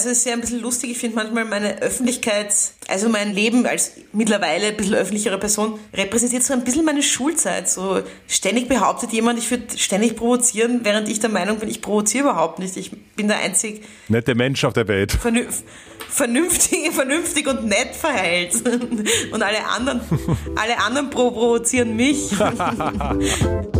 Es ist ja ein bisschen lustig. Ich finde manchmal meine Öffentlichkeit, also mein Leben als mittlerweile ein bisschen öffentlichere Person, repräsentiert so ein bisschen meine Schulzeit. So ständig behauptet jemand, ich würde ständig provozieren, während ich der Meinung bin, ich provoziere überhaupt nicht. Ich bin der einzig nette Mensch auf der Welt. vernünftig, vernünftig und nett verhält. Und alle anderen, alle anderen provozieren mich.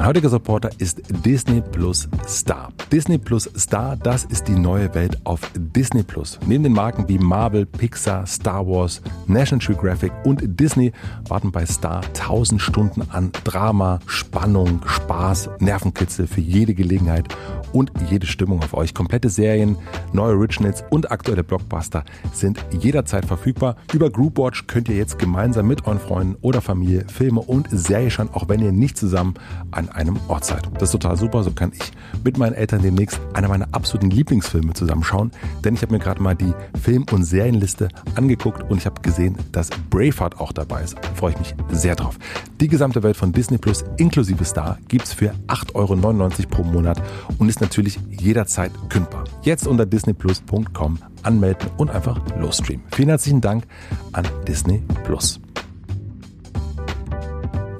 Mein heutiger Supporter ist Disney Plus Star. Disney Plus Star, das ist die neue Welt auf Disney Plus. Neben den Marken wie Marvel, Pixar, Star Wars, National Geographic und Disney warten bei Star 1000 Stunden an Drama, Spannung, Spaß, Nervenkitzel für jede Gelegenheit und jede Stimmung auf euch. Komplette Serien, neue Originals und aktuelle Blockbuster sind jederzeit verfügbar. Über Groupwatch könnt ihr jetzt gemeinsam mit euren Freunden oder Familie Filme und Serien schauen, auch wenn ihr nicht zusammen an einem Ort seid. Das ist total super. So kann ich mit meinen Eltern demnächst einer meiner absoluten Lieblingsfilme zusammenschauen. Denn ich habe mir gerade mal die Film- und Serienliste angeguckt und ich habe gesehen, dass Braveheart auch dabei ist. Freue ich mich sehr drauf. Die gesamte Welt von Disney Plus inklusive Star gibt es für 8,99 Euro pro Monat und ist natürlich jederzeit kündbar. Jetzt unter disneyplus.com anmelden und einfach losstreamen. Vielen herzlichen Dank an Disney Plus.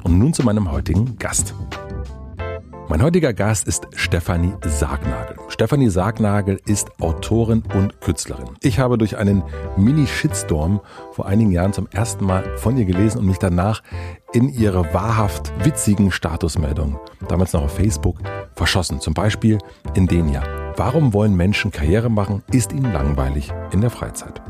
Und nun zu meinem heutigen Gast. Mein heutiger Gast ist Stefanie Sargnagel. Stefanie Sargnagel ist Autorin und Künstlerin. Ich habe durch einen Mini-Shitstorm vor einigen Jahren zum ersten Mal von ihr gelesen und mich danach in ihre wahrhaft witzigen Statusmeldungen, damals noch auf Facebook, verschossen. Zum Beispiel in den ja. Warum wollen Menschen Karriere machen? Ist ihnen langweilig in der Freizeit?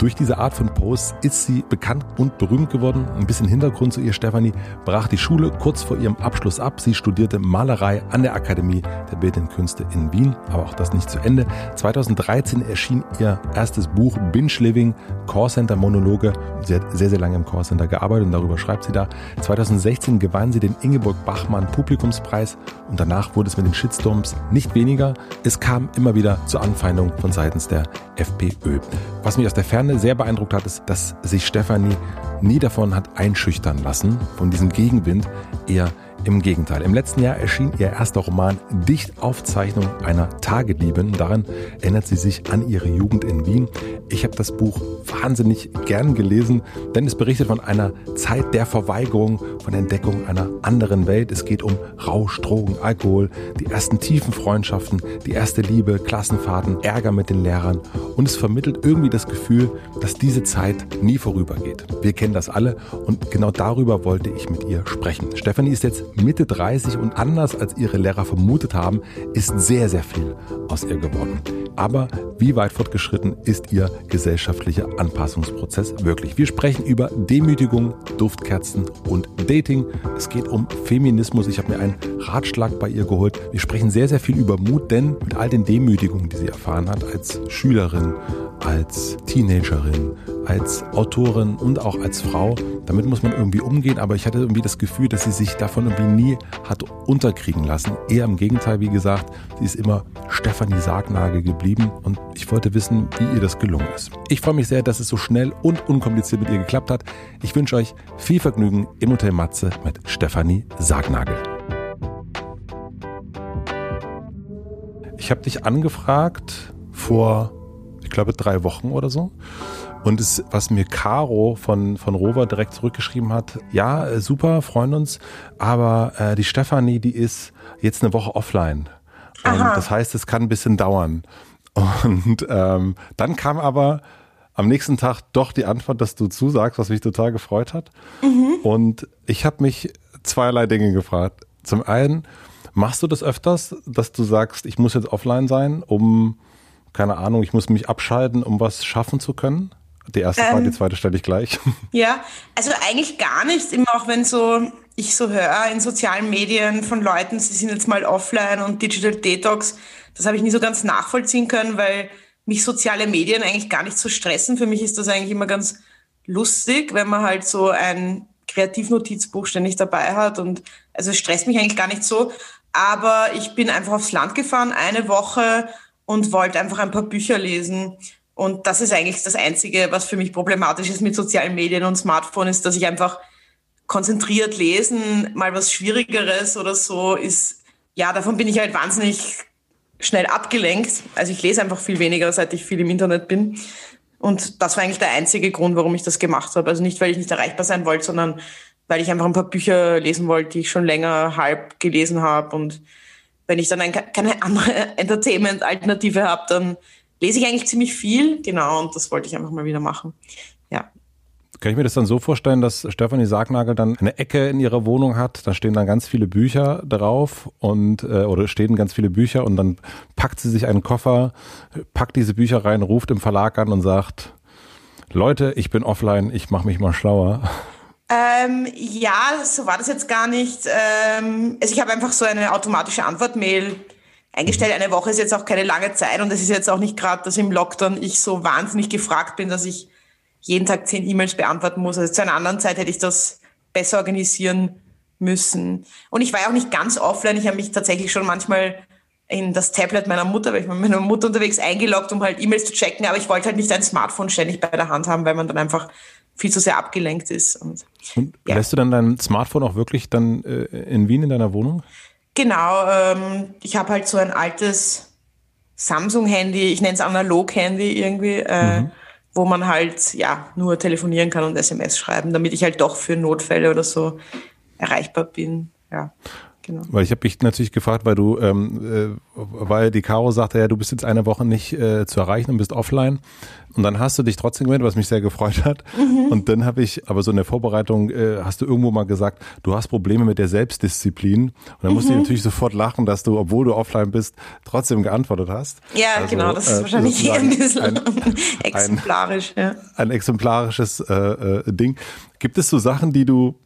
Durch diese Art von Posts ist sie bekannt und berühmt geworden. Ein bisschen Hintergrund zu ihr, Stefanie, brach die Schule kurz vor ihrem Abschluss ab. Sie studierte Malerei an der Akademie der Bildenden Künste in Wien, aber auch das nicht zu Ende. 2013 erschien ihr erstes Buch Binge Living, Callcenter Monologe. Sie hat sehr, sehr lange im Callcenter gearbeitet und darüber schreibt sie da. 2016 gewann sie den Ingeborg Bachmann Publikumspreis und danach wurde es mit den Shitstorms nicht weniger. Es kam immer wieder zur Anfeindung von seitens der FPÖ. Was mich aus der Ferne sehr beeindruckt hat, ist, dass sich Stefanie nie davon hat einschüchtern lassen, von diesem Gegenwind, eher im Gegenteil. Im letzten Jahr erschien ihr erster Roman Dichtaufzeichnung einer Tageliebin. Daran erinnert sie sich an ihre Jugend in Wien. Ich habe das Buch wahnsinnig gern gelesen, denn es berichtet von einer Zeit der Verweigerung, von Entdeckung einer anderen Welt. Es geht um Rausch, Drogen, Alkohol, die ersten tiefen Freundschaften, die erste Liebe, Klassenfahrten, Ärger mit den Lehrern. Und es vermittelt irgendwie das Gefühl, dass diese Zeit nie vorübergeht. Wir kennen das alle und genau darüber wollte ich mit ihr sprechen. Stefanie ist jetzt Mitte 30 und anders als ihre Lehrer vermutet haben, ist sehr, sehr viel aus ihr geworden. Aber wie weit fortgeschritten ist ihr gesellschaftlicher Anpassungsprozess wirklich? Wir sprechen über Demütigung, Duftkerzen und Dating. Es geht um Feminismus. Ich habe mir einen Ratschlag bei ihr geholt. Wir sprechen sehr, sehr viel über Mut, denn mit all den Demütigungen, die sie erfahren hat als Schülerin, als Teenagerin, als Autorin und auch als Frau. Damit muss man irgendwie umgehen, aber ich hatte irgendwie das Gefühl, dass sie sich davon irgendwie nie hat unterkriegen lassen. Eher im Gegenteil, wie gesagt, sie ist immer Stefanie Sargnagel geblieben und ich wollte wissen, wie ihr das gelungen ist. Ich freue mich sehr, dass es so schnell und unkompliziert mit ihr geklappt hat. Ich wünsche euch viel Vergnügen im Hotel Matze mit Stefanie Sargnagel. Ich habe dich angefragt vor ich glaube, drei Wochen oder so. Und es, was mir Caro von, von Rover direkt zurückgeschrieben hat, ja, äh, super, freuen uns, aber äh, die Stefanie, die ist jetzt eine Woche offline. Und das heißt, es kann ein bisschen dauern. Und ähm, dann kam aber am nächsten Tag doch die Antwort, dass du zusagst, was mich total gefreut hat. Mhm. Und ich habe mich zweierlei Dinge gefragt. Zum einen, machst du das öfters, dass du sagst, ich muss jetzt offline sein, um keine Ahnung, ich muss mich abschalten, um was schaffen zu können? Die erste Frage, ähm, die zweite stelle ich gleich. Ja, also eigentlich gar nichts, immer auch wenn so, ich so höre in sozialen Medien von Leuten, sie sind jetzt mal offline und Digital Detox, das habe ich nie so ganz nachvollziehen können, weil mich soziale Medien eigentlich gar nicht so stressen. Für mich ist das eigentlich immer ganz lustig, wenn man halt so ein Kreativnotizbuch ständig dabei hat und also es stresst mich eigentlich gar nicht so. Aber ich bin einfach aufs Land gefahren, eine Woche und wollte einfach ein paar Bücher lesen. Und das ist eigentlich das Einzige, was für mich problematisch ist mit sozialen Medien und Smartphone, ist, dass ich einfach konzentriert lesen, mal was Schwierigeres oder so ist, ja, davon bin ich halt wahnsinnig schnell abgelenkt. Also ich lese einfach viel weniger, seit ich viel im Internet bin. Und das war eigentlich der einzige Grund, warum ich das gemacht habe. Also nicht, weil ich nicht erreichbar sein wollte, sondern weil ich einfach ein paar Bücher lesen wollte, die ich schon länger halb gelesen habe. Und wenn ich dann ein, keine andere Entertainment-Alternative habe, dann lese ich eigentlich ziemlich viel. Genau, und das wollte ich einfach mal wieder machen. Ja. Kann ich mir das dann so vorstellen, dass Stefanie Sargnagel dann eine Ecke in ihrer Wohnung hat, da stehen dann ganz viele Bücher drauf und äh, oder stehen ganz viele Bücher und dann packt sie sich einen Koffer, packt diese Bücher rein, ruft im Verlag an und sagt, Leute, ich bin offline, ich mache mich mal schlauer. Ähm, ja, so war das jetzt gar nicht. Ähm, also ich habe einfach so eine automatische Antwortmail eingestellt. Eine Woche ist jetzt auch keine lange Zeit und es ist jetzt auch nicht gerade, dass im Lockdown ich so wahnsinnig gefragt bin, dass ich jeden Tag zehn E-Mails beantworten muss. Also zu einer anderen Zeit hätte ich das besser organisieren müssen. Und ich war ja auch nicht ganz offline. Ich habe mich tatsächlich schon manchmal in das Tablet meiner Mutter, weil ich mit meiner Mutter unterwegs eingeloggt, um halt E-Mails zu checken. Aber ich wollte halt nicht ein Smartphone ständig bei der Hand haben, weil man dann einfach viel zu sehr abgelenkt ist. Und, und ja. lässt du dann dein Smartphone auch wirklich dann äh, in Wien in deiner Wohnung? Genau. Ähm, ich habe halt so ein altes Samsung-Handy, ich nenne es Analog-Handy irgendwie. Äh, mhm wo man halt ja nur telefonieren kann und SMS schreiben, damit ich halt doch für Notfälle oder so erreichbar bin. Ja. Genau. Weil ich habe mich natürlich gefragt, weil du, ähm, äh, weil die Caro sagte, ja, du bist jetzt eine Woche nicht äh, zu erreichen und bist offline. Und dann hast du dich trotzdem gemeldet, was mich sehr gefreut hat. Mhm. Und dann habe ich, aber so in der Vorbereitung äh, hast du irgendwo mal gesagt, du hast Probleme mit der Selbstdisziplin. Und dann mhm. musste ich mhm. natürlich sofort lachen, dass du, obwohl du offline bist, trotzdem geantwortet hast. Ja, also, genau, das ist äh, wahrscheinlich ein bisschen ein, exemplarisch. Ein, ja. ein exemplarisches äh, äh, Ding. Gibt es so Sachen, die du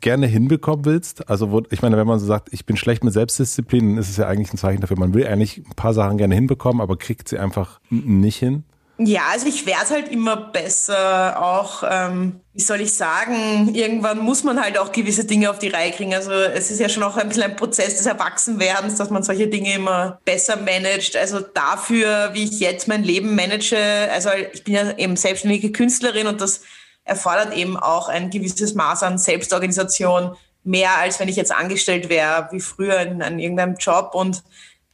gerne hinbekommen willst? Also wo, ich meine, wenn man so sagt, ich bin schlecht mit Selbstdisziplin, dann ist es ja eigentlich ein Zeichen dafür, man will eigentlich ein paar Sachen gerne hinbekommen, aber kriegt sie einfach nicht hin. Ja, also ich werde halt immer besser. Auch, ähm, wie soll ich sagen, irgendwann muss man halt auch gewisse Dinge auf die Reihe kriegen. Also es ist ja schon auch ein bisschen ein Prozess des Erwachsenwerdens, dass man solche Dinge immer besser managt. Also dafür, wie ich jetzt mein Leben manage, also ich bin ja eben selbstständige Künstlerin und das erfordert eben auch ein gewisses Maß an Selbstorganisation, mehr als wenn ich jetzt angestellt wäre, wie früher in, in irgendeinem Job. Und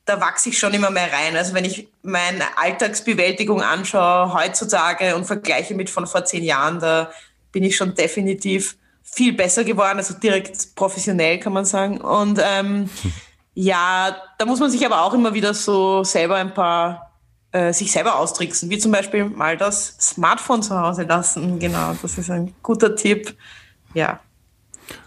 da wachse ich schon immer mehr rein. Also wenn ich meine Alltagsbewältigung anschaue heutzutage und vergleiche mit von vor zehn Jahren, da bin ich schon definitiv viel besser geworden, also direkt professionell kann man sagen. Und ähm, ja, da muss man sich aber auch immer wieder so selber ein paar äh, sich selber austricksen, wie zum Beispiel mal das Smartphone zu Hause lassen. Genau, das ist ein guter Tipp. Ja.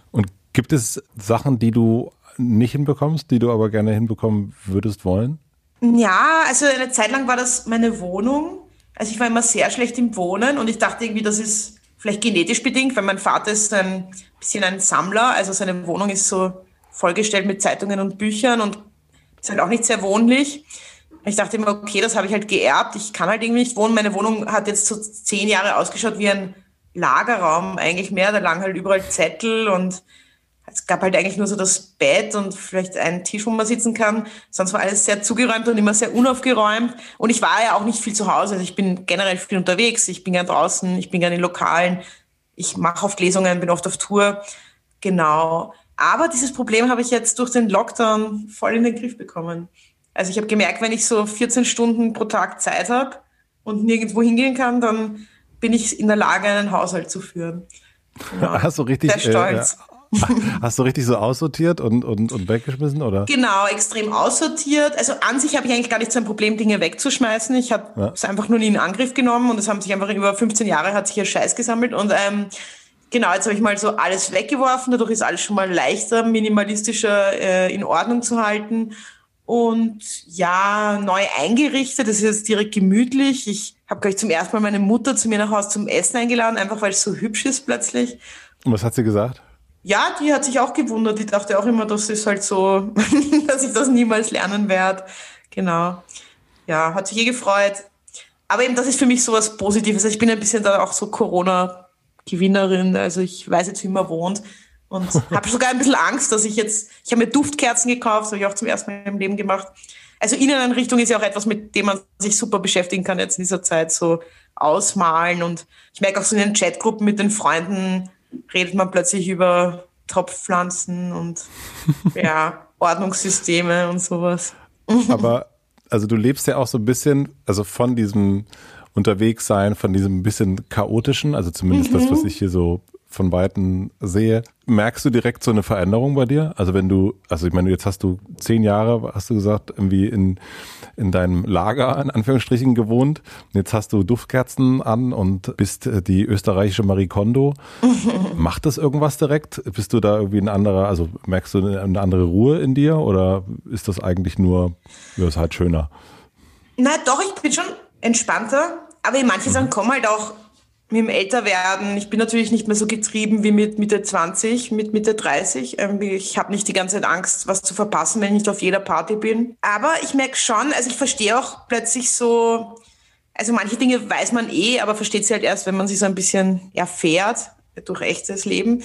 Und gibt es Sachen, die du nicht hinbekommst, die du aber gerne hinbekommen würdest wollen? Ja, also eine Zeit lang war das meine Wohnung. Also ich war immer sehr schlecht im Wohnen und ich dachte irgendwie, das ist vielleicht genetisch bedingt, weil mein Vater ist ein bisschen ein Sammler. Also seine Wohnung ist so vollgestellt mit Zeitungen und Büchern und ist halt auch nicht sehr wohnlich. Ich dachte immer, okay, das habe ich halt geerbt. Ich kann halt irgendwie nicht wohnen. Meine Wohnung hat jetzt so zehn Jahre ausgeschaut wie ein Lagerraum eigentlich mehr. Da lagen halt überall Zettel und es gab halt eigentlich nur so das Bett und vielleicht einen Tisch, wo man sitzen kann. Sonst war alles sehr zugeräumt und immer sehr unaufgeräumt. Und ich war ja auch nicht viel zu Hause. Also ich bin generell viel unterwegs. Ich bin gern draußen, ich bin gern in Lokalen. Ich mache oft Lesungen, bin oft auf Tour. Genau. Aber dieses Problem habe ich jetzt durch den Lockdown voll in den Griff bekommen. Also ich habe gemerkt, wenn ich so 14 Stunden pro Tag Zeit habe und nirgendwo hingehen kann, dann bin ich in der Lage, einen Haushalt zu führen. Genau. Hast du richtig, Sehr stolz. Äh, hast du richtig so aussortiert und, und, und weggeschmissen, oder? Genau, extrem aussortiert. Also an sich habe ich eigentlich gar nicht so ein Problem, Dinge wegzuschmeißen. Ich habe ja. es einfach nur nie in Angriff genommen und es haben sich einfach über 15 Jahre hat sich hier Scheiß gesammelt und ähm, Genau, jetzt habe ich mal so alles weggeworfen, dadurch ist alles schon mal leichter, minimalistischer äh, in Ordnung zu halten und ja, neu eingerichtet. Das ist jetzt direkt gemütlich. Ich habe gleich zum ersten Mal meine Mutter zu mir nach Hause zum Essen eingeladen, einfach weil es so hübsch ist plötzlich. Und was hat sie gesagt? Ja, die hat sich auch gewundert. Die dachte auch immer, das ist halt so, dass ich das niemals lernen werde. Genau. Ja, hat sich eh gefreut. Aber eben, das ist für mich so was Positives. Ich bin ein bisschen da auch so Corona-Gewinnerin. Also ich weiß jetzt, wie man wohnt. Und habe sogar ein bisschen Angst, dass ich jetzt, ich habe mir Duftkerzen gekauft, das habe ich auch zum ersten Mal im Leben gemacht. Also Inneneinrichtung ist ja auch etwas, mit dem man sich super beschäftigen kann jetzt in dieser Zeit, so ausmalen. Und ich merke auch so in den Chatgruppen mit den Freunden, redet man plötzlich über Topfpflanzen und ja, Ordnungssysteme und sowas. Aber also du lebst ja auch so ein bisschen, also von diesem Unterwegssein, von diesem bisschen chaotischen, also zumindest mhm. das, was ich hier so von Weitem sehe, merkst du direkt so eine Veränderung bei dir? Also wenn du, also ich meine, jetzt hast du zehn Jahre, hast du gesagt, irgendwie in, in deinem Lager in Anführungsstrichen gewohnt. Jetzt hast du Duftkerzen an und bist äh, die österreichische Marie Kondo. Macht das irgendwas direkt? Bist du da irgendwie ein anderer, also merkst du eine andere Ruhe in dir oder ist das eigentlich nur, ja, ist halt schöner? Na doch, ich bin schon entspannter, aber in manchen Sachen kommen halt auch mit dem Älterwerden, ich bin natürlich nicht mehr so getrieben wie mit Mitte 20, mit Mitte 30. Ähm, ich habe nicht die ganze Zeit Angst, was zu verpassen, wenn ich nicht auf jeder Party bin. Aber ich merke schon, also ich verstehe auch plötzlich so, also manche Dinge weiß man eh, aber versteht sie halt erst, wenn man sich so ein bisschen erfährt durch echtes Leben.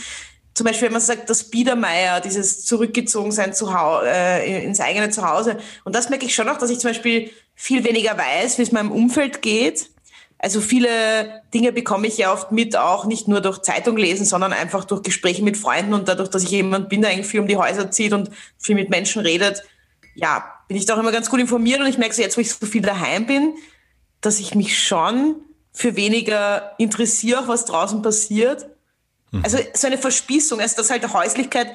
Zum Beispiel, wenn man sagt, das Biedermeier, dieses Zurückgezogensein zu äh, ins eigene Zuhause. Und das merke ich schon auch, dass ich zum Beispiel viel weniger weiß, wie es meinem Umfeld geht also viele Dinge bekomme ich ja oft mit, auch nicht nur durch Zeitung lesen, sondern einfach durch Gespräche mit Freunden und dadurch, dass ich jemand bin, der eigentlich viel um die Häuser zieht und viel mit Menschen redet, ja, bin ich da auch immer ganz gut informiert und ich merke so jetzt, wo ich so viel daheim bin, dass ich mich schon für weniger interessiere, was draußen passiert. Mhm. Also so eine Verspießung, also dass halt Häuslichkeit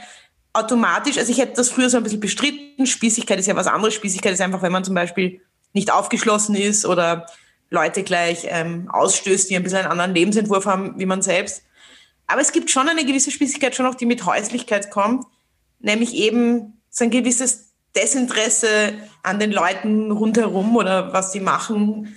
automatisch, also ich hätte das früher so ein bisschen bestritten, Spießigkeit ist ja was anderes, Spießigkeit ist einfach, wenn man zum Beispiel nicht aufgeschlossen ist oder Leute gleich ähm, ausstößt, die ein bisschen einen anderen Lebensentwurf haben wie man selbst. Aber es gibt schon eine gewisse Spießigkeit, schon auch die mit Häuslichkeit kommt, nämlich eben so ein gewisses Desinteresse an den Leuten rundherum oder was die machen,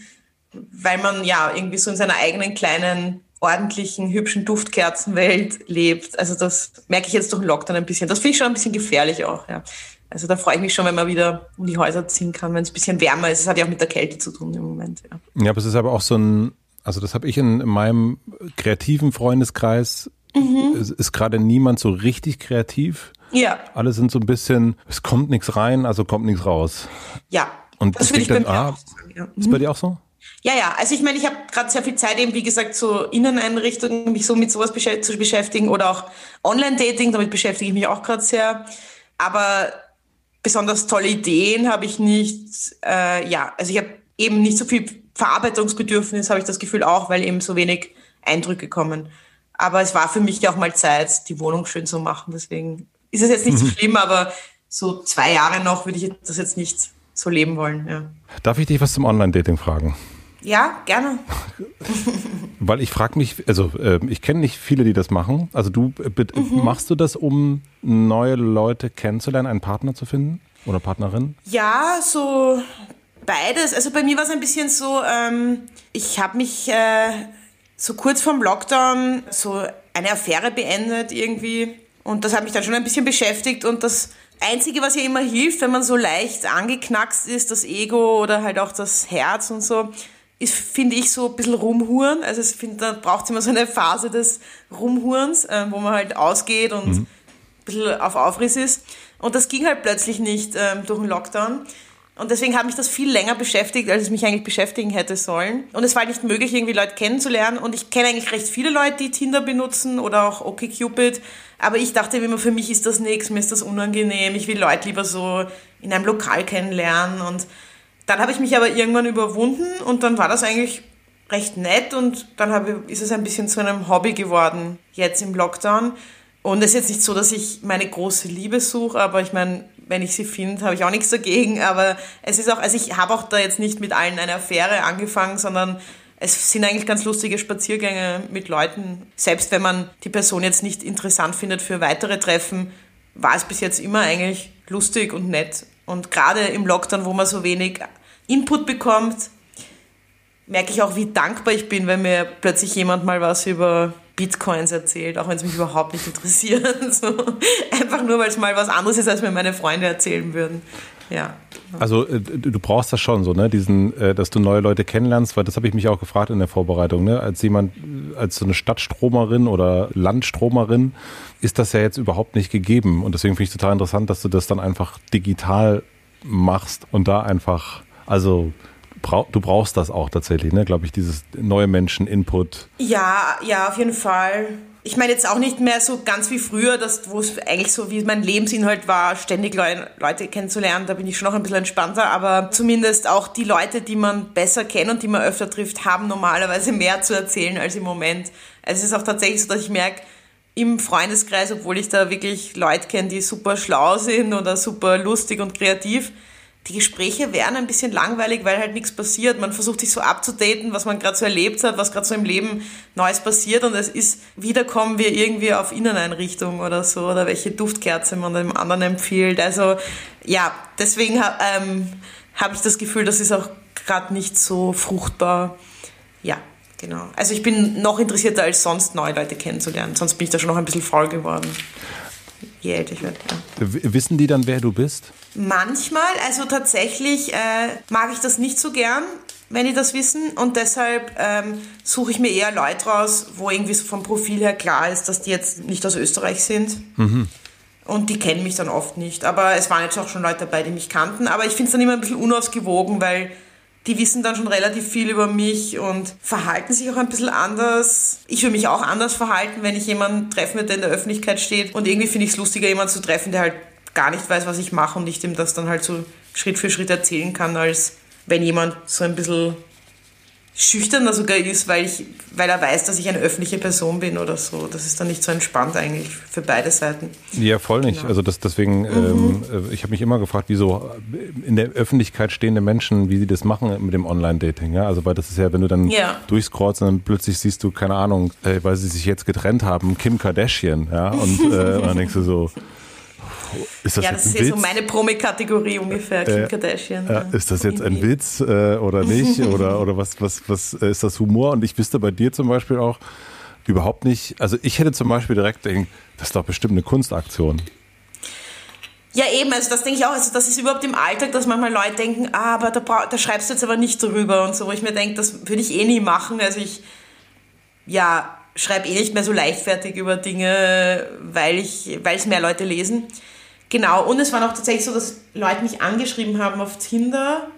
weil man ja irgendwie so in seiner eigenen kleinen, ordentlichen, hübschen Duftkerzenwelt lebt. Also das merke ich jetzt durch den Lockdown ein bisschen. Das finde ich schon ein bisschen gefährlich auch, ja. Also da freue ich mich schon, wenn man wieder um die Häuser ziehen kann, wenn es ein bisschen wärmer ist. Es hat ja auch mit der Kälte zu tun im Moment. Ja, ja aber es ist aber auch so ein, also das habe ich in, in, meinem kreativen Freundeskreis, mhm. ist, ist gerade niemand so richtig kreativ. Ja. Alle sind so ein bisschen, es kommt nichts rein, also kommt nichts raus. Ja. Und das ich denke dann, ah, sagen, ja. ist bei dir auch so? Ja, ja, also ich meine, ich habe gerade sehr viel Zeit eben, wie gesagt, so Inneneinrichtungen, mich so mit sowas zu beschäftigen oder auch Online-Dating, damit beschäftige ich mich auch gerade sehr. Aber besonders tolle Ideen habe ich nicht. Äh, ja, also ich habe eben nicht so viel Verarbeitungsbedürfnis, habe ich das Gefühl auch, weil eben so wenig Eindrücke kommen. Aber es war für mich auch mal Zeit, die Wohnung schön zu machen. Deswegen ist es jetzt nicht so mhm. schlimm, aber so zwei Jahre noch würde ich das jetzt nicht so leben wollen. Ja. Darf ich dich was zum Online-Dating fragen? Ja, gerne. Weil ich frage mich, also äh, ich kenne nicht viele, die das machen. Also du äh, mhm. machst du das, um neue Leute kennenzulernen, einen Partner zu finden oder Partnerin? Ja, so beides. Also bei mir war es ein bisschen so, ähm, ich habe mich äh, so kurz vorm Lockdown so eine Affäre beendet irgendwie und das hat mich dann schon ein bisschen beschäftigt und das Einzige, was ja immer hilft, wenn man so leicht angeknackst ist, das Ego oder halt auch das Herz und so, ist, finde ich, so ein bisschen Rumhuren. Also ich finde, da braucht es immer so eine Phase des Rumhurens, äh, wo man halt ausgeht und mhm. ein bisschen auf Aufriss ist. Und das ging halt plötzlich nicht ähm, durch den Lockdown. Und deswegen hat mich das viel länger beschäftigt, als es mich eigentlich beschäftigen hätte sollen. Und es war halt nicht möglich, irgendwie Leute kennenzulernen. Und ich kenne eigentlich recht viele Leute, die Tinder benutzen oder auch OkCupid. Aber ich dachte immer, für mich ist das nichts, mir ist das unangenehm. Ich will Leute lieber so in einem Lokal kennenlernen und dann habe ich mich aber irgendwann überwunden und dann war das eigentlich recht nett und dann habe, ist es ein bisschen zu einem Hobby geworden, jetzt im Lockdown. Und es ist jetzt nicht so, dass ich meine große Liebe suche, aber ich meine, wenn ich sie finde, habe ich auch nichts dagegen. Aber es ist auch, also ich habe auch da jetzt nicht mit allen eine Affäre angefangen, sondern es sind eigentlich ganz lustige Spaziergänge mit Leuten. Selbst wenn man die Person jetzt nicht interessant findet für weitere Treffen, war es bis jetzt immer eigentlich lustig und nett. Und gerade im Lockdown, wo man so wenig Input bekommt, merke ich auch, wie dankbar ich bin, wenn mir plötzlich jemand mal was über Bitcoins erzählt, auch wenn es mich überhaupt nicht interessiert. So. Einfach nur, weil es mal was anderes ist, als mir meine Freunde erzählen würden. Ja. Also äh, du brauchst das schon so, ne? Diesen, äh, dass du neue Leute kennenlernst, weil das habe ich mich auch gefragt in der Vorbereitung, ne? Als jemand, als so eine Stadtstromerin oder Landstromerin ist das ja jetzt überhaupt nicht gegeben. Und deswegen finde ich total interessant, dass du das dann einfach digital machst und da einfach, also du brauchst das auch tatsächlich, ne? Glaube ich, dieses neue Menschen, Input. Ja, ja, auf jeden Fall. Ich meine jetzt auch nicht mehr so ganz wie früher, wo es eigentlich so wie mein Lebensinhalt war, ständig Leute kennenzulernen. Da bin ich schon noch ein bisschen entspannter, aber zumindest auch die Leute, die man besser kennt und die man öfter trifft, haben normalerweise mehr zu erzählen als im Moment. Also es ist auch tatsächlich so, dass ich merke, im Freundeskreis, obwohl ich da wirklich Leute kenne, die super schlau sind oder super lustig und kreativ, die Gespräche wären ein bisschen langweilig, weil halt nichts passiert. Man versucht sich so abzudaten, was man gerade so erlebt hat, was gerade so im Leben Neues passiert und es ist, wieder kommen wir irgendwie auf Inneneinrichtung oder so oder welche Duftkerze man dem anderen empfiehlt. Also ja, deswegen ähm, habe ich das Gefühl, das ist auch gerade nicht so fruchtbar. Ja, genau. Also ich bin noch interessierter als sonst, neue Leute kennenzulernen. Sonst bin ich da schon noch ein bisschen faul geworden je älter ich werde. Ja. Wissen die dann, wer du bist? Manchmal, also tatsächlich äh, mag ich das nicht so gern, wenn die das wissen. Und deshalb ähm, suche ich mir eher Leute raus, wo irgendwie so vom Profil her klar ist, dass die jetzt nicht aus Österreich sind. Mhm. Und die kennen mich dann oft nicht. Aber es waren jetzt auch schon Leute dabei, die mich kannten. Aber ich finde es dann immer ein bisschen unausgewogen, weil die wissen dann schon relativ viel über mich und verhalten sich auch ein bisschen anders. Ich würde mich auch anders verhalten, wenn ich jemanden treffen würde, der in der Öffentlichkeit steht. Und irgendwie finde ich es lustiger, jemanden zu treffen, der halt gar nicht weiß, was ich mache und ich dem das dann halt so Schritt für Schritt erzählen kann, als wenn jemand so ein bisschen schüchterner sogar ist, weil, ich, weil er weiß, dass ich eine öffentliche Person bin oder so. Das ist dann nicht so entspannt eigentlich für beide Seiten. Ja, voll nicht. Genau. Also das, deswegen, mhm. ähm, äh, ich habe mich immer gefragt, wieso in der Öffentlichkeit stehende Menschen, wie sie das machen mit dem Online-Dating. Ja? Also weil das ist ja, wenn du dann ja. durchscrollst und dann plötzlich siehst du, keine Ahnung, äh, weil sie sich jetzt getrennt haben, Kim Kardashian, ja, und, äh, und dann denkst du so, ist das ja, das ist jetzt so meine Promi-Kategorie ungefähr, Kim äh, Kardashian. Äh, ist das jetzt ein Witz äh, oder nicht? oder oder was, was, was äh, ist das Humor? Und ich wüsste bei dir zum Beispiel auch überhaupt nicht, also ich hätte zum Beispiel direkt denken, das ist doch bestimmt eine Kunstaktion. Ja, eben, also das denke ich auch, also das ist überhaupt im Alltag, dass manchmal Leute denken, ah, aber da, da schreibst du jetzt aber nicht drüber und so, wo ich mir denke, das würde ich eh nie machen. Also ich, ja, schreibe eh nicht mehr so leichtfertig über Dinge, weil ich, weil es mehr Leute lesen. Genau, und es war auch tatsächlich so, dass Leute mich angeschrieben haben auf Tinder.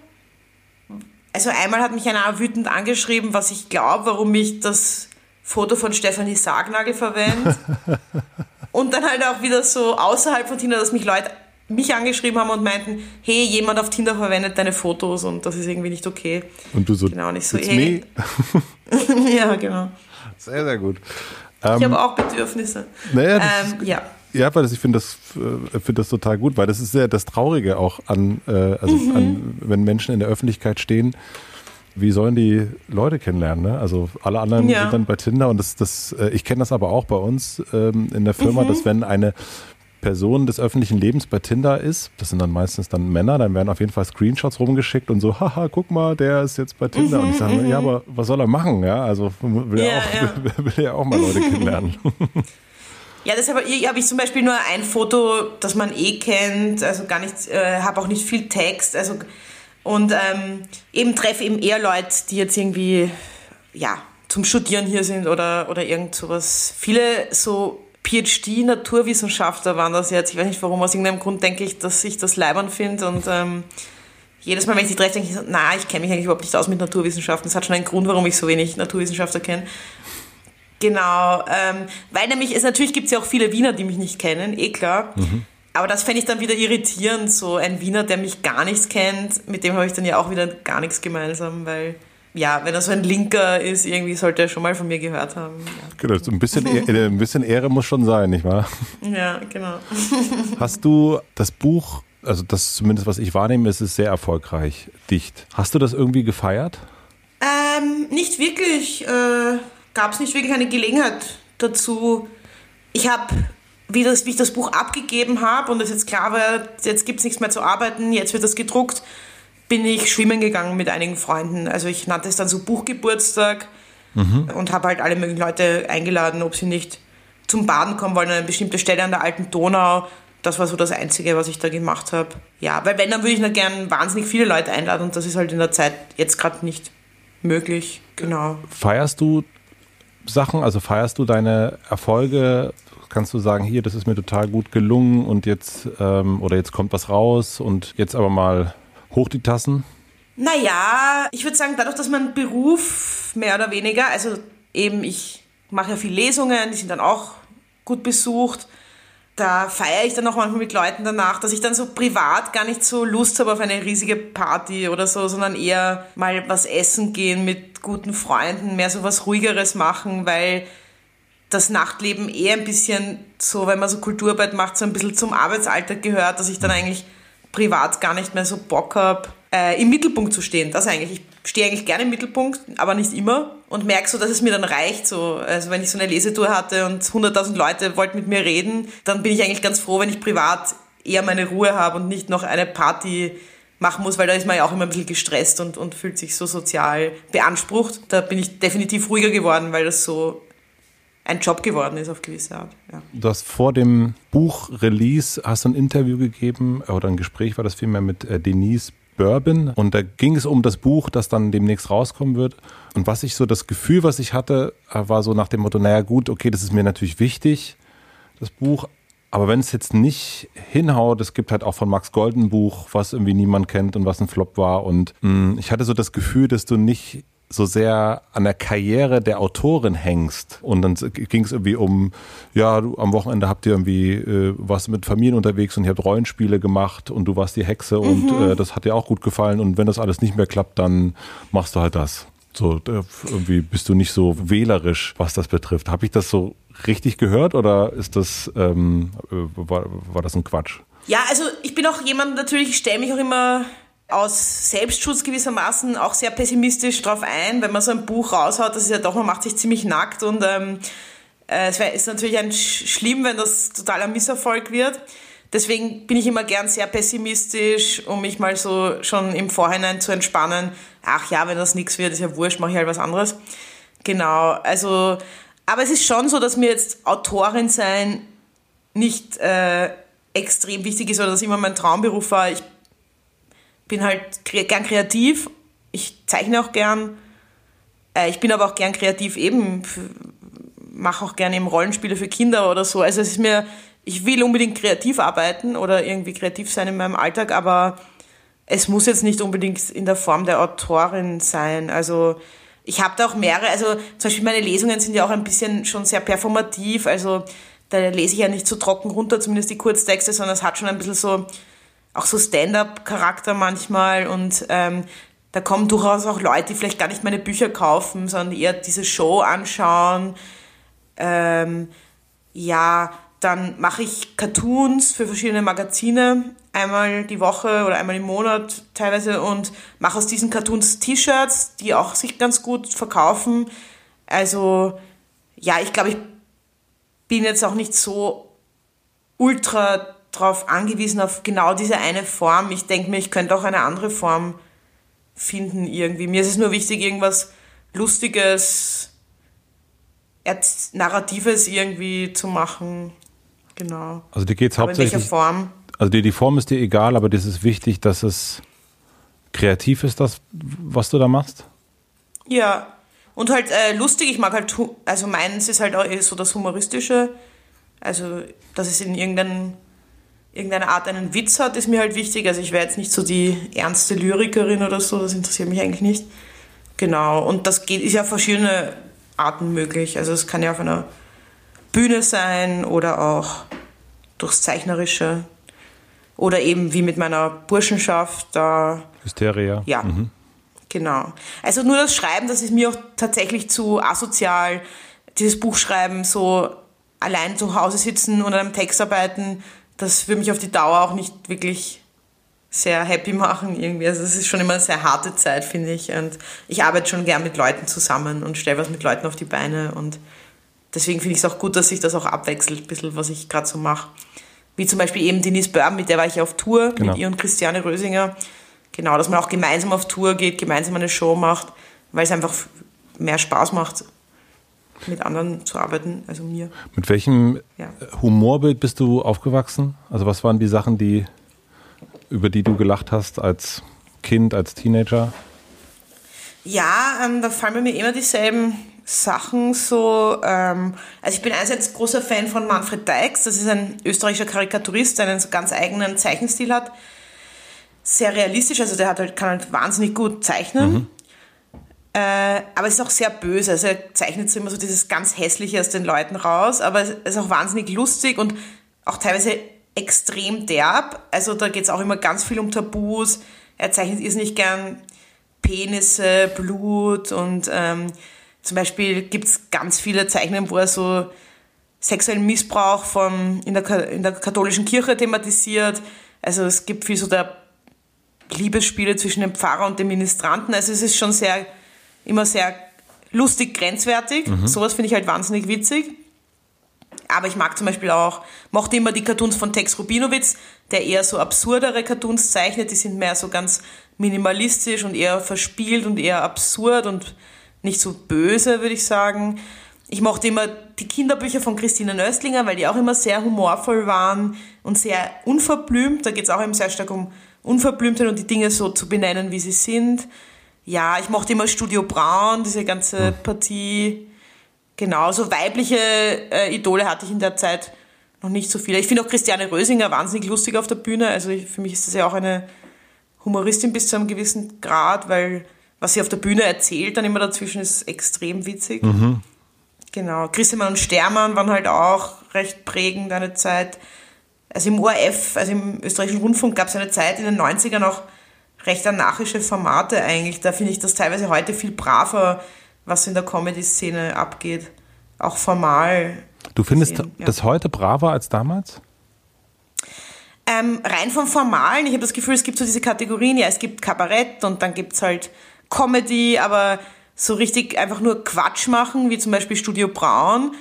Also einmal hat mich einer wütend angeschrieben, was ich glaube, warum ich das Foto von Stefanie Sargnagel verwende. und dann halt auch wieder so außerhalb von Tinder, dass mich Leute mich angeschrieben haben und meinten, hey, jemand auf Tinder verwendet deine Fotos und das ist irgendwie nicht okay. Und du so, genau, nicht so, hey. ja, genau. Sehr, sehr gut. Ich ähm, habe auch Bedürfnisse. Naja, ähm, ja. Ja, weil das, ich finde das, äh, find das total gut, weil das ist ja das Traurige auch an, äh, also mhm. an, wenn Menschen in der Öffentlichkeit stehen, wie sollen die Leute kennenlernen? Ne? Also alle anderen ja. sind dann bei Tinder und das, das, äh, ich kenne das aber auch bei uns ähm, in der Firma, mhm. dass wenn eine Person des öffentlichen Lebens bei Tinder ist, das sind dann meistens dann Männer, dann werden auf jeden Fall Screenshots rumgeschickt und so, haha, guck mal, der ist jetzt bei Tinder. Mhm, und ich sage, mhm. ja, aber was soll er machen? Ja, also will, ja, er, auch, ja. will er auch mal Leute kennenlernen. Ja, deshalb habe ich zum Beispiel nur ein Foto, das man eh kennt, also gar nicht, äh, habe auch nicht viel Text, also und ähm, eben treffe eben eher Leute, die jetzt irgendwie ja zum Studieren hier sind oder oder irgend sowas. Viele so PhD-Naturwissenschaftler waren das jetzt. Ich weiß nicht warum, aus irgendeinem Grund denke ich, dass ich das leibern finde und ähm, jedes Mal, wenn ich die treffe, denke ich, na, ich kenne mich eigentlich überhaupt nicht aus mit Naturwissenschaften. Das hat schon einen Grund, warum ich so wenig Naturwissenschaftler kenne. Genau, ähm, weil nämlich, es natürlich gibt es ja auch viele Wiener, die mich nicht kennen, eh klar. Mhm. Aber das fände ich dann wieder irritierend, so ein Wiener, der mich gar nichts kennt, mit dem habe ich dann ja auch wieder gar nichts gemeinsam, weil ja, wenn er so ein Linker ist, irgendwie sollte er schon mal von mir gehört haben. Ja. Genau, so ein bisschen, Ehre, ein bisschen Ehre muss schon sein, nicht wahr? Ja, genau. Hast du das Buch, also das zumindest, was ich wahrnehme, ist es sehr erfolgreich, dicht. Hast du das irgendwie gefeiert? Ähm, nicht wirklich. Äh, Gab es nicht wirklich eine Gelegenheit dazu. Ich habe wie, das, wie ich das Buch abgegeben habe und es jetzt klar war, jetzt gibt es nichts mehr zu arbeiten, jetzt wird das gedruckt, bin ich schwimmen gegangen mit einigen Freunden. Also ich nannte es dann so Buchgeburtstag mhm. und habe halt alle möglichen Leute eingeladen, ob sie nicht zum Baden kommen wollen an eine bestimmte Stelle an der alten Donau. Das war so das Einzige, was ich da gemacht habe. Ja, weil wenn, dann würde ich noch gern wahnsinnig viele Leute einladen und das ist halt in der Zeit jetzt gerade nicht möglich. Genau. Feierst du Sachen, also feierst du deine Erfolge? Kannst du sagen, hier, das ist mir total gut gelungen und jetzt, ähm, oder jetzt kommt was raus und jetzt aber mal hoch die Tassen? Naja, ich würde sagen, dadurch, dass mein Beruf mehr oder weniger, also eben ich mache ja viel Lesungen, die sind dann auch gut besucht. Da feiere ich dann auch manchmal mit Leuten danach, dass ich dann so privat gar nicht so Lust habe auf eine riesige Party oder so, sondern eher mal was essen gehen mit guten Freunden, mehr so was ruhigeres machen, weil das Nachtleben eher ein bisschen so, wenn man so Kulturarbeit macht, so ein bisschen zum Arbeitsalltag gehört, dass ich dann eigentlich privat gar nicht mehr so Bock habe, äh, im Mittelpunkt zu stehen. Das eigentlich. Ich stehe eigentlich gerne im Mittelpunkt, aber nicht immer und merke so, dass es mir dann reicht. So, also wenn ich so eine Lesetour hatte und 100.000 Leute wollten mit mir reden, dann bin ich eigentlich ganz froh, wenn ich privat eher meine Ruhe habe und nicht noch eine Party machen muss, weil da ist man ja auch immer ein bisschen gestresst und, und fühlt sich so sozial beansprucht. Da bin ich definitiv ruhiger geworden, weil das so ein Job geworden ist auf gewisse Art. Ja. Du hast vor dem Buch-Release hast ein Interview gegeben oder ein Gespräch war das vielmehr mit äh, Denise Bourbon. Und da ging es um das Buch, das dann demnächst rauskommen wird. Und was ich so das Gefühl, was ich hatte, äh, war so nach dem Motto, naja gut, okay, das ist mir natürlich wichtig, das Buch, aber wenn es jetzt nicht hinhaut, es gibt halt auch von Max Golden Buch, was irgendwie niemand kennt und was ein Flop war. Und mh, mm, ich hatte so das Gefühl, dass du nicht so sehr an der Karriere der Autorin hängst. Und dann ging es irgendwie um, ja, du, am Wochenende habt ihr irgendwie, äh, warst mit Familien unterwegs und ihr habt Rollenspiele gemacht und du warst die Hexe mhm. und äh, das hat dir auch gut gefallen. Und wenn das alles nicht mehr klappt, dann machst du halt das. So, irgendwie bist du nicht so wählerisch, was das betrifft. Habe ich das so richtig gehört oder ist das, ähm, äh, war, war das ein Quatsch? Ja, also ich bin auch jemand, natürlich, ich stelle mich auch immer aus Selbstschutz gewissermaßen auch sehr pessimistisch drauf ein, wenn man so ein Buch raushaut, das ist ja doch, man macht sich ziemlich nackt und ähm, äh, es wär, ist natürlich ein schlimm, wenn das totaler Misserfolg wird. Deswegen bin ich immer gern sehr pessimistisch, um mich mal so schon im Vorhinein zu entspannen. Ach ja, wenn das nichts wird, ist ja wurscht, mache ich halt was anderes. Genau, also, aber es ist schon so, dass mir jetzt Autorin sein nicht äh, extrem wichtig ist oder dass immer mein Traumberuf war. Ich bin halt gern kreativ. Ich zeichne auch gern. Äh, ich bin aber auch gern kreativ eben. Mache auch gerne eben Rollenspiele für Kinder oder so. Also es ist mir, ich will unbedingt kreativ arbeiten oder irgendwie kreativ sein in meinem Alltag, aber es muss jetzt nicht unbedingt in der Form der Autorin sein. Also ich habe da auch mehrere, also zum Beispiel meine Lesungen sind ja auch ein bisschen schon sehr performativ, also da lese ich ja nicht so trocken runter, zumindest die Kurztexte, sondern es hat schon ein bisschen so auch so Stand-up-Charakter manchmal und ähm, da kommen durchaus auch Leute, die vielleicht gar nicht meine Bücher kaufen, sondern eher diese Show anschauen. Ähm, ja, dann mache ich Cartoons für verschiedene Magazine, einmal die Woche oder einmal im Monat teilweise und mache aus diesen Cartoons T-Shirts, die auch sich ganz gut verkaufen. Also ja, ich glaube, ich bin jetzt auch nicht so ultra darauf angewiesen, auf genau diese eine Form. Ich denke mir, ich könnte auch eine andere Form finden irgendwie. Mir ist es nur wichtig, irgendwas Lustiges, Narratives irgendwie zu machen. Genau. Also dir geht es hauptsächlich. in welcher Form? Also dir die Form ist dir egal, aber das ist wichtig, dass es kreativ ist, das, was du da machst? Ja. Und halt äh, lustig, ich mag halt, also meins ist halt auch so das Humoristische. Also, dass es in irgendeinem irgendeine Art einen Witz hat, ist mir halt wichtig. Also ich wäre jetzt nicht so die ernste Lyrikerin oder so, das interessiert mich eigentlich nicht. Genau, und das geht, ist ja verschiedene Arten möglich. Also es kann ja auf einer Bühne sein oder auch durchs Zeichnerische. Oder eben wie mit meiner Burschenschaft da. Hysteria. Ja. Mhm. Genau. Also nur das Schreiben, das ist mir auch tatsächlich zu asozial. Dieses Buchschreiben, so allein zu Hause sitzen und an einem Text arbeiten, das würde mich auf die Dauer auch nicht wirklich sehr happy machen irgendwie. Also es ist schon immer eine sehr harte Zeit, finde ich. Und ich arbeite schon gern mit Leuten zusammen und stelle was mit Leuten auf die Beine. Und deswegen finde ich es auch gut, dass sich das auch abwechselt, ein bisschen, was ich gerade so mache. Wie zum Beispiel eben Denise Börn, mit der war ich auf Tour, genau. mit ihr und Christiane Rösinger. Genau, dass man auch gemeinsam auf Tour geht, gemeinsam eine Show macht, weil es einfach mehr Spaß macht, mit anderen zu arbeiten, also mir. Mit welchem ja. Humorbild bist du aufgewachsen? Also was waren die Sachen, die, über die du gelacht hast als Kind, als Teenager? Ja, ähm, da fallen mir immer dieselben Sachen so. Ähm, also ich bin einerseits großer Fan von Manfred Deix, das ist ein österreichischer Karikaturist, der einen so ganz eigenen Zeichenstil hat. Sehr realistisch, also der hat halt, kann halt wahnsinnig gut zeichnen. Mhm. Äh, aber es ist auch sehr böse. Also er zeichnet so immer so dieses ganz Hässliche aus den Leuten raus, aber es ist auch wahnsinnig lustig und auch teilweise extrem derb. Also da geht es auch immer ganz viel um Tabus. Er zeichnet nicht gern Penisse, Blut und ähm, zum Beispiel gibt es ganz viele Zeichnungen, wo er so sexuellen Missbrauch von, in, der, in der katholischen Kirche thematisiert. Also es gibt viel so der Liebesspiele zwischen dem Pfarrer und dem Ministranten. Also es ist schon sehr, immer sehr lustig, grenzwertig. Mhm. Sowas finde ich halt wahnsinnig witzig. Aber ich mag zum Beispiel auch, mochte immer die Cartoons von Tex Rubinowitz, der eher so absurdere Cartoons zeichnet. Die sind mehr so ganz minimalistisch und eher verspielt und eher absurd und nicht so böse, würde ich sagen. Ich mochte immer die Kinderbücher von Christine Nöstlinger, weil die auch immer sehr humorvoll waren und sehr unverblümt. Da geht es auch eben sehr stark um Unverblümtheit und die Dinge so zu benennen, wie sie sind. Ja, ich mochte immer Studio Braun, diese ganze hm. Partie. Genau, so weibliche äh, Idole hatte ich in der Zeit noch nicht so viele. Ich finde auch Christiane Rösinger wahnsinnig lustig auf der Bühne. Also ich, für mich ist das ja auch eine Humoristin bis zu einem gewissen Grad, weil was sie auf der Bühne erzählt, dann immer dazwischen ist extrem witzig. Mhm. Genau. Grissemann und Stermann waren halt auch recht prägend eine Zeit. Also im ORF, also im österreichischen Rundfunk gab es eine Zeit in den 90ern auch recht anarchische Formate eigentlich. Da finde ich das teilweise heute viel braver, was in der Comedy-Szene abgeht. Auch formal. Du findest gesehen, ja. das heute braver als damals? Ähm, rein vom Formalen, ich habe das Gefühl, es gibt so diese Kategorien, ja, es gibt Kabarett und dann gibt es halt Comedy, aber so richtig einfach nur Quatsch machen, wie zum Beispiel Studio Braun,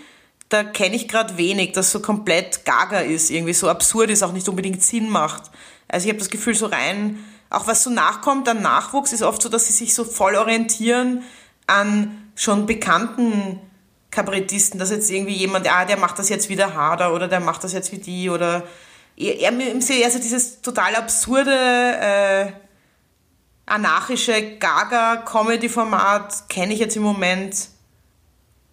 da kenne ich gerade wenig, das so komplett gaga ist, irgendwie so absurd ist, auch nicht unbedingt Sinn macht. Also ich habe das Gefühl, so rein, auch was so nachkommt an Nachwuchs, ist oft so, dass sie sich so voll orientieren an schon bekannten Kabarettisten, dass jetzt irgendwie jemand, ah, der macht das jetzt wieder harder oder der macht das jetzt wie die oder eher, eher so dieses total absurde, äh, anarchische Gaga-Comedy-Format kenne ich jetzt im Moment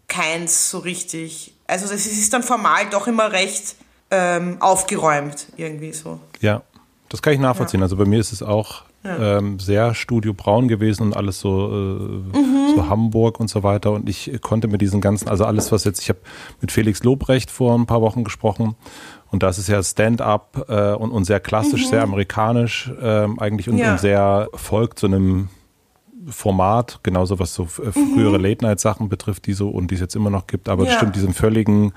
keins so richtig. Also es ist dann formal doch immer recht ähm, aufgeräumt irgendwie so. Ja, das kann ich nachvollziehen. Ja. Also bei mir ist es auch ja. ähm, sehr Studio Braun gewesen und alles so, äh, mhm. so Hamburg und so weiter. Und ich konnte mit diesen ganzen, also alles, was jetzt, ich habe mit Felix Lobrecht vor ein paar Wochen gesprochen und das ist ja Stand-up äh, und, und sehr klassisch, mhm. sehr amerikanisch äh, eigentlich und, ja. und, sehr folgt so einem Format, genauso was so äh, frühere mhm. Late-Night-Sachen betrifft, die so und die es jetzt immer noch gibt. Aber ja. stimmt, diesen völligen,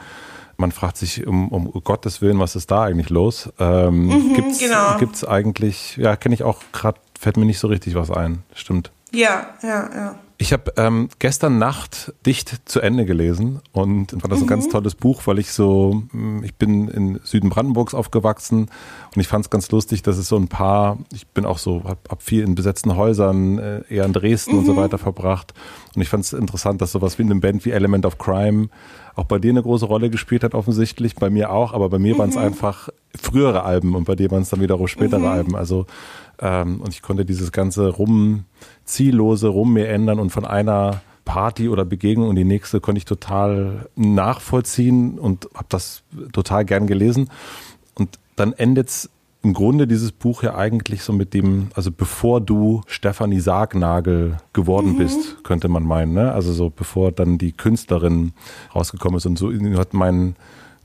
man fragt sich um, um Gottes Willen, was ist da eigentlich los? Ähm, mhm, gibt's, genau. gibt's eigentlich, ja, kenne ich auch gerade, fällt mir nicht so richtig was ein. Stimmt. Ja, ja, ja. Ich habe ähm, gestern Nacht dicht zu Ende gelesen und fand das mhm. ein ganz mhm. tolles Buch, weil ich so, hm, ich bin in Süden Brandenburgs aufgewachsen und ich fand es ganz lustig, dass es so ein paar, ich bin auch so, habe hab viel in besetzten Häusern, äh, eher in Dresden mhm. und so mhm. weiter verbracht und ich fand es interessant, dass sowas wie in einem Band wie Element of Crime auch bei dir eine große Rolle gespielt hat offensichtlich, bei mir auch, aber bei mir mhm. waren es einfach frühere Alben und bei dir waren es dann wiederum spätere mhm. Alben, also ähm, und ich konnte dieses ganze rum, ziellose rum mir ändern und von einer Party oder Begegnung in die nächste konnte ich total nachvollziehen und habe das total gern gelesen. Und dann endet im Grunde dieses Buch ja eigentlich so mit dem, also bevor du Stefanie Sargnagel geworden mhm. bist, könnte man meinen, ne? Also so bevor dann die Künstlerin rausgekommen ist und so hat mein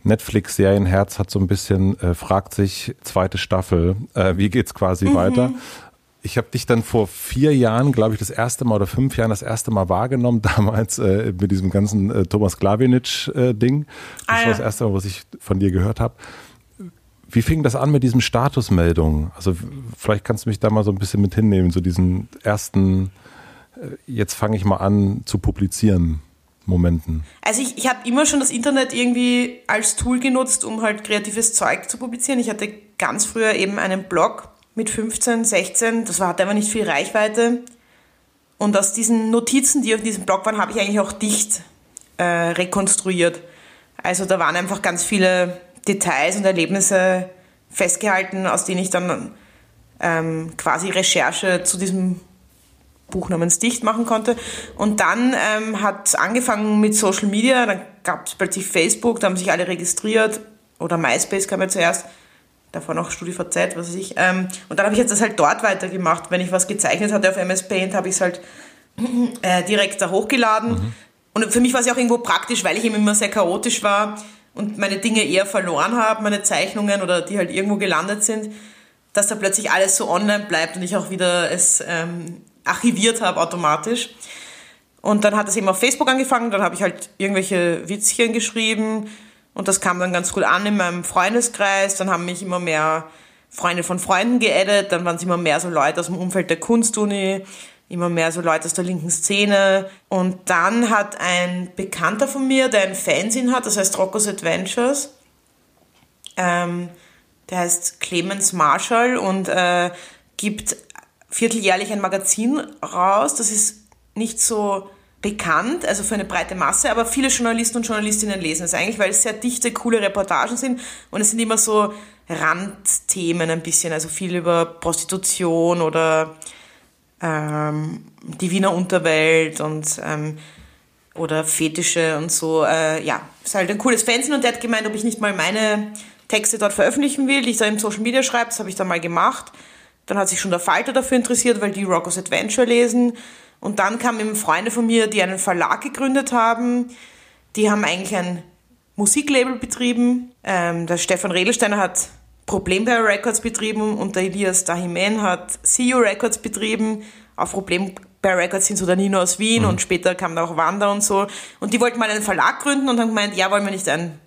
Netflix-Serienherz hat so ein bisschen, äh, fragt sich, zweite Staffel, äh, wie geht's quasi mhm. weiter? Ich habe dich dann vor vier Jahren, glaube ich, das erste Mal oder fünf Jahren das erste Mal wahrgenommen, damals äh, mit diesem ganzen äh, Thomas Glawinitsch-Ding. Äh, das ah, ja. war das erste Mal, was ich von dir gehört habe. Wie fing das an mit diesem Statusmeldung? Also vielleicht kannst du mich da mal so ein bisschen mit hinnehmen, so diesen ersten, äh, jetzt fange ich mal an zu publizieren. Momenten? Also ich, ich habe immer schon das Internet irgendwie als Tool genutzt, um halt kreatives Zeug zu publizieren. Ich hatte ganz früher eben einen Blog mit 15, 16, das war, hatte aber nicht viel Reichweite. Und aus diesen Notizen, die auf diesem Blog waren, habe ich eigentlich auch dicht äh, rekonstruiert. Also da waren einfach ganz viele Details und Erlebnisse festgehalten, aus denen ich dann ähm, quasi Recherche zu diesem Buch namens Dicht machen konnte. Und dann ähm, hat angefangen mit Social Media, dann gab es plötzlich Facebook, da haben sich alle registriert, oder MySpace kam ja zuerst, davor noch StudiVZ, was weiß ich. Ähm, und dann habe ich jetzt das halt dort weitergemacht. Wenn ich was gezeichnet hatte auf MS Paint, habe ich es halt äh, direkt da hochgeladen. Mhm. Und für mich war es ja auch irgendwo praktisch, weil ich eben immer sehr chaotisch war und meine Dinge eher verloren habe, meine Zeichnungen oder die halt irgendwo gelandet sind, dass da plötzlich alles so online bleibt und ich auch wieder es ähm, archiviert habe automatisch. Und dann hat es eben auf Facebook angefangen, dann habe ich halt irgendwelche Witzchen geschrieben und das kam dann ganz gut an in meinem Freundeskreis. Dann haben mich immer mehr Freunde von Freunden geaddet, dann waren es immer mehr so Leute aus dem Umfeld der Kunstuni, immer mehr so Leute aus der linken Szene. Und dann hat ein Bekannter von mir, der ein Fanzine hat, das heißt Rocco's Adventures, ähm, der heißt Clemens Marshall und äh, gibt vierteljährlich ein Magazin raus. Das ist nicht so bekannt, also für eine breite Masse, aber viele Journalisten und Journalistinnen lesen es eigentlich, weil es sehr dichte, coole Reportagen sind und es sind immer so Randthemen ein bisschen, also viel über Prostitution oder ähm, die Wiener Unterwelt und ähm, oder Fetische und so. Äh, ja, ist halt ein cooles Fanzine und der hat gemeint, ob ich nicht mal meine Texte dort veröffentlichen will, die ich da im Social Media schreibe. Das habe ich dann mal gemacht. Dann hat sich schon der Falter dafür interessiert, weil die Rockers Adventure lesen. Und dann kamen eben Freunde von mir, die einen Verlag gegründet haben. Die haben eigentlich ein Musiklabel betrieben. Ähm, der Stefan Redelsteiner hat Problembear Records betrieben und der Elias Dahimen hat CU Records betrieben. Auf Problembear Records sind so der Nino aus Wien mhm. und später kam da auch Wanda und so. Und die wollten mal einen Verlag gründen und haben gemeint, ja, wollen wir nicht ein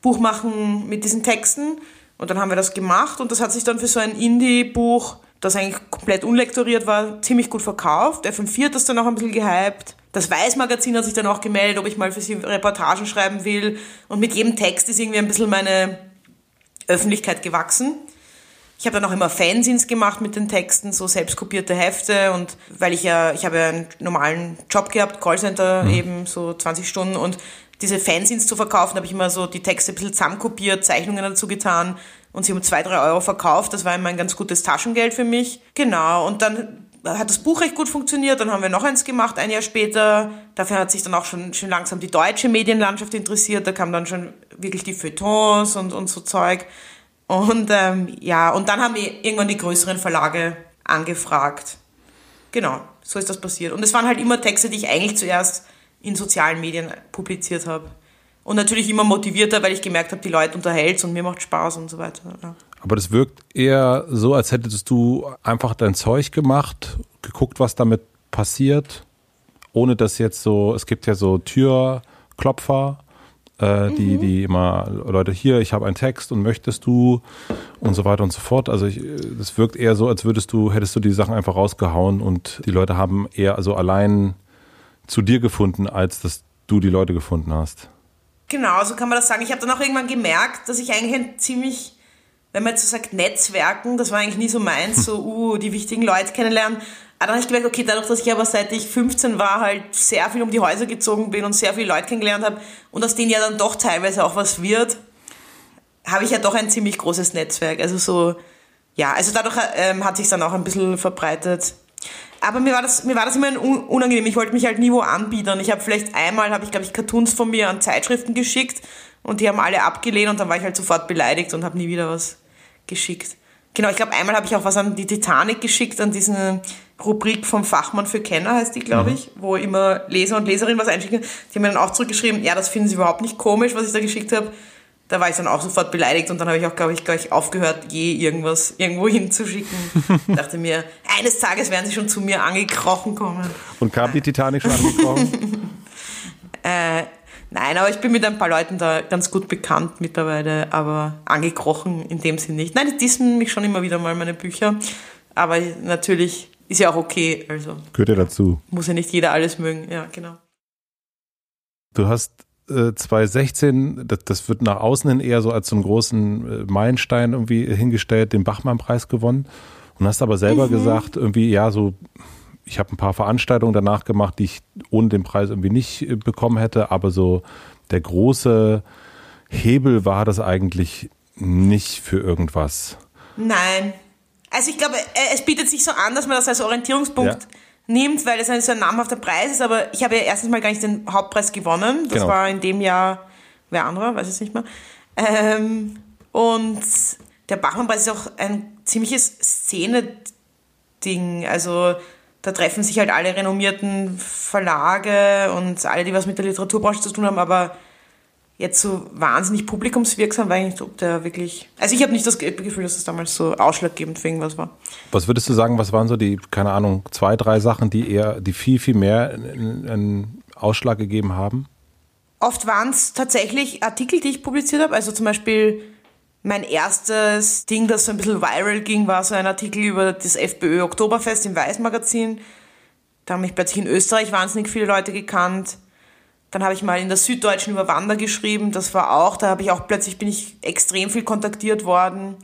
Buch machen mit diesen Texten? Und dann haben wir das gemacht und das hat sich dann für so ein Indie-Buch, das eigentlich komplett unlektoriert war, ziemlich gut verkauft. FM4 hat das dann auch ein bisschen gehypt. Das Weiß-Magazin hat sich dann auch gemeldet, ob ich mal für sie Reportagen schreiben will. Und mit jedem Text ist irgendwie ein bisschen meine Öffentlichkeit gewachsen. Ich habe dann auch immer Fanzines gemacht mit den Texten, so selbstkopierte Hefte und weil ich ja, ich habe ja einen normalen Job gehabt, Callcenter mhm. eben so 20 Stunden und diese Fanzines zu verkaufen, habe ich immer so die Texte ein bisschen zusammenkopiert, Zeichnungen dazu getan und sie um zwei, drei Euro verkauft. Das war immer ein ganz gutes Taschengeld für mich. Genau. Und dann hat das Buch recht gut funktioniert. Dann haben wir noch eins gemacht, ein Jahr später. Dafür hat sich dann auch schon, schon langsam die deutsche Medienlandschaft interessiert. Da kamen dann schon wirklich die Feuilletons und, und so Zeug. Und ähm, ja, und dann haben wir irgendwann die größeren Verlage angefragt. Genau, so ist das passiert. Und es waren halt immer Texte, die ich eigentlich zuerst in sozialen Medien publiziert habe. Und natürlich immer motivierter, weil ich gemerkt habe, die Leute unterhält und mir macht Spaß und so weiter. Ja. Aber das wirkt eher so, als hättest du einfach dein Zeug gemacht, geguckt, was damit passiert, ohne dass jetzt so, es gibt ja so Türklopfer, äh, die, mhm. die immer, Leute, hier, ich habe einen Text und möchtest du und so weiter und so fort. Also es wirkt eher so, als würdest du, hättest du die Sachen einfach rausgehauen und die Leute haben eher also allein zu dir gefunden, als dass du die Leute gefunden hast. Genau, so kann man das sagen. Ich habe dann auch irgendwann gemerkt, dass ich eigentlich ein ziemlich, wenn man jetzt so sagt, Netzwerken, das war eigentlich nie so meins, so, uh, die wichtigen Leute kennenlernen. Aber dann habe ich gemerkt, okay, dadurch, dass ich aber seit ich 15 war, halt sehr viel um die Häuser gezogen bin und sehr viele Leute kennengelernt habe und aus denen ja dann doch teilweise auch was wird, habe ich ja doch ein ziemlich großes Netzwerk. Also so, ja, also dadurch ähm, hat sich dann auch ein bisschen verbreitet aber mir war das, mir war das immer unangenehm. Ich wollte mich halt nie wo anbieten. Ich habe vielleicht einmal, habe ich glaube ich Cartoons von mir an Zeitschriften geschickt und die haben alle abgelehnt und dann war ich halt sofort beleidigt und habe nie wieder was geschickt. Genau, ich glaube einmal habe ich auch was an die Titanic geschickt, an diesen Rubrik vom Fachmann für Kenner heißt die, glaube mhm. ich, wo immer Leser und Leserinnen was einschicken. Die haben mir dann auch zurückgeschrieben, ja, das finden sie überhaupt nicht komisch, was ich da geschickt habe da war ich dann auch sofort beleidigt und dann habe ich auch, glaube ich, gleich aufgehört, je irgendwas irgendwo hinzuschicken. dachte mir, eines Tages werden sie schon zu mir angekrochen kommen. Und kam die Titanic schon angekrochen? äh, nein, aber ich bin mit ein paar Leuten da ganz gut bekannt mittlerweile, aber angekrochen in dem Sinn nicht. Nein, die dissen mich schon immer wieder mal meine Bücher, aber natürlich ist ja auch okay. Also Gehört ja dazu. Muss ja nicht jeder alles mögen, ja, genau. Du hast 2016, das, das, wird nach außen hin eher so als so einen großen äh, Meilenstein irgendwie hingestellt, den Bachmann-Preis gewonnen. Und hast aber selber mhm. gesagt, irgendwie, ja, so ich habe ein paar Veranstaltungen danach gemacht, die ich ohne den Preis irgendwie nicht äh, bekommen hätte, aber so der große Hebel war das eigentlich nicht für irgendwas. Nein. Also ich glaube, äh, es bietet sich so an, dass man das als Orientierungspunkt ja. nimmt, weil es ein so ein namhafter Preis ist, aber ich habe ja erstens mal gar nicht den Hauptpreis gewonnen. Das genau. war in dem Jahr wer anderer, weiß ich nicht mehr. Ähm, und der Bachmann-Preis ist auch ein ziemliches Szene-Ding. Also da treffen sich halt alle renommierten Verlage und alle, die was mit der Literaturbranche zu tun haben, aber jetzt so wahnsinnig publikumswirksam war ich nicht, ob der wirklich. Also ich habe nicht das Gefühl, dass es damals so ausschlaggebend für irgendwas war. Was würdest du sagen, was waren so die, keine Ahnung, zwei, drei Sachen, die eher, die viel, viel mehr einen Ausschlag gegeben haben? Oft waren es tatsächlich Artikel, die ich publiziert habe. Also zum Beispiel mein erstes Ding, das so ein bisschen viral ging, war so ein Artikel über das FPÖ Oktoberfest im Weiß-Magazin. Da haben mich plötzlich in Österreich wahnsinnig viele Leute gekannt. Dann habe ich mal in der Süddeutschen über Wander geschrieben. Das war auch, da habe ich auch plötzlich bin ich extrem viel kontaktiert worden.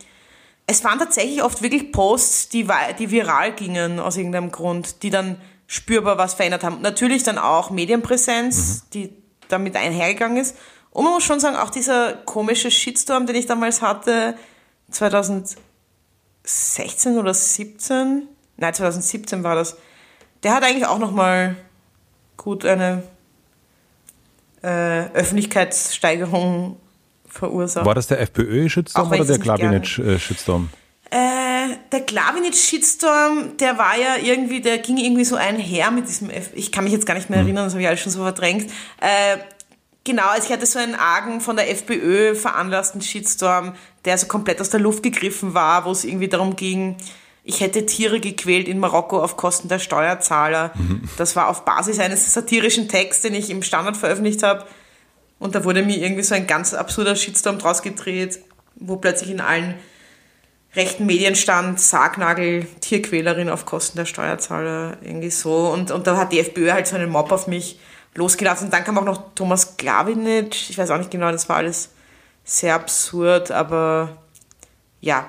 Es waren tatsächlich oft wirklich Posts, die, die viral gingen aus irgendeinem Grund, die dann spürbar was verändert haben. Natürlich dann auch Medienpräsenz, mhm. die damit einhergegangen ist. Und man muss schon sagen, auch dieser komische Shitstorm, den ich damals hatte, 2016 oder 17, nein, 2017 war das, der hat eigentlich auch nochmal gut eine äh, Öffentlichkeitssteigerung verursacht. War das der FPÖ-Shitstorm oder der Klabinitsch-Shitstorm? Äh, der Klabinitsch-Shitstorm, der war ja irgendwie, der ging irgendwie so einher mit diesem, F ich kann mich jetzt gar nicht mehr hm. erinnern, das habe ich alles schon so verdrängt. Äh, Genau, also ich hatte so einen argen von der FPÖ veranlassten Shitstorm, der so komplett aus der Luft gegriffen war, wo es irgendwie darum ging, ich hätte Tiere gequält in Marokko auf Kosten der Steuerzahler. Mhm. Das war auf Basis eines satirischen Texts, den ich im Standard veröffentlicht habe. Und da wurde mir irgendwie so ein ganz absurder Shitstorm draus gedreht, wo plötzlich in allen rechten Medien stand, Sargnagel, Tierquälerin auf Kosten der Steuerzahler, irgendwie so. Und, und da hat die FPÖ halt so einen Mob auf mich losgelassen. Und dann kam auch noch Thomas Glawinitsch. Ich weiß auch nicht genau, das war alles sehr absurd, aber ja.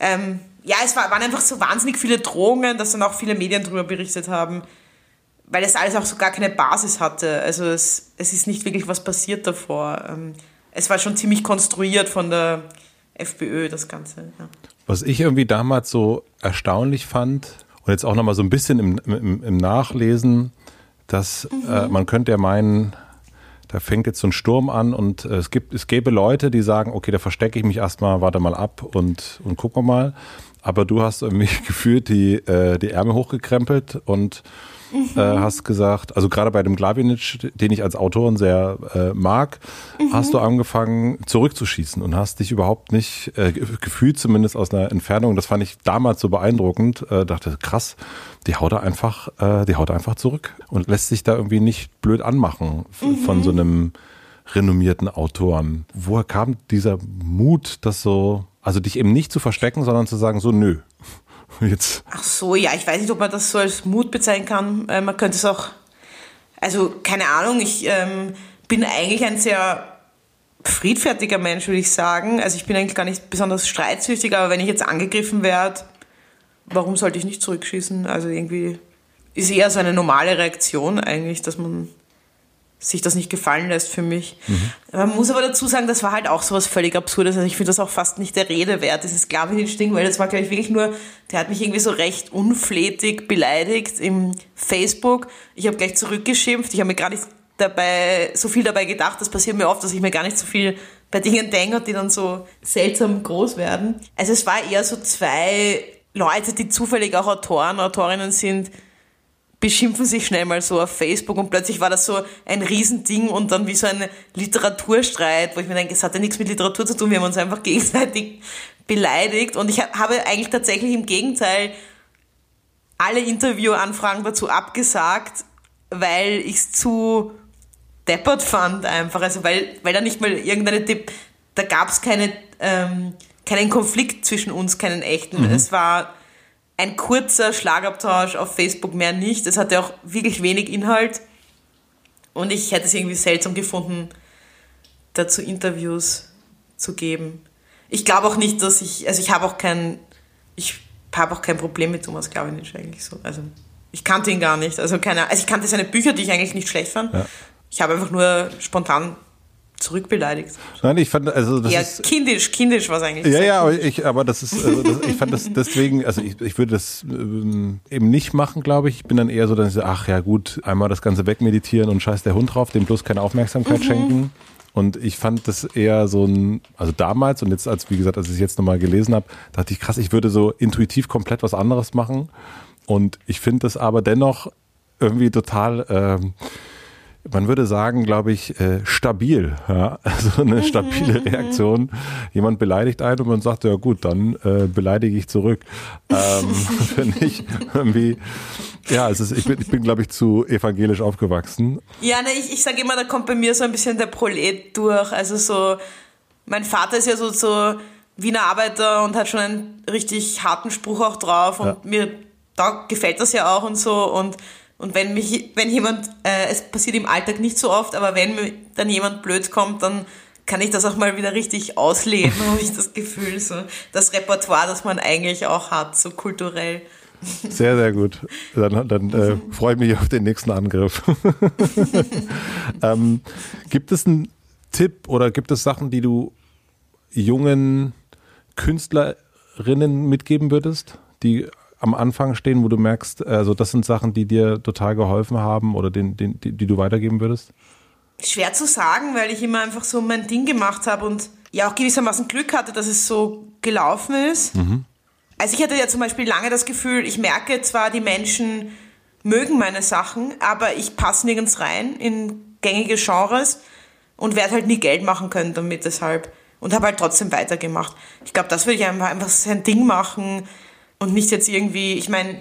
Ähm, ja, es war, waren einfach so wahnsinnig viele Drohungen, dass dann auch viele Medien darüber berichtet haben, weil es alles auch so gar keine Basis hatte. Also es, es ist nicht wirklich was passiert davor. Ähm, es war schon ziemlich konstruiert von der FPÖ, das Ganze. Ja. Was ich irgendwie damals so erstaunlich fand und jetzt auch nochmal so ein bisschen im, im, im Nachlesen, dass mhm. äh, man könnte ja meinen, da fängt jetzt so ein Sturm an und äh, es gibt, es gäbe Leute, die sagen, okay, da verstecke ich mich erstmal, warte mal ab und, und gucken wir mal. Aber du hast irgendwie gefühlt die, äh, die Ärmel hochgekrempelt und mhm. äh, hast gesagt, also gerade bei dem Glavinic, den ich als Autoren sehr äh, mag, mhm. hast du angefangen zurückzuschießen und hast dich überhaupt nicht äh, gefühlt, zumindest aus einer Entfernung. Das fand ich damals so beeindruckend. Äh, dachte, krass, die haut er einfach, äh, die haut einfach zurück und lässt sich da irgendwie nicht blöd anmachen mhm. von so einem renommierten Autoren. Woher kam dieser Mut, das so, also dich eben nicht zu verstecken, sondern zu sagen, so nö, jetzt. Ach so, ja, ich weiß nicht, ob man das so als Mut bezeichnen kann. Äh, man könnte es auch, also keine Ahnung, ich ähm, bin eigentlich ein sehr friedfertiger Mensch, würde ich sagen. Also ich bin eigentlich gar nicht besonders streitsüchtig, aber wenn ich jetzt angegriffen werde, warum sollte ich nicht zurückschießen? Also irgendwie ist eher so eine normale Reaktion eigentlich, dass man sich das nicht gefallen lässt für mich. Mhm. Man muss aber dazu sagen, das war halt auch so was völlig Absurdes. Also ich finde das auch fast nicht der Rede wert, dieses Sklavenitsch-Ding, weil das war, glaube ich, wirklich nur, der hat mich irgendwie so recht unflätig beleidigt im Facebook. Ich habe gleich zurückgeschimpft. Ich habe mir gar nicht dabei, so viel dabei gedacht. Das passiert mir oft, dass ich mir gar nicht so viel bei Dingen denke und die dann so seltsam groß werden. Also es war eher so zwei Leute, die zufällig auch Autoren, Autorinnen sind, beschimpfen sich schnell mal so auf Facebook und plötzlich war das so ein Riesending und dann wie so ein Literaturstreit, wo ich mir denke, es hat ja nichts mit Literatur zu tun, wir haben uns einfach gegenseitig beleidigt und ich habe eigentlich tatsächlich im Gegenteil alle Interviewanfragen dazu abgesagt, weil ich es zu deppert fand einfach, also weil, weil da nicht mal irgendeine, da gab es keine, ähm, keinen Konflikt zwischen uns, keinen echten. Mhm. Es war ein kurzer Schlagabtausch auf Facebook, mehr nicht. Es hatte auch wirklich wenig Inhalt. Und ich hätte es irgendwie seltsam gefunden, dazu Interviews zu geben. Ich glaube auch nicht, dass ich, also ich habe auch kein, ich habe auch kein Problem mit Thomas Klavinic eigentlich so. Also ich kannte ihn gar nicht. Also keine, also ich kannte seine Bücher, die ich eigentlich nicht schlecht fand. Ja. Ich habe einfach nur spontan zurückbeleidigt. Nein, ich fand, also das ja, ist kindisch, kindisch war es eigentlich. Ja, ja, aber ich, aber das ist, also das, ich fand das deswegen, also ich, ich würde das ähm, eben nicht machen, glaube ich. Ich bin dann eher so, dass ich so, ach ja gut, einmal das Ganze wegmeditieren und scheiß der Hund drauf, dem bloß keine Aufmerksamkeit mhm. schenken. Und ich fand das eher so ein, also damals und jetzt, als wie gesagt, als ich es jetzt nochmal gelesen habe, dachte ich, krass, ich würde so intuitiv komplett was anderes machen. Und ich finde das aber dennoch irgendwie total, ähm, man würde sagen, glaube ich, äh, stabil. Ja? Also eine stabile Reaktion. Jemand beleidigt einen und man sagt, ja gut, dann äh, beleidige ich zurück. Ähm, Finde ich irgendwie, ja, es ist, ich bin, ich bin glaube ich, zu evangelisch aufgewachsen. Ja, ne, ich, ich sage immer, da kommt bei mir so ein bisschen der Prolet durch. Also so, mein Vater ist ja so, so Wiener Arbeiter und hat schon einen richtig harten Spruch auch drauf und ja. mir da gefällt das ja auch und so und und wenn mich, wenn jemand, äh, es passiert im Alltag nicht so oft, aber wenn mir dann jemand blöd kommt, dann kann ich das auch mal wieder richtig ausleben, habe ich das Gefühl, so das Repertoire, das man eigentlich auch hat, so kulturell. Sehr, sehr gut. Dann, dann äh, freue ich mich auf den nächsten Angriff. ähm, gibt es einen Tipp oder gibt es Sachen, die du jungen Künstlerinnen mitgeben würdest, die am Anfang stehen, wo du merkst, also das sind Sachen, die dir total geholfen haben oder den, den, die, die du weitergeben würdest? Schwer zu sagen, weil ich immer einfach so mein Ding gemacht habe und ja auch gewissermaßen Glück hatte, dass es so gelaufen ist. Mhm. Also ich hatte ja zum Beispiel lange das Gefühl, ich merke zwar, die Menschen mögen meine Sachen, aber ich passe nirgends rein in gängige Genres und werde halt nie Geld machen können damit deshalb. Und habe halt trotzdem weitergemacht. Ich glaube, das will ich einfach, einfach sein Ding machen und nicht jetzt irgendwie, ich meine,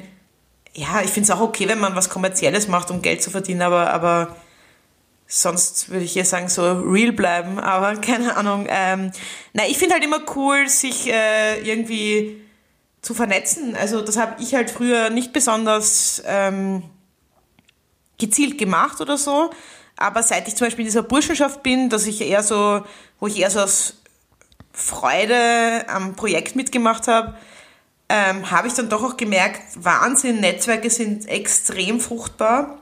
ja, ich finde es auch okay, wenn man was Kommerzielles macht, um Geld zu verdienen, aber, aber sonst würde ich hier sagen, so real bleiben, aber keine Ahnung. Ähm, na, ich finde halt immer cool, sich äh, irgendwie zu vernetzen. Also das habe ich halt früher nicht besonders ähm, gezielt gemacht oder so. Aber seit ich zum Beispiel in dieser Burschenschaft bin, dass ich eher so, wo ich eher so aus Freude am Projekt mitgemacht habe, ähm, habe ich dann doch auch gemerkt, Wahnsinn, Netzwerke sind extrem fruchtbar.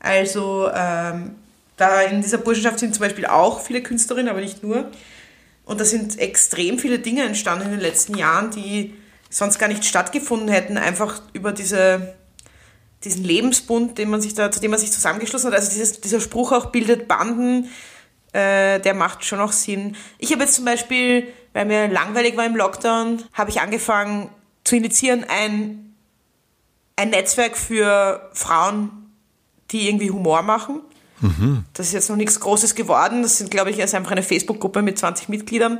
Also ähm, da in dieser Burschenschaft sind zum Beispiel auch viele Künstlerinnen, aber nicht nur. Und da sind extrem viele Dinge entstanden in den letzten Jahren, die sonst gar nicht stattgefunden hätten, einfach über diese, diesen Lebensbund, den man sich da, zu dem man sich zusammengeschlossen hat. Also dieses, dieser Spruch auch bildet Banden, äh, der macht schon auch Sinn. Ich habe jetzt zum Beispiel weil mir langweilig war im Lockdown, habe ich angefangen zu initiieren ein, ein Netzwerk für Frauen, die irgendwie Humor machen. Mhm. Das ist jetzt noch nichts Großes geworden. Das sind, glaube ich, erst einfach eine Facebook-Gruppe mit 20 Mitgliedern.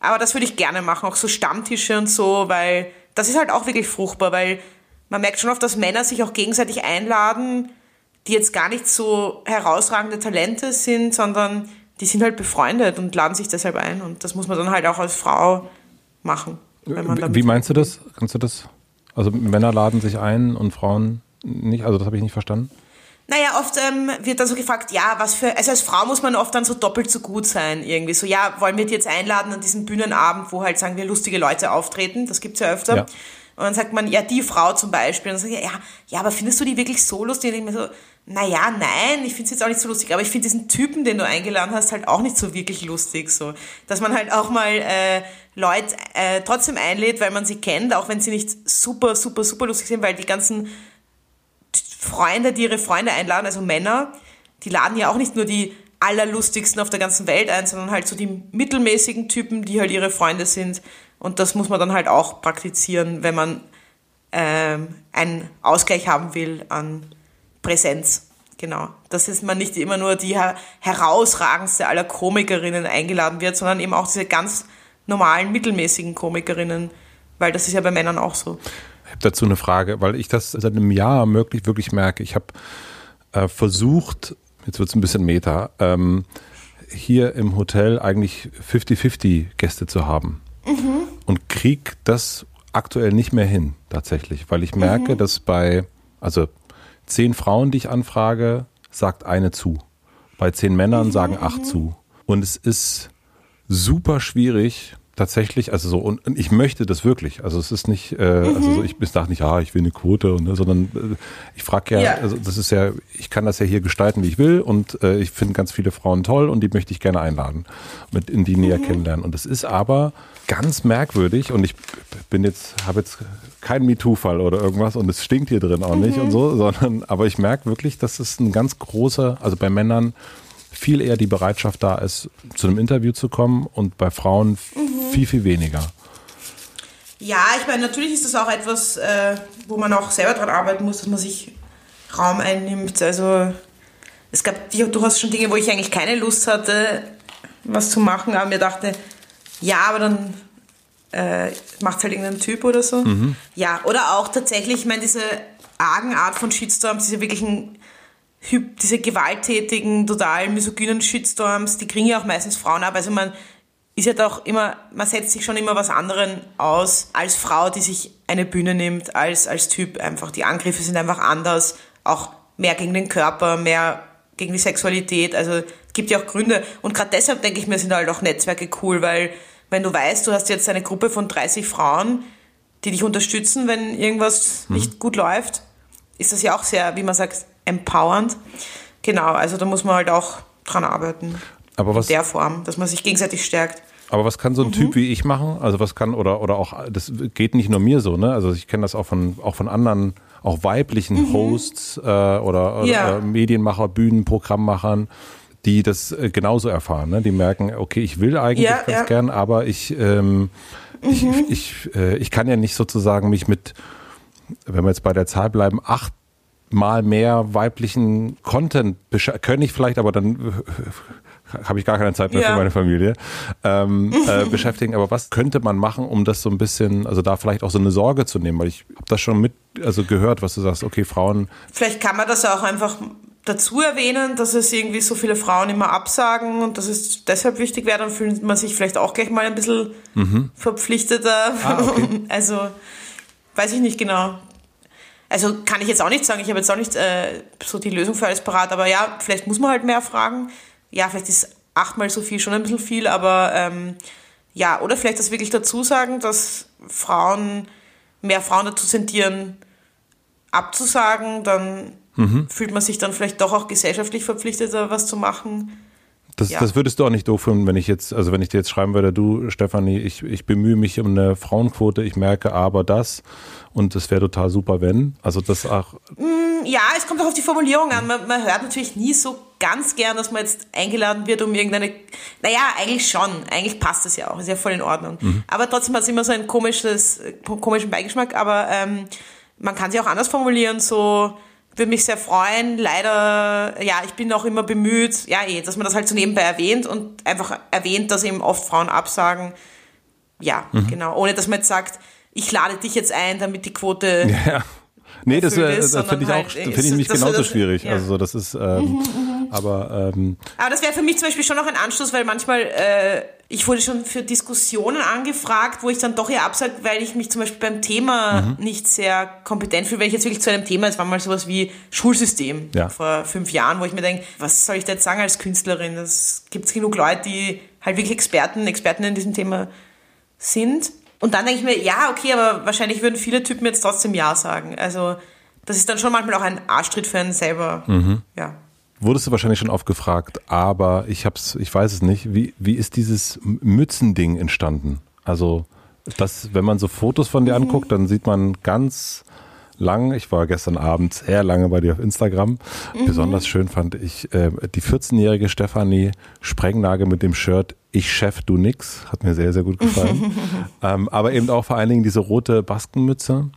Aber das würde ich gerne machen, auch so Stammtische und so, weil das ist halt auch wirklich fruchtbar, weil man merkt schon oft, dass Männer sich auch gegenseitig einladen, die jetzt gar nicht so herausragende Talente sind, sondern die sind halt befreundet und laden sich deshalb ein. Und das muss man dann halt auch als Frau machen. Wie meinst du das? Kannst du das? Also Männer laden sich ein und Frauen nicht? Also das habe ich nicht verstanden. Naja, oft ähm, wird dann so gefragt, ja, was für, also als Frau muss man oft dann so doppelt so gut sein, irgendwie. So, ja, wollen wir die jetzt einladen an diesen Bühnenabend, wo halt, sagen wir, lustige Leute auftreten, das gibt's ja öfter. Ja. Und dann sagt man, ja, die Frau zum Beispiel. Und dann ich, ja, ja, aber findest du die wirklich so lustig? Und ich mir so, naja, nein, ich finde es jetzt auch nicht so lustig, aber ich finde diesen Typen, den du eingeladen hast, halt auch nicht so wirklich lustig. So. Dass man halt auch mal äh, Leute äh, trotzdem einlädt, weil man sie kennt, auch wenn sie nicht super, super, super lustig sind, weil die ganzen Freunde, die ihre Freunde einladen, also Männer, die laden ja auch nicht nur die allerlustigsten auf der ganzen Welt ein, sondern halt so die mittelmäßigen Typen, die halt ihre Freunde sind. Und das muss man dann halt auch praktizieren, wenn man ähm, einen Ausgleich haben will an Präsenz. Genau. Dass man nicht immer nur die herausragendste aller Komikerinnen eingeladen wird, sondern eben auch diese ganz normalen, mittelmäßigen Komikerinnen, weil das ist ja bei Männern auch so. Ich habe dazu eine Frage, weil ich das seit einem Jahr wirklich, wirklich merke. Ich habe äh, versucht, jetzt wird es ein bisschen meta, ähm, hier im Hotel eigentlich 50-50 Gäste zu haben. Mhm. Und krieg das aktuell nicht mehr hin, tatsächlich, weil ich merke, mhm. dass bei, also zehn Frauen, die ich anfrage, sagt eine zu. Bei zehn Männern sagen acht zu. Und es ist super schwierig, tatsächlich, also so, und, ich möchte das wirklich. Also es ist nicht, äh, mhm. also so, ich sage nicht, ah, ich will eine Quote, und, ne, sondern äh, ich frage ja, ja, also das ist ja, ich kann das ja hier gestalten, wie ich will, und äh, ich finde ganz viele Frauen toll und die möchte ich gerne einladen, mit in die näher mhm. kennenlernen. Und es ist aber ganz merkwürdig und ich bin jetzt, habe jetzt keinen MeToo-Fall oder irgendwas und es stinkt hier drin auch nicht mhm. und so, sondern aber ich merke wirklich, dass es ein ganz großer, also bei Männern viel eher die Bereitschaft da ist, zu einem Interview zu kommen und bei Frauen mhm. viel, viel weniger. Ja, ich meine, natürlich ist das auch etwas, äh, wo man auch selber dran arbeiten muss, dass man sich Raum einnimmt. Also es gab durchaus schon Dinge, wo ich eigentlich keine Lust hatte, was zu machen, aber mir dachte, ja, aber dann äh, macht halt irgendein Typ oder so. Mhm. Ja, oder auch tatsächlich, ich meine, diese argen Art von Shitstorms, diese wirklichen diese gewalttätigen, total misogynen Shitstorms, die kriegen ja auch meistens Frauen ab. Also man ist ja doch immer, man setzt sich schon immer was anderen aus als Frau, die sich eine Bühne nimmt, als, als Typ einfach. Die Angriffe sind einfach anders, auch mehr gegen den Körper, mehr gegen die Sexualität. Also es gibt ja auch Gründe. Und gerade deshalb denke ich mir, sind halt auch Netzwerke cool, weil wenn du weißt, du hast jetzt eine Gruppe von 30 Frauen, die dich unterstützen, wenn irgendwas mhm. nicht gut läuft, ist das ja auch sehr, wie man sagt, empowernd. Genau, also da muss man halt auch dran arbeiten. Aber was, in der Form, dass man sich gegenseitig stärkt. Aber was kann so ein mhm. Typ wie ich machen? Also was kann, oder, oder auch, das geht nicht nur mir so, ne? Also ich kenne das auch von, auch von anderen, auch weiblichen mhm. Hosts äh, oder, ja. äh, Medienmacher, Bühnenprogrammmachern, die das äh, genauso erfahren. Ne? Die merken, okay, ich will eigentlich ja, ganz ja. gern, aber ich, ähm, mhm. ich, ich, äh, ich kann ja nicht sozusagen mich mit, wenn wir jetzt bei der Zahl bleiben, acht mal mehr weiblichen Content können ich vielleicht, aber dann habe ich gar keine Zeit mehr ja. für meine Familie ähm, äh, beschäftigen. Aber was könnte man machen, um das so ein bisschen, also da vielleicht auch so eine Sorge zu nehmen? Weil ich habe das schon mit, also gehört, was du sagst. Okay, Frauen. Vielleicht kann man das auch einfach dazu erwähnen, dass es irgendwie so viele Frauen immer absagen und dass es deshalb wichtig wäre, dann fühlt man sich vielleicht auch gleich mal ein bisschen mhm. verpflichteter. Ah, okay. Also weiß ich nicht genau. Also kann ich jetzt auch nicht sagen, ich habe jetzt auch nicht äh, so die Lösung für alles parat, aber ja, vielleicht muss man halt mehr fragen. Ja, vielleicht ist achtmal so viel schon ein bisschen viel, aber ähm, ja, oder vielleicht das wirklich dazu sagen, dass Frauen, mehr Frauen dazu sentieren, abzusagen, dann mhm. fühlt man sich dann vielleicht doch auch gesellschaftlich verpflichtet, was zu machen. Das, ja. das würdest du auch nicht doof finden, wenn ich jetzt, also wenn ich dir jetzt schreiben würde, du, Stefanie, ich, ich bemühe mich um eine Frauenquote, ich merke aber das und es wäre total super, wenn. Also das auch. Mm, ja, es kommt auch auf die Formulierung an. Man, man, hört natürlich nie so ganz gern, dass man jetzt eingeladen wird, um irgendeine. Naja, eigentlich schon. Eigentlich passt das ja auch. Ist ja voll in Ordnung. Mhm. Aber trotzdem hat es immer so einen komisches, komischen Beigeschmack. Aber ähm, man kann sich auch anders formulieren, so würde mich sehr freuen. Leider, ja, ich bin auch immer bemüht, ja, eh, dass man das halt so nebenbei erwähnt und einfach erwähnt, dass eben oft Frauen absagen. Ja, mhm. genau. Ohne dass man jetzt sagt, ich lade dich jetzt ein, damit die Quote. Ja. Nee, das, äh, das finde ich halt, auch, finde ich mich genauso das, schwierig. Ja. Also das ist, ähm, mhm, mhm. aber ähm, aber das wäre für mich zum Beispiel schon noch ein Anschluss, weil manchmal äh, ich wurde schon für Diskussionen angefragt, wo ich dann doch eher absage, weil ich mich zum Beispiel beim Thema mhm. nicht sehr kompetent fühle, weil ich jetzt wirklich zu einem Thema, es war mal sowas wie Schulsystem ja. vor fünf Jahren, wo ich mir denke, was soll ich da jetzt sagen als Künstlerin? Es gibt genug Leute, die halt wirklich Experten, Experten in diesem Thema sind. Und dann denke ich mir, ja, okay, aber wahrscheinlich würden viele Typen jetzt trotzdem Ja sagen. Also das ist dann schon manchmal auch ein Arschtritt für einen selber. Mhm. Ja. Wurdest du wahrscheinlich schon oft gefragt, aber ich hab's, ich weiß es nicht. Wie, wie ist dieses Mützending entstanden? Also, das, wenn man so Fotos von dir mhm. anguckt, dann sieht man ganz lang, ich war gestern Abend sehr lange bei dir auf Instagram. Mhm. Besonders schön fand ich äh, die 14-jährige Stefanie Sprengnagel mit dem Shirt Ich Chef, du nix. Hat mir sehr, sehr gut gefallen. ähm, aber eben auch vor allen Dingen diese rote Baskenmütze.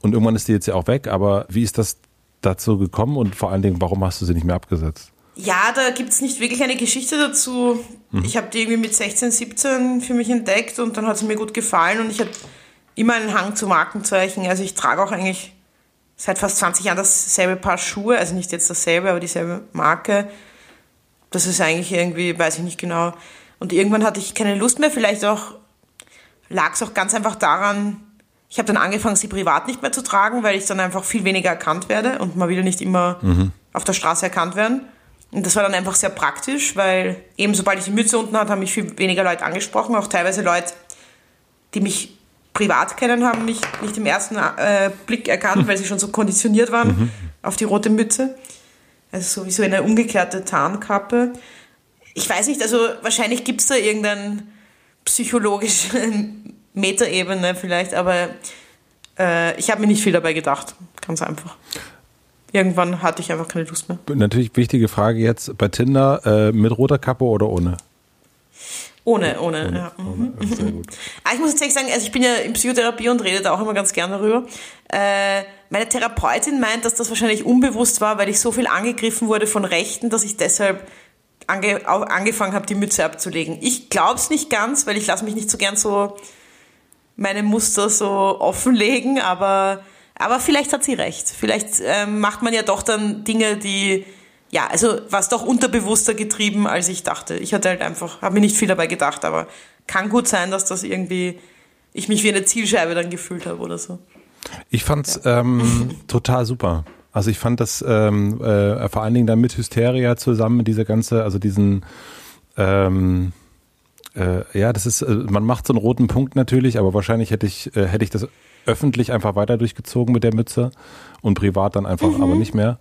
Und irgendwann ist die jetzt ja auch weg, aber wie ist das dazu gekommen und vor allen Dingen, warum hast du sie nicht mehr abgesetzt? Ja, da gibt es nicht wirklich eine Geschichte dazu. Mhm. Ich habe die irgendwie mit 16, 17 für mich entdeckt und dann hat sie mir gut gefallen und ich habe immer einen Hang zu Markenzeichen. Also ich trage auch eigentlich seit fast 20 Jahren dasselbe Paar Schuhe, also nicht jetzt dasselbe, aber dieselbe Marke. Das ist eigentlich irgendwie, weiß ich nicht genau. Und irgendwann hatte ich keine Lust mehr, vielleicht auch lag es auch ganz einfach daran, ich habe dann angefangen, sie privat nicht mehr zu tragen, weil ich dann einfach viel weniger erkannt werde und man will nicht immer mhm. auf der Straße erkannt werden. Und das war dann einfach sehr praktisch, weil eben sobald ich die Mütze unten hatte, haben mich viel weniger Leute angesprochen, auch teilweise Leute, die mich privat kennen, haben mich nicht im ersten äh, Blick erkannt, weil sie schon so konditioniert waren mhm. auf die rote Mütze. Also sowieso eine umgekehrte Tarnkappe. Ich weiß nicht, also wahrscheinlich gibt es da irgendeine psychologische Metaebene vielleicht, aber äh, ich habe mir nicht viel dabei gedacht. Ganz einfach. Irgendwann hatte ich einfach keine Lust mehr. Natürlich wichtige Frage jetzt bei Tinder, äh, mit roter Kappe oder ohne? Ohne, ohne, ohne ja. Ohne. Sehr gut. Ah, ich muss tatsächlich sagen, also ich bin ja in Psychotherapie und rede da auch immer ganz gern darüber. Äh, meine Therapeutin meint, dass das wahrscheinlich unbewusst war, weil ich so viel angegriffen wurde von Rechten, dass ich deshalb ange angefangen habe, die Mütze abzulegen. Ich glaube es nicht ganz, weil ich lasse mich nicht so gern so meine Muster so offenlegen, aber, aber vielleicht hat sie recht. Vielleicht ähm, macht man ja doch dann Dinge, die, ja, also was doch unterbewusster getrieben, als ich dachte. Ich hatte halt einfach, habe mir nicht viel dabei gedacht, aber kann gut sein, dass das irgendwie, ich mich wie eine Zielscheibe dann gefühlt habe oder so. Ich fand's ja. ähm, total super. Also ich fand das ähm, äh, vor allen Dingen dann mit Hysteria zusammen, diese ganze, also diesen ähm, äh, ja, das ist, äh, man macht so einen roten Punkt natürlich, aber wahrscheinlich hätte ich, äh, hätte ich das öffentlich einfach weiter durchgezogen mit der Mütze und privat dann einfach mhm. aber nicht mehr.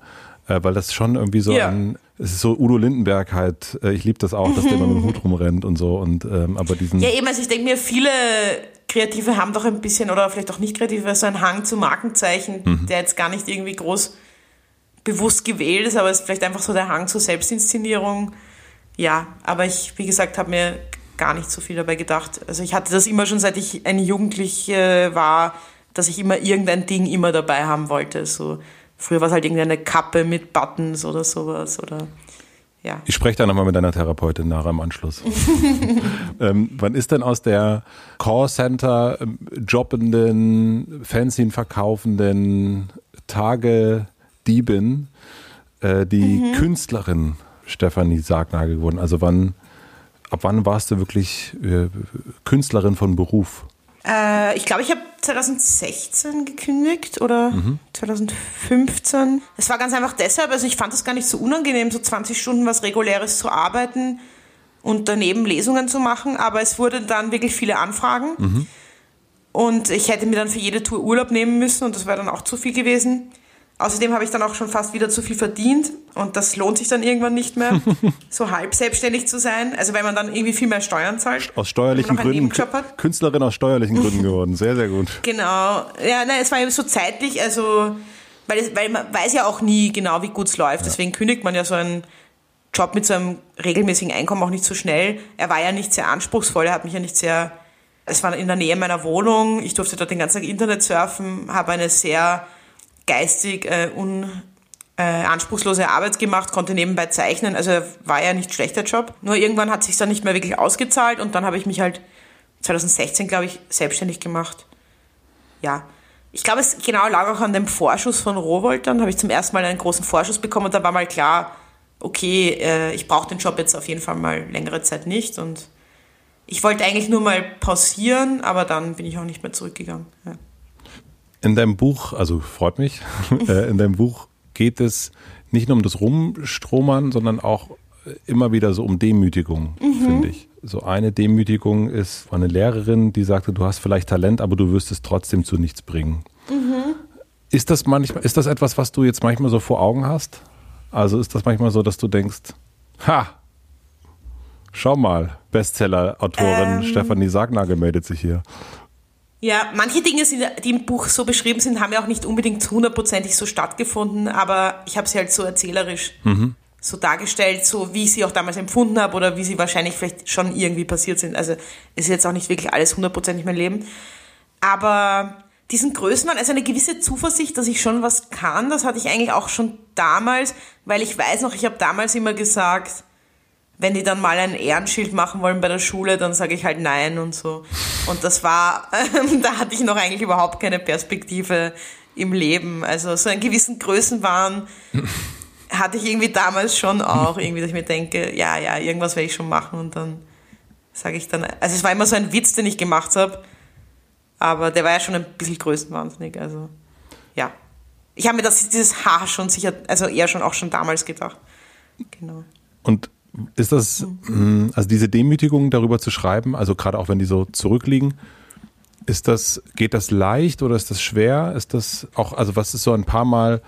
Äh, weil das schon irgendwie so ja. ein, es ist so Udo Lindenberg halt, äh, ich liebe das auch, dass der immer mit dem Hut rumrennt und so und ähm, aber diesen. Ja, eben, also ich denke mir, viele Kreative haben doch ein bisschen, oder vielleicht auch nicht Kreative, so einen Hang zu Markenzeichen, mhm. der jetzt gar nicht irgendwie groß bewusst gewählt ist, aber es ist vielleicht einfach so der Hang zur Selbstinszenierung. Ja, aber ich, wie gesagt, habe mir gar nicht so viel dabei gedacht. Also ich hatte das immer schon, seit ich eine Jugendliche war, dass ich immer irgendein Ding immer dabei haben wollte. So früher war es halt irgendeine Kappe mit Buttons oder sowas oder ja. Ich spreche da nochmal mit deiner Therapeutin nachher im Anschluss. ähm, wann ist denn aus der Callcenter ähm, jobbenden, Fanzine verkaufenden Tage-Diebin äh, die mhm. Künstlerin Stefanie Sargnagel geworden? Also wann ab wann warst du wirklich äh, Künstlerin von Beruf? Äh, ich glaube, ich habe 2016 gekündigt oder mhm. 2015. Es war ganz einfach deshalb, also ich fand das gar nicht so unangenehm, so 20 Stunden was Reguläres zu arbeiten und daneben Lesungen zu machen, aber es wurden dann wirklich viele Anfragen. Mhm. Und ich hätte mir dann für jede Tour Urlaub nehmen müssen und das wäre dann auch zu viel gewesen. Außerdem habe ich dann auch schon fast wieder zu viel verdient und das lohnt sich dann irgendwann nicht mehr, so halb selbstständig zu sein. Also wenn man dann irgendwie viel mehr Steuern zahlt. Aus steuerlichen Gründen. Künstlerin aus steuerlichen Gründen geworden. Sehr, sehr gut. Genau. Ja, nein, es war eben so zeitlich, also weil, es, weil man weiß ja auch nie genau, wie gut es läuft. Ja. Deswegen kündigt man ja so einen Job mit so einem regelmäßigen Einkommen auch nicht so schnell. Er war ja nicht sehr anspruchsvoll, er hat mich ja nicht sehr. Es war in der Nähe meiner Wohnung. Ich durfte dort den ganzen Tag Internet surfen, habe eine sehr geistig äh, un, äh, anspruchslose Arbeit gemacht, konnte nebenbei zeichnen, also war ja nicht schlechter Job. Nur irgendwann hat sich dann nicht mehr wirklich ausgezahlt und dann habe ich mich halt 2016, glaube ich, selbstständig gemacht. Ja. Ich glaube, es genau lag auch an dem Vorschuss von Rowold. Dann habe ich zum ersten Mal einen großen Vorschuss bekommen und da war mal klar, okay, äh, ich brauche den Job jetzt auf jeden Fall mal längere Zeit nicht und ich wollte eigentlich nur mal pausieren, aber dann bin ich auch nicht mehr zurückgegangen. Ja. In deinem Buch, also freut mich, äh, in deinem Buch geht es nicht nur um das Rumstromern, sondern auch immer wieder so um Demütigung, mhm. finde ich. So eine Demütigung ist eine Lehrerin, die sagte, du hast vielleicht Talent, aber du wirst es trotzdem zu nichts bringen. Mhm. Ist das manchmal, ist das etwas, was du jetzt manchmal so vor Augen hast? Also ist das manchmal so, dass du denkst, ha, schau mal, Bestseller-Autorin ähm, Stefanie Sagnagel meldet sich hier. Ja, manche Dinge, die im Buch so beschrieben sind, haben ja auch nicht unbedingt hundertprozentig so stattgefunden, aber ich habe sie halt so erzählerisch mhm. so dargestellt, so wie ich sie auch damals empfunden habe oder wie sie wahrscheinlich vielleicht schon irgendwie passiert sind. Also ist jetzt auch nicht wirklich alles hundertprozentig mein Leben. Aber diesen Größenwahn, also eine gewisse Zuversicht, dass ich schon was kann, das hatte ich eigentlich auch schon damals, weil ich weiß noch, ich habe damals immer gesagt, wenn die dann mal ein Ehrenschild machen wollen bei der Schule, dann sage ich halt nein und so. Und das war, da hatte ich noch eigentlich überhaupt keine Perspektive im Leben. Also so einen gewissen Größenwahn hatte ich irgendwie damals schon auch, irgendwie, dass ich mir denke, ja, ja, irgendwas werde ich schon machen und dann sage ich dann, also es war immer so ein Witz, den ich gemacht habe, aber der war ja schon ein bisschen größenwahnsinnig, also ja. Ich habe mir das, dieses Haar schon sicher, also eher schon auch schon damals gedacht. Genau. Und ist das, mm, also diese Demütigung darüber zu schreiben, also gerade auch wenn die so zurückliegen, Ist das, geht das leicht oder ist das schwer? Ist das auch, also was ist so ein paar Mal,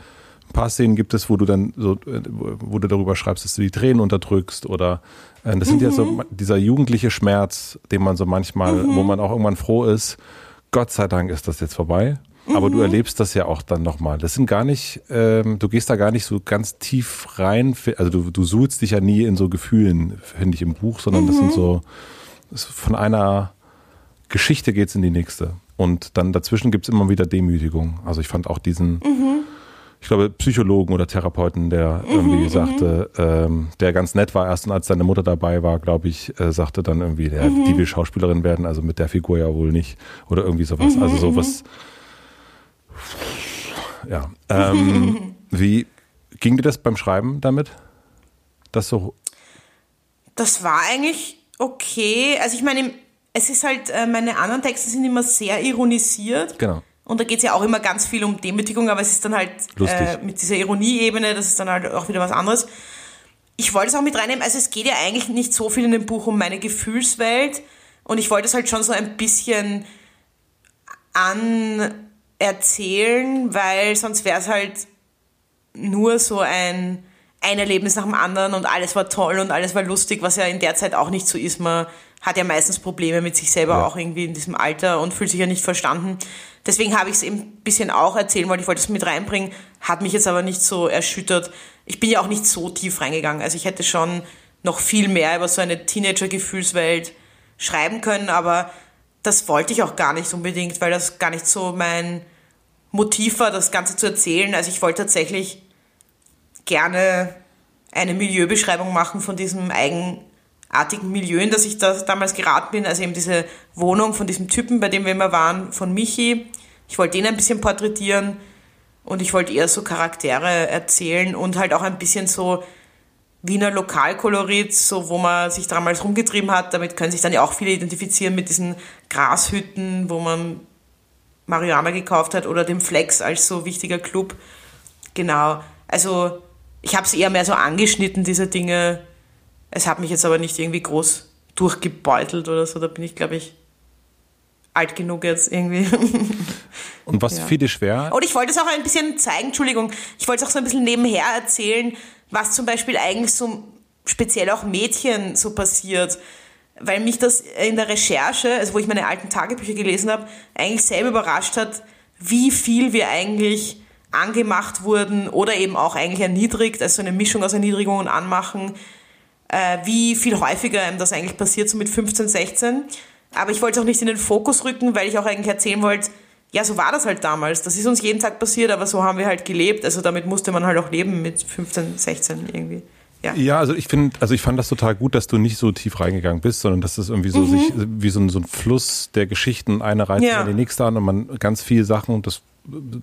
ein paar Szenen gibt es, wo du dann so, äh, wo du darüber schreibst, dass du die Tränen unterdrückst oder äh, das sind mhm. ja so mhm. dieser jugendliche Schmerz, den man so manchmal, mhm. wo man auch irgendwann froh ist, Gott sei Dank ist das jetzt vorbei. Aber mhm. du erlebst das ja auch dann nochmal. Das sind gar nicht, ähm, du gehst da gar nicht so ganz tief rein. Also du, du suchst dich ja nie in so Gefühlen, finde ich, im Buch, sondern das sind mhm. so, das von einer Geschichte geht's in die nächste. Und dann dazwischen gibt's immer wieder Demütigung. Also ich fand auch diesen, mhm. ich glaube, Psychologen oder Therapeuten, der irgendwie mhm, sagte, ähm, der ganz nett war erst und als seine Mutter dabei war, glaube ich, äh, sagte dann irgendwie, der, die will Schauspielerin werden, also mit der Figur ja wohl nicht. Oder irgendwie sowas. Also sowas ja. Ähm, wie ging dir das beim Schreiben damit? Das so. Das war eigentlich okay. Also ich meine, es ist halt, äh, meine anderen Texte sind immer sehr ironisiert. Genau. Und da geht es ja auch immer ganz viel um Demütigung, aber es ist dann halt äh, mit dieser Ironieebene, das ist dann halt auch wieder was anderes. Ich wollte es auch mit reinnehmen, also es geht ja eigentlich nicht so viel in dem Buch um meine Gefühlswelt und ich wollte es halt schon so ein bisschen an erzählen, weil sonst wäre es halt nur so ein, ein Erlebnis nach dem anderen und alles war toll und alles war lustig, was ja in der Zeit auch nicht so ist. Man hat ja meistens Probleme mit sich selber, ja. auch irgendwie in diesem Alter und fühlt sich ja nicht verstanden. Deswegen habe ich es eben ein bisschen auch erzählen wollen. Ich wollte es mit reinbringen, hat mich jetzt aber nicht so erschüttert. Ich bin ja auch nicht so tief reingegangen. Also ich hätte schon noch viel mehr über so eine Teenager-Gefühlswelt schreiben können, aber das wollte ich auch gar nicht unbedingt, weil das gar nicht so mein Motiv war, das Ganze zu erzählen. Also ich wollte tatsächlich gerne eine Milieubeschreibung machen von diesem eigenartigen Milieu, in das ich da damals geraten bin. Also eben diese Wohnung von diesem Typen, bei dem wir immer waren, von Michi. Ich wollte den ein bisschen porträtieren und ich wollte eher so Charaktere erzählen und halt auch ein bisschen so Wiener Lokalkolorit, so wo man sich damals rumgetrieben hat. Damit können sich dann ja auch viele identifizieren mit diesen Grashütten, wo man Marihuana gekauft hat oder dem Flex als so wichtiger Club. Genau. Also ich habe es eher mehr so angeschnitten, diese Dinge. Es hat mich jetzt aber nicht irgendwie groß durchgebeutelt oder so. Da bin ich, glaube ich, alt genug jetzt irgendwie. Und was ja. dir schwer? Und ich wollte es auch ein bisschen zeigen, Entschuldigung, ich wollte es auch so ein bisschen nebenher erzählen, was zum Beispiel eigentlich so speziell auch Mädchen so passiert. Weil mich das in der Recherche, also wo ich meine alten Tagebücher gelesen habe, eigentlich selber überrascht hat, wie viel wir eigentlich angemacht wurden oder eben auch eigentlich erniedrigt, also eine Mischung aus Erniedrigung und Anmachen, äh, wie viel häufiger einem das eigentlich passiert, so mit 15, 16. Aber ich wollte es auch nicht in den Fokus rücken, weil ich auch eigentlich erzählen wollte, ja, so war das halt damals. Das ist uns jeden Tag passiert, aber so haben wir halt gelebt. Also damit musste man halt auch leben mit 15, 16 irgendwie. Ja. ja, also ich finde, also ich fand das total gut, dass du nicht so tief reingegangen bist, sondern dass das irgendwie so mhm. sich wie so ein, so ein Fluss der Geschichten eine reizt ja. an die nächste an und man ganz viele Sachen, das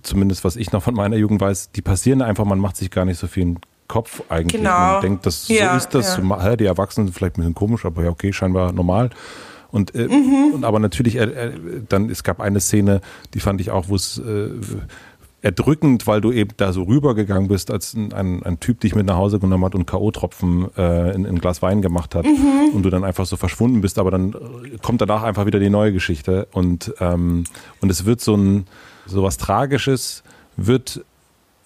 zumindest was ich noch von meiner Jugend weiß, die passieren einfach, man macht sich gar nicht so viel in Kopf eigentlich. Genau. Man denkt, das, ja, so ist das. Ja. Die Erwachsenen sind vielleicht ein bisschen komisch, aber ja, okay, scheinbar normal. Und, äh, mhm. und aber natürlich, äh, äh, dann, es gab eine Szene, die fand ich auch, wo es äh, erdrückend, weil du eben da so rübergegangen bist, als ein, ein, ein Typ dich mit nach Hause genommen hat und K.O.-Tropfen äh, in, in ein Glas Wein gemacht hat mhm. und du dann einfach so verschwunden bist, aber dann kommt danach einfach wieder die neue Geschichte und, ähm, und es wird so ein, so was Tragisches wird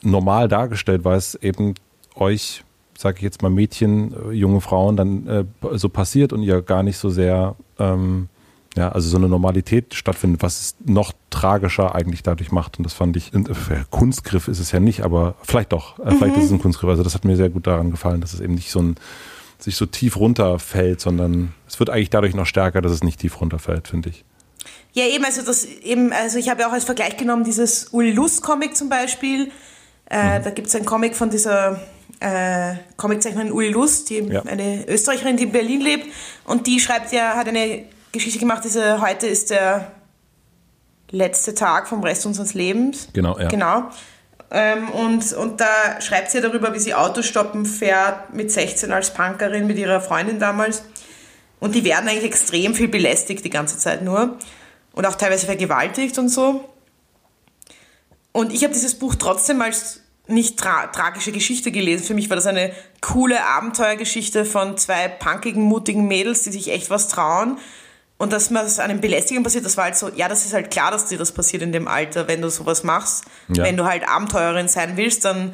normal dargestellt, weil es eben euch, sage ich jetzt mal Mädchen, äh, junge Frauen dann äh, so passiert und ihr gar nicht so sehr ähm, ja, also so eine Normalität stattfindet, was es noch tragischer eigentlich dadurch macht. Und das fand ich, äh, Kunstgriff ist es ja nicht, aber vielleicht doch, mhm. vielleicht ist es ein. Kunstgriff. Also das hat mir sehr gut daran gefallen, dass es eben nicht so ein, sich so tief runterfällt, sondern es wird eigentlich dadurch noch stärker, dass es nicht tief runterfällt, finde ich. Ja, eben, also das eben, also ich habe ja auch als Vergleich genommen dieses Uli Lust Comic zum Beispiel. Äh, mhm. Da gibt es einen Comic von dieser äh, Comiczeichnerin Uli Lust, die ja. eine Österreicherin, die in Berlin lebt. Und die schreibt ja, hat eine Geschichte gemacht, diese heute ist der letzte Tag vom Rest unseres Lebens. Genau, ja. Genau. Ähm, und, und da schreibt sie darüber, wie sie Autostoppen fährt mit 16 als Punkerin mit ihrer Freundin damals. Und die werden eigentlich extrem viel belästigt die ganze Zeit nur. Und auch teilweise vergewaltigt und so. Und ich habe dieses Buch trotzdem als nicht tra tragische Geschichte gelesen. Für mich war das eine coole Abenteuergeschichte von zwei punkigen, mutigen Mädels, die sich echt was trauen Und dass man an einem Belästigung passiert, das war halt so, ja, das ist halt klar, dass dir das passiert in dem Alter, wenn du sowas machst. Ja. Wenn du halt Abenteurerin sein willst, dann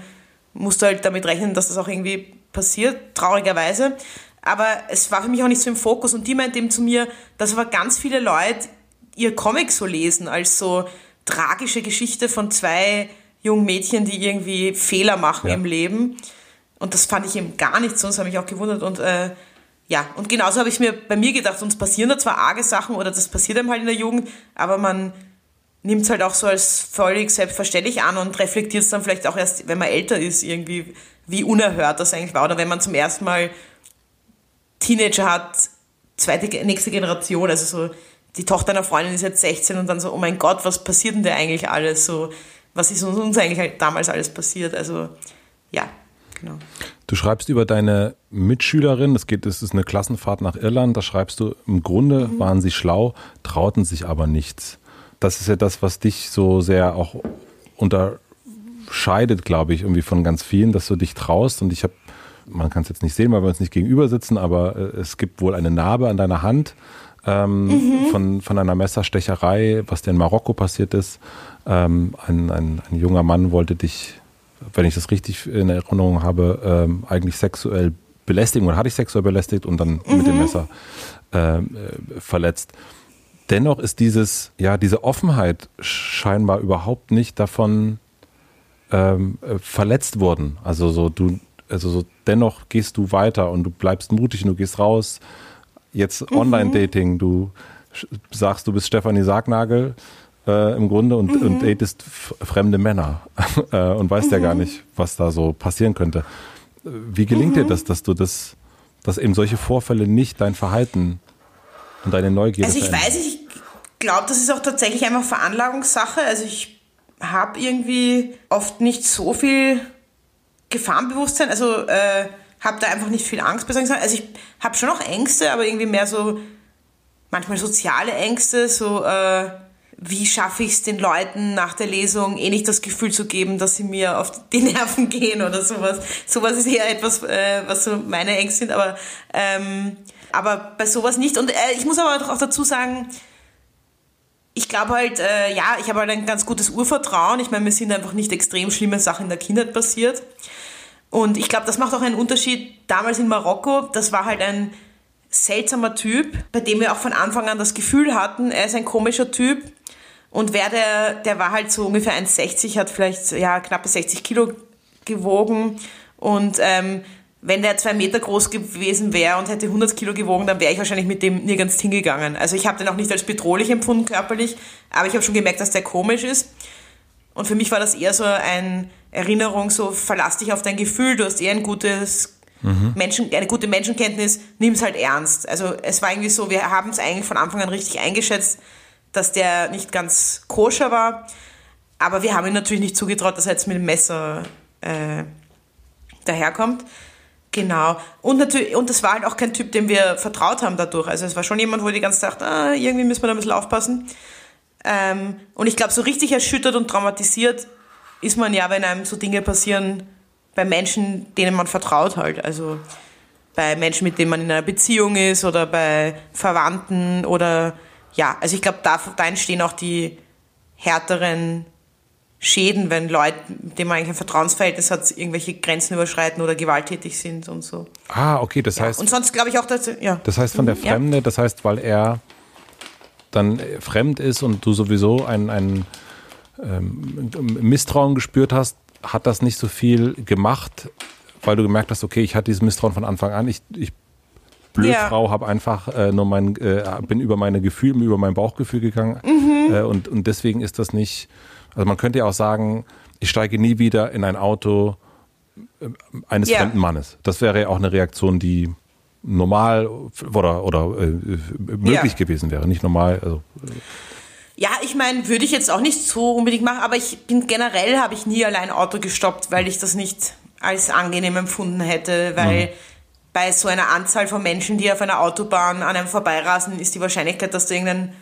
musst du halt damit rechnen, dass das auch irgendwie passiert, traurigerweise. Aber es war für mich auch nicht so im Fokus. Und die meint eben zu mir, dass aber ganz viele Leute ihr Comic so lesen, als so tragische Geschichte von zwei jungen Mädchen, die irgendwie Fehler machen ja. im Leben. Und das fand ich eben gar nicht, sonst habe ich auch gewundert. Und äh, ja, und genauso habe ich mir bei mir gedacht, uns passieren da zwar arge Sachen oder das passiert einem halt in der Jugend, aber man nimmt es halt auch so als völlig selbstverständlich an und reflektiert es dann vielleicht auch erst, wenn man älter ist, irgendwie, wie unerhört das eigentlich war. Oder wenn man zum ersten Mal Teenager hat, zweite, nächste Generation, also so, die Tochter einer Freundin ist jetzt 16 und dann so, oh mein Gott, was passiert denn da eigentlich alles? So, was ist uns eigentlich halt damals alles passiert? Also, ja, genau. Du schreibst über deine Mitschülerin, es geht, es ist eine Klassenfahrt nach Irland, da schreibst du, im Grunde mhm. waren sie schlau, trauten sich aber nichts. Das ist ja das, was dich so sehr auch unterscheidet, glaube ich, irgendwie von ganz vielen, dass du dich traust. Und ich habe, man kann es jetzt nicht sehen, weil wir uns nicht gegenüber sitzen, aber äh, es gibt wohl eine Narbe an deiner Hand ähm, mhm. von, von einer Messerstecherei, was dir in Marokko passiert ist. Ähm, ein, ein, ein junger Mann wollte dich wenn ich das richtig in Erinnerung habe, ähm, eigentlich sexuell belästigen oder hatte ich sexuell belästigt und dann mhm. mit dem mhm. Messer ähm, äh, verletzt. Dennoch ist dieses, ja, diese Offenheit scheinbar überhaupt nicht davon ähm, äh, verletzt worden. Also so du, also so dennoch gehst du weiter und du bleibst mutig und du gehst raus. Jetzt mhm. Online-Dating, du sagst, du bist Stefanie Sargnagel äh, im Grunde und, mhm. und datest fremde Männer äh, und weißt mhm. ja gar mhm. nicht, was da so passieren könnte. Wie gelingt mhm. dir das, dass du das, dass eben solche Vorfälle nicht dein Verhalten und deine Neugier Also ich verändern? weiß ich glaube, das ist auch tatsächlich einfach Veranlagungssache. Also ich habe irgendwie oft nicht so viel Gefahrenbewusstsein, also äh, habe da einfach nicht viel Angst. Also ich habe schon auch Ängste, aber irgendwie mehr so manchmal soziale Ängste, so äh, wie schaffe ich es den Leuten nach der Lesung eh nicht das Gefühl zu geben, dass sie mir auf die Nerven gehen oder sowas. Sowas ist eher etwas, äh, was so meine Ängste sind, aber, ähm, aber bei sowas nicht. Und äh, ich muss aber auch dazu sagen, ich glaube halt, äh, ja, ich habe halt ein ganz gutes Urvertrauen. Ich meine, mir sind einfach nicht extrem schlimme Sachen in der Kindheit passiert. Und ich glaube, das macht auch einen Unterschied. Damals in Marokko, das war halt ein seltsamer Typ, bei dem wir auch von Anfang an das Gefühl hatten, er ist ein komischer Typ und wer der, der war halt so ungefähr 1,60, hat vielleicht ja knappe 60 Kilo gewogen. Und ähm, wenn der zwei Meter groß gewesen wäre und hätte 100 Kilo gewogen, dann wäre ich wahrscheinlich mit dem nirgends hingegangen. Also ich habe den auch nicht als bedrohlich empfunden körperlich, aber ich habe schon gemerkt, dass der komisch ist. Und für mich war das eher so eine Erinnerung, so verlass dich auf dein Gefühl, du hast eher ein gutes mhm. Menschen, eine gute Menschenkenntnis, nimm es halt ernst. Also es war irgendwie so, wir haben es eigentlich von Anfang an richtig eingeschätzt, dass der nicht ganz koscher war. Aber wir haben ihm natürlich nicht zugetraut, dass er jetzt mit dem Messer äh, daherkommt. Genau. Und natürlich, und das war halt auch kein Typ, dem wir vertraut haben dadurch. Also es war schon jemand, wo die ganze Zeit dachte, ah, irgendwie müssen wir da ein bisschen aufpassen. Ähm, und ich glaube, so richtig erschüttert und traumatisiert ist man ja, wenn einem so Dinge passieren bei Menschen, denen man vertraut halt. Also bei Menschen, mit denen man in einer Beziehung ist oder bei Verwandten oder ja, also ich glaube, da, da entstehen auch die härteren Schäden, wenn Leute, mit denen man eigentlich ein Vertrauensverhältnis hat, irgendwelche Grenzen überschreiten oder gewalttätig sind und so. Ah, okay, das ja. heißt. Und sonst glaube ich auch, dass. Ja. Das heißt von der Fremde, ja. das heißt, weil er dann fremd ist und du sowieso ein, ein ähm, Misstrauen gespürt hast, hat das nicht so viel gemacht, weil du gemerkt hast, okay, ich hatte dieses Misstrauen von Anfang an, ich, ich Blödfrau, ja. habe einfach äh, nur mein, äh, bin über meine Gefühle, über mein Bauchgefühl gegangen. Mhm. Äh, und, und deswegen ist das nicht, also man könnte ja auch sagen, ich steige nie wieder in ein Auto äh, eines ja. fremden Mannes. Das wäre ja auch eine Reaktion, die normal oder, oder äh, möglich ja. gewesen wäre, nicht normal. Also, äh. Ja, ich meine, würde ich jetzt auch nicht so unbedingt machen, aber ich bin generell habe ich nie allein Auto gestoppt, weil ich das nicht als angenehm empfunden hätte, weil mhm bei so einer Anzahl von Menschen, die auf einer Autobahn an einem vorbeirasen, ist die Wahrscheinlichkeit, dass da irgendein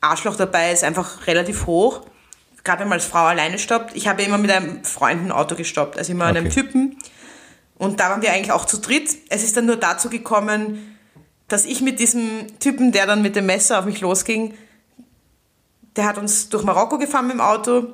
Arschloch dabei ist, einfach relativ hoch. Gerade wenn man als Frau alleine stoppt. Ich habe immer mit einem Freund ein Auto gestoppt, also immer okay. einem Typen. Und da waren wir eigentlich auch zu dritt. Es ist dann nur dazu gekommen, dass ich mit diesem Typen, der dann mit dem Messer auf mich losging, der hat uns durch Marokko gefahren mit dem Auto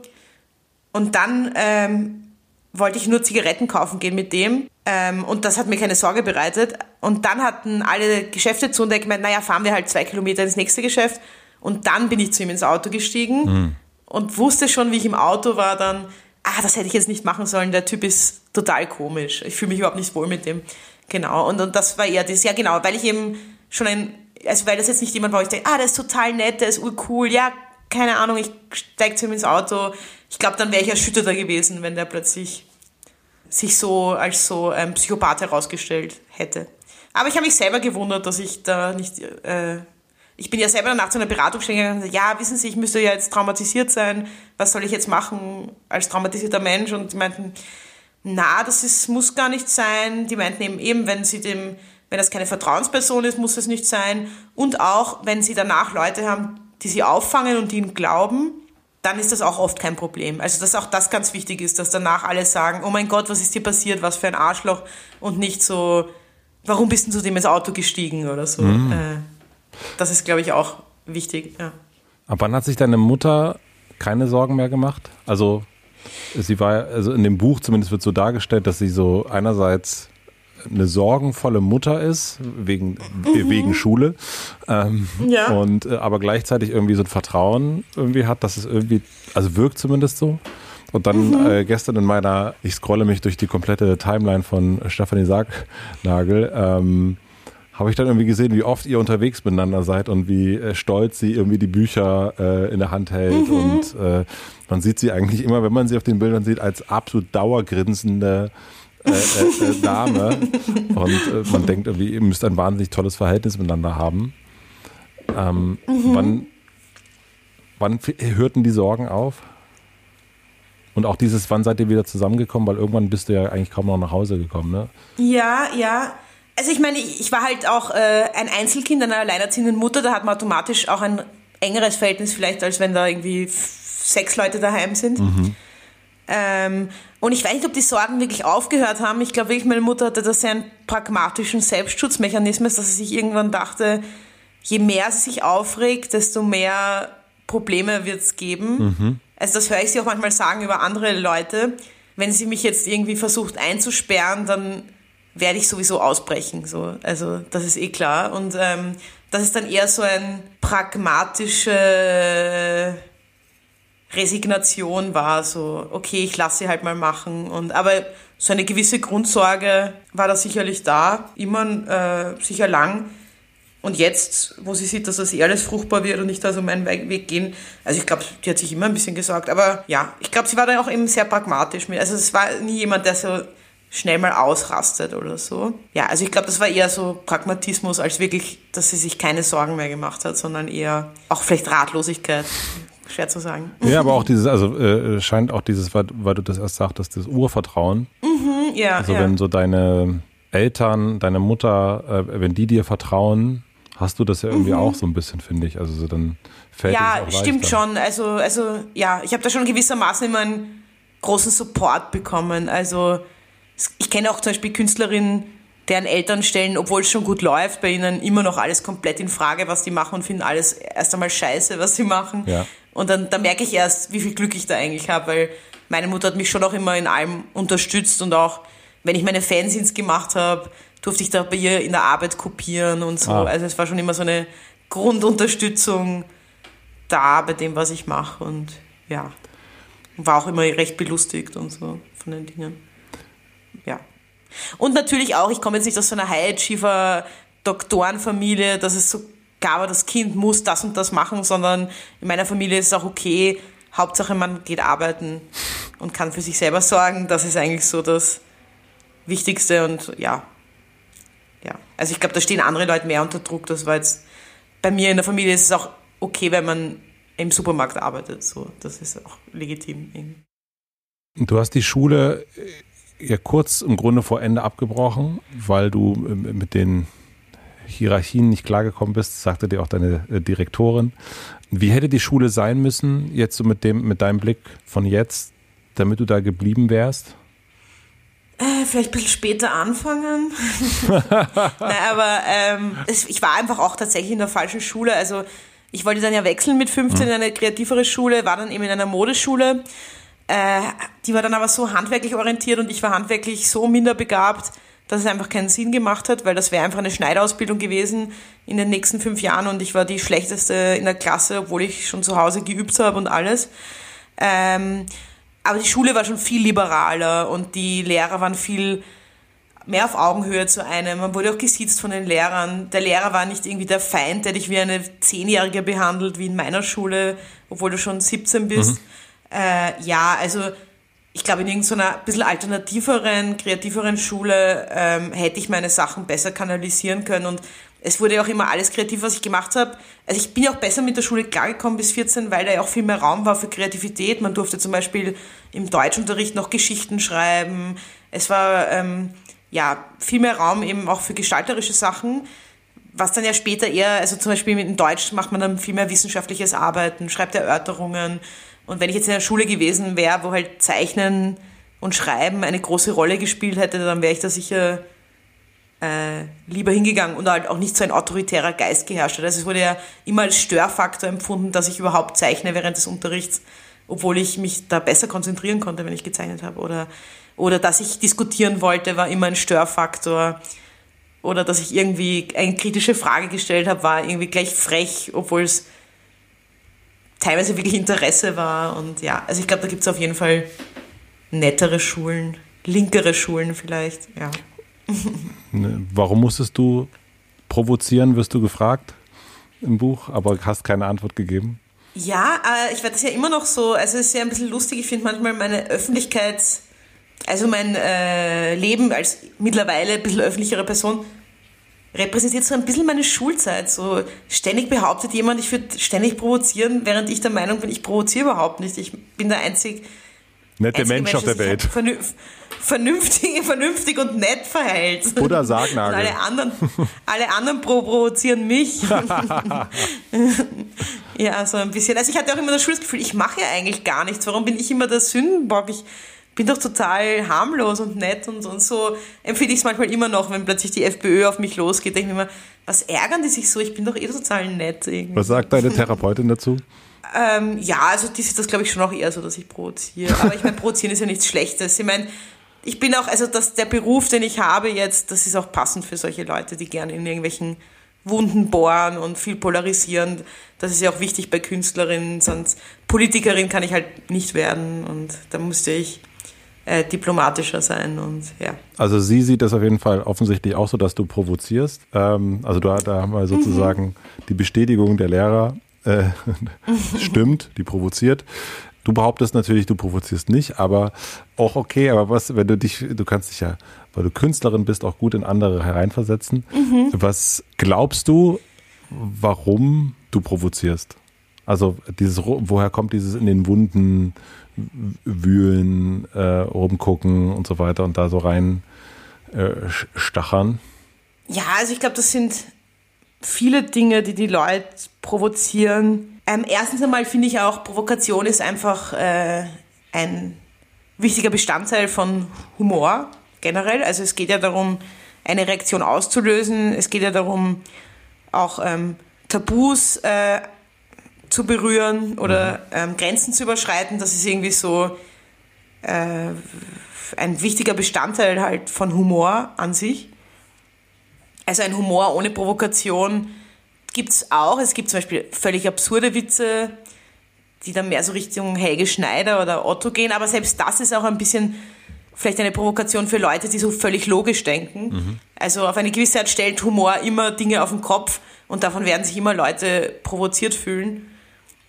und dann ähm, wollte ich nur Zigaretten kaufen gehen mit dem ähm, und das hat mir keine Sorge bereitet. Und dann hatten alle Geschäfte zu und er gemeint, naja, fahren wir halt zwei Kilometer ins nächste Geschäft und dann bin ich zu ihm ins Auto gestiegen mhm. und wusste schon, wie ich im Auto war, dann, ah, das hätte ich jetzt nicht machen sollen, der Typ ist total komisch. Ich fühle mich überhaupt nicht wohl mit dem. Genau, und, und das war eher das, ja genau, weil ich eben schon ein, also weil das jetzt nicht jemand war, wo ich denke, ah, der ist total nett, der ist urcool, ja, keine Ahnung, ich steig zu ihm ins Auto. Ich glaube, dann wäre ich erschütterter gewesen, wenn der plötzlich sich so als so ein Psychopath herausgestellt hätte. Aber ich habe mich selber gewundert, dass ich da nicht, äh, ich bin ja selber danach zu einer Beratungsstelle gegangen und gesagt, ja, wissen Sie, ich müsste ja jetzt traumatisiert sein, was soll ich jetzt machen als traumatisierter Mensch? Und die meinten, na, das ist, muss gar nicht sein. Die meinten eben, eben, wenn sie dem, wenn das keine Vertrauensperson ist, muss es nicht sein. Und auch, wenn sie danach Leute haben, die sie auffangen und die ihnen glauben, dann ist das auch oft kein Problem. Also, dass auch das ganz wichtig ist, dass danach alle sagen, oh mein Gott, was ist dir passiert, was für ein Arschloch und nicht so, warum bist du zu dem ins Auto gestiegen oder so. Mhm. Äh, das ist, glaube ich, auch wichtig. Ja. Ab wann hat sich deine Mutter keine Sorgen mehr gemacht? Also sie war, also in dem Buch zumindest wird so dargestellt, dass sie so einerseits eine sorgenvolle Mutter ist, wegen, mhm. wegen Schule, ähm, ja. und äh, aber gleichzeitig irgendwie so ein Vertrauen irgendwie hat, dass es irgendwie, also wirkt zumindest so. Und dann mhm. äh, gestern in meiner, ich scrolle mich durch die komplette Timeline von Stefanie Sargnagel, ähm, habe ich dann irgendwie gesehen, wie oft ihr unterwegs miteinander seid und wie äh, stolz sie irgendwie die Bücher äh, in der Hand hält. Mhm. Und äh, man sieht sie eigentlich immer, wenn man sie auf den Bildern sieht, als absolut dauergrinsende äh, äh, äh, Dame. Und man denkt irgendwie, ihr müsst ein wahnsinnig tolles Verhältnis miteinander haben. Ähm, mhm. wann, wann hörten die Sorgen auf? Und auch dieses, wann seid ihr wieder zusammengekommen? Weil irgendwann bist du ja eigentlich kaum noch nach Hause gekommen, ne? Ja, ja. Also ich meine, ich, ich war halt auch äh, ein Einzelkind einer alleinerziehenden Mutter, da hat man automatisch auch ein engeres Verhältnis vielleicht, als wenn da irgendwie sechs Leute daheim sind. Mhm. Ähm, und ich weiß nicht, ob die Sorgen wirklich aufgehört haben. Ich glaube wirklich, meine Mutter hatte da sehr einen pragmatischen Selbstschutzmechanismus, dass sie sich irgendwann dachte, je mehr sie sich aufregt, desto mehr Probleme wird es geben. Mhm. Also das höre ich sie auch manchmal sagen über andere Leute. Wenn sie mich jetzt irgendwie versucht einzusperren, dann werde ich sowieso ausbrechen. So. Also das ist eh klar. Und ähm, das ist dann eher so ein pragmatische Resignation war, so, okay, ich lasse sie halt mal machen. Und, aber so eine gewisse Grundsorge war da sicherlich da, immer äh, sicher lang. Und jetzt, wo sie sieht, dass das eh alles fruchtbar wird und ich da so meinen Weg gehen, also ich glaube, die hat sich immer ein bisschen gesorgt. Aber ja, ich glaube, sie war dann auch eben sehr pragmatisch mit. Also es war nie jemand, der so schnell mal ausrastet oder so. Ja, also ich glaube, das war eher so Pragmatismus, als wirklich, dass sie sich keine Sorgen mehr gemacht hat, sondern eher auch vielleicht Ratlosigkeit schwer zu sagen. Ja, aber auch dieses, also äh, scheint auch dieses, weil, weil, du das erst sagtest, das Urvertrauen. Mhm, ja. Also ja. wenn so deine Eltern, deine Mutter, äh, wenn die dir vertrauen, hast du das ja irgendwie mhm. auch so ein bisschen, finde ich. Also so dann fällt Ja, es auch stimmt schon. Also, also ja, ich habe da schon gewissermaßen immer einen großen Support bekommen. Also ich kenne auch zum Beispiel Künstlerinnen, deren Eltern stellen, obwohl es schon gut läuft, bei ihnen immer noch alles komplett in Frage, was die machen und finden alles erst einmal scheiße, was sie machen. Ja. Und dann, dann merke ich erst, wie viel Glück ich da eigentlich habe, weil meine Mutter hat mich schon auch immer in allem unterstützt und auch, wenn ich meine Fanzines gemacht habe, durfte ich da bei ihr in der Arbeit kopieren und so. Ah. Also es war schon immer so eine Grundunterstützung da bei dem, was ich mache und ja, war auch immer recht belustigt und so von den Dingen. Ja. Und natürlich auch, ich komme jetzt nicht aus so einer High Achiever Doktorenfamilie, dass es so aber das Kind muss das und das machen, sondern in meiner Familie ist es auch okay. Hauptsache, man geht arbeiten und kann für sich selber sorgen. Das ist eigentlich so das Wichtigste und ja. Ja. Also ich glaube, da stehen andere Leute mehr unter Druck. Das war jetzt, bei mir in der Familie ist es auch okay, wenn man im Supermarkt arbeitet. So, das ist auch legitim. Du hast die Schule ja kurz im Grunde vor Ende abgebrochen, weil du mit den Hierarchien nicht klargekommen bist, sagte dir auch deine äh, Direktorin. Wie hätte die Schule sein müssen, jetzt so mit dem, mit deinem Blick von jetzt, damit du da geblieben wärst? Äh, vielleicht ein bisschen später anfangen. Nein, aber ähm, es, ich war einfach auch tatsächlich in der falschen Schule. Also ich wollte dann ja wechseln mit 15 in eine kreativere Schule, war dann eben in einer Modeschule. Äh, die war dann aber so handwerklich orientiert und ich war handwerklich so minder begabt, dass es einfach keinen Sinn gemacht hat, weil das wäre einfach eine Schneiderausbildung gewesen in den nächsten fünf Jahren und ich war die schlechteste in der Klasse, obwohl ich schon zu Hause geübt habe und alles. Ähm, aber die Schule war schon viel liberaler und die Lehrer waren viel mehr auf Augenhöhe zu einem. Man wurde auch gesitzt von den Lehrern. Der Lehrer war nicht irgendwie der Feind, der dich wie eine Zehnjährige behandelt, wie in meiner Schule, obwohl du schon 17 bist. Mhm. Äh, ja, also ich glaube, in irgendeiner bisschen alternativeren, kreativeren Schule ähm, hätte ich meine Sachen besser kanalisieren können und es wurde ja auch immer alles kreativ, was ich gemacht habe. Also ich bin ja auch besser mit der Schule klargekommen bis 14, weil da ja auch viel mehr Raum war für Kreativität. Man durfte zum Beispiel im Deutschunterricht noch Geschichten schreiben. Es war ähm, ja viel mehr Raum eben auch für gestalterische Sachen, was dann ja später eher, also zum Beispiel in Deutsch macht man dann viel mehr wissenschaftliches Arbeiten, schreibt Erörterungen. Und wenn ich jetzt in einer Schule gewesen wäre, wo halt Zeichnen und Schreiben eine große Rolle gespielt hätte, dann wäre ich da sicher äh, lieber hingegangen und halt auch nicht so ein autoritärer Geist geherrscht hat. Also es wurde ja immer als Störfaktor empfunden, dass ich überhaupt zeichne während des Unterrichts, obwohl ich mich da besser konzentrieren konnte, wenn ich gezeichnet habe. Oder, oder dass ich diskutieren wollte, war immer ein Störfaktor. Oder dass ich irgendwie eine kritische Frage gestellt habe, war irgendwie gleich frech, obwohl es teilweise wirklich Interesse war. Und ja, also ich glaube, da gibt es auf jeden Fall nettere Schulen, linkere Schulen vielleicht, ja. Ne, warum musstest du provozieren, wirst du gefragt im Buch, aber hast keine Antwort gegeben? Ja, äh, ich werde das ja immer noch so, also es ist ja ein bisschen lustig, ich finde manchmal meine Öffentlichkeit, also mein äh, Leben als mittlerweile ein bisschen öffentlichere Person repräsentiert so ein bisschen meine Schulzeit. So ständig behauptet jemand, ich würde ständig provozieren, während ich der Meinung bin, ich provoziere überhaupt nicht. Ich bin der einzig nette Mensch, auf der Welt vernünftig, vernünftig und nett verhält. Buddha Sargnagel. alle anderen, alle anderen provozieren mich. ja, so ein bisschen. Also ich hatte auch immer das Schulgefühl, ich mache ja eigentlich gar nichts. Warum bin ich immer der Sündenbock? Ich bin doch total harmlos und nett und, und so empfinde ich es manchmal immer noch, wenn plötzlich die FPÖ auf mich losgeht. Denke ich mir immer, was ärgern die sich so? Ich bin doch eh total nett. Irgendwie. Was sagt deine Therapeutin dazu? Ähm, ja, also die sieht das, glaube ich, schon auch eher so, dass ich provoziere. Aber ich meine, provozieren ist ja nichts Schlechtes. Ich meine, ich bin auch, also das, der Beruf, den ich habe jetzt, das ist auch passend für solche Leute, die gerne in irgendwelchen Wunden bohren und viel polarisieren. Das ist ja auch wichtig bei Künstlerinnen, sonst Politikerin kann ich halt nicht werden und da musste ich äh, diplomatischer sein und ja. Also sie sieht das auf jeden Fall offensichtlich auch so, dass du provozierst. Ähm, also da, da haben wir sozusagen mhm. die Bestätigung der Lehrer. Äh, stimmt, die provoziert. Du behauptest natürlich, du provozierst nicht, aber auch okay, aber was, wenn du dich, du kannst dich ja, weil du Künstlerin bist, auch gut in andere hereinversetzen. Mhm. Was glaubst du, warum du provozierst? Also dieses, woher kommt dieses in den Wunden wühlen, äh, rumgucken und so weiter und da so rein äh, stachern? Ja, also ich glaube, das sind viele Dinge, die die Leute provozieren ähm, erstens einmal finde ich auch, Provokation ist einfach äh, ein wichtiger Bestandteil von Humor generell. Also es geht ja darum, eine Reaktion auszulösen. Es geht ja darum, auch ähm, Tabus äh, zu berühren oder mhm. ähm, Grenzen zu überschreiten. Das ist irgendwie so äh, ein wichtiger Bestandteil halt von Humor an sich. Also ein Humor ohne Provokation gibt es auch. Es gibt zum Beispiel völlig absurde Witze, die dann mehr so Richtung Helge Schneider oder Otto gehen. Aber selbst das ist auch ein bisschen vielleicht eine Provokation für Leute, die so völlig logisch denken. Mhm. Also auf eine gewisse Art stellt Humor immer Dinge auf den Kopf und davon werden sich immer Leute provoziert fühlen.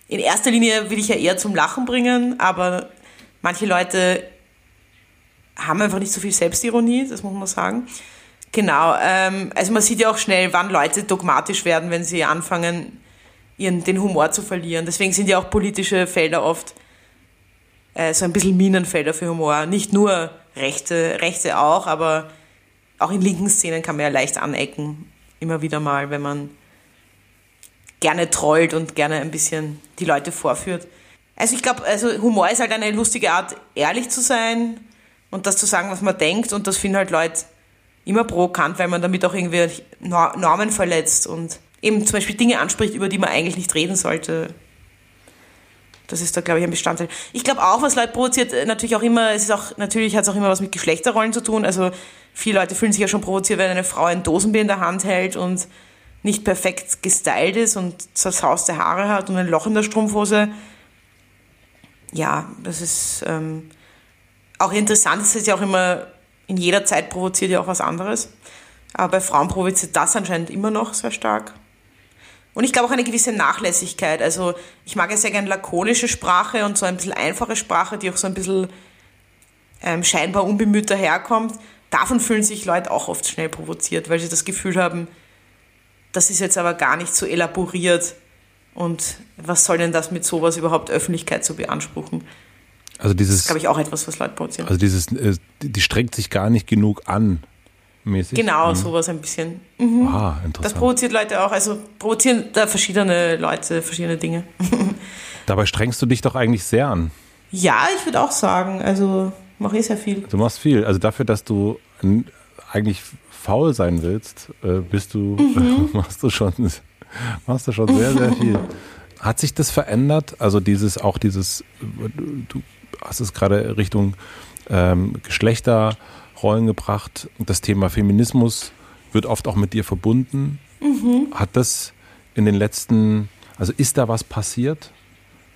In erster Linie will ich ja eher zum Lachen bringen, aber manche Leute haben einfach nicht so viel Selbstironie, das muss man sagen. Genau, ähm, also man sieht ja auch schnell, wann Leute dogmatisch werden, wenn sie anfangen, ihren, den Humor zu verlieren. Deswegen sind ja auch politische Felder oft äh, so ein bisschen Minenfelder für Humor. Nicht nur Rechte, Rechte auch, aber auch in linken Szenen kann man ja leicht anecken, immer wieder mal, wenn man gerne trollt und gerne ein bisschen die Leute vorführt. Also ich glaube, also Humor ist halt eine lustige Art, ehrlich zu sein und das zu sagen, was man denkt. Und das finden halt Leute immer provokant, weil man damit auch irgendwie Normen verletzt und eben zum Beispiel Dinge anspricht, über die man eigentlich nicht reden sollte. Das ist da, glaube ich, ein Bestandteil. Ich glaube auch, was Leute provoziert, äh, natürlich auch immer, es ist auch, natürlich hat es auch immer was mit Geschlechterrollen zu tun. Also viele Leute fühlen sich ja schon provoziert, wenn eine Frau ein Dosenbier in der Hand hält und nicht perfekt gestylt ist und zerzauste Haare hat und ein Loch in der Strumpfhose. Ja, das ist ähm, auch interessant. Es ist ja auch immer, in jeder Zeit provoziert ja auch was anderes. Aber bei Frauen provoziert das anscheinend immer noch sehr stark. Und ich glaube auch eine gewisse Nachlässigkeit. Also ich mag ja sehr gerne lakonische Sprache und so ein bisschen einfache Sprache, die auch so ein bisschen ähm, scheinbar unbemüht daherkommt. Davon fühlen sich Leute auch oft schnell provoziert, weil sie das Gefühl haben, das ist jetzt aber gar nicht so elaboriert. Und was soll denn das mit sowas überhaupt Öffentlichkeit zu beanspruchen? Also dieses, das ist, glaube ich, auch etwas, was Leute provozieren. Also dieses, äh, die strengt sich gar nicht genug an, mäßig. Genau, mhm. sowas ein bisschen. Mhm. Ah, interessant. Das provoziert Leute auch, also provozieren da verschiedene Leute verschiedene Dinge. Dabei strengst du dich doch eigentlich sehr an. Ja, ich würde auch sagen, also mache ich sehr viel. Du machst viel, also dafür, dass du eigentlich faul sein willst, äh, bist du, mhm. machst du schon, machst du schon sehr, sehr viel. Hat sich das verändert? Also dieses, auch dieses, du hast es gerade Richtung ähm, Geschlechter Rollen gebracht. Das Thema Feminismus wird oft auch mit dir verbunden. Mhm. Hat das in den letzten, also ist da was passiert?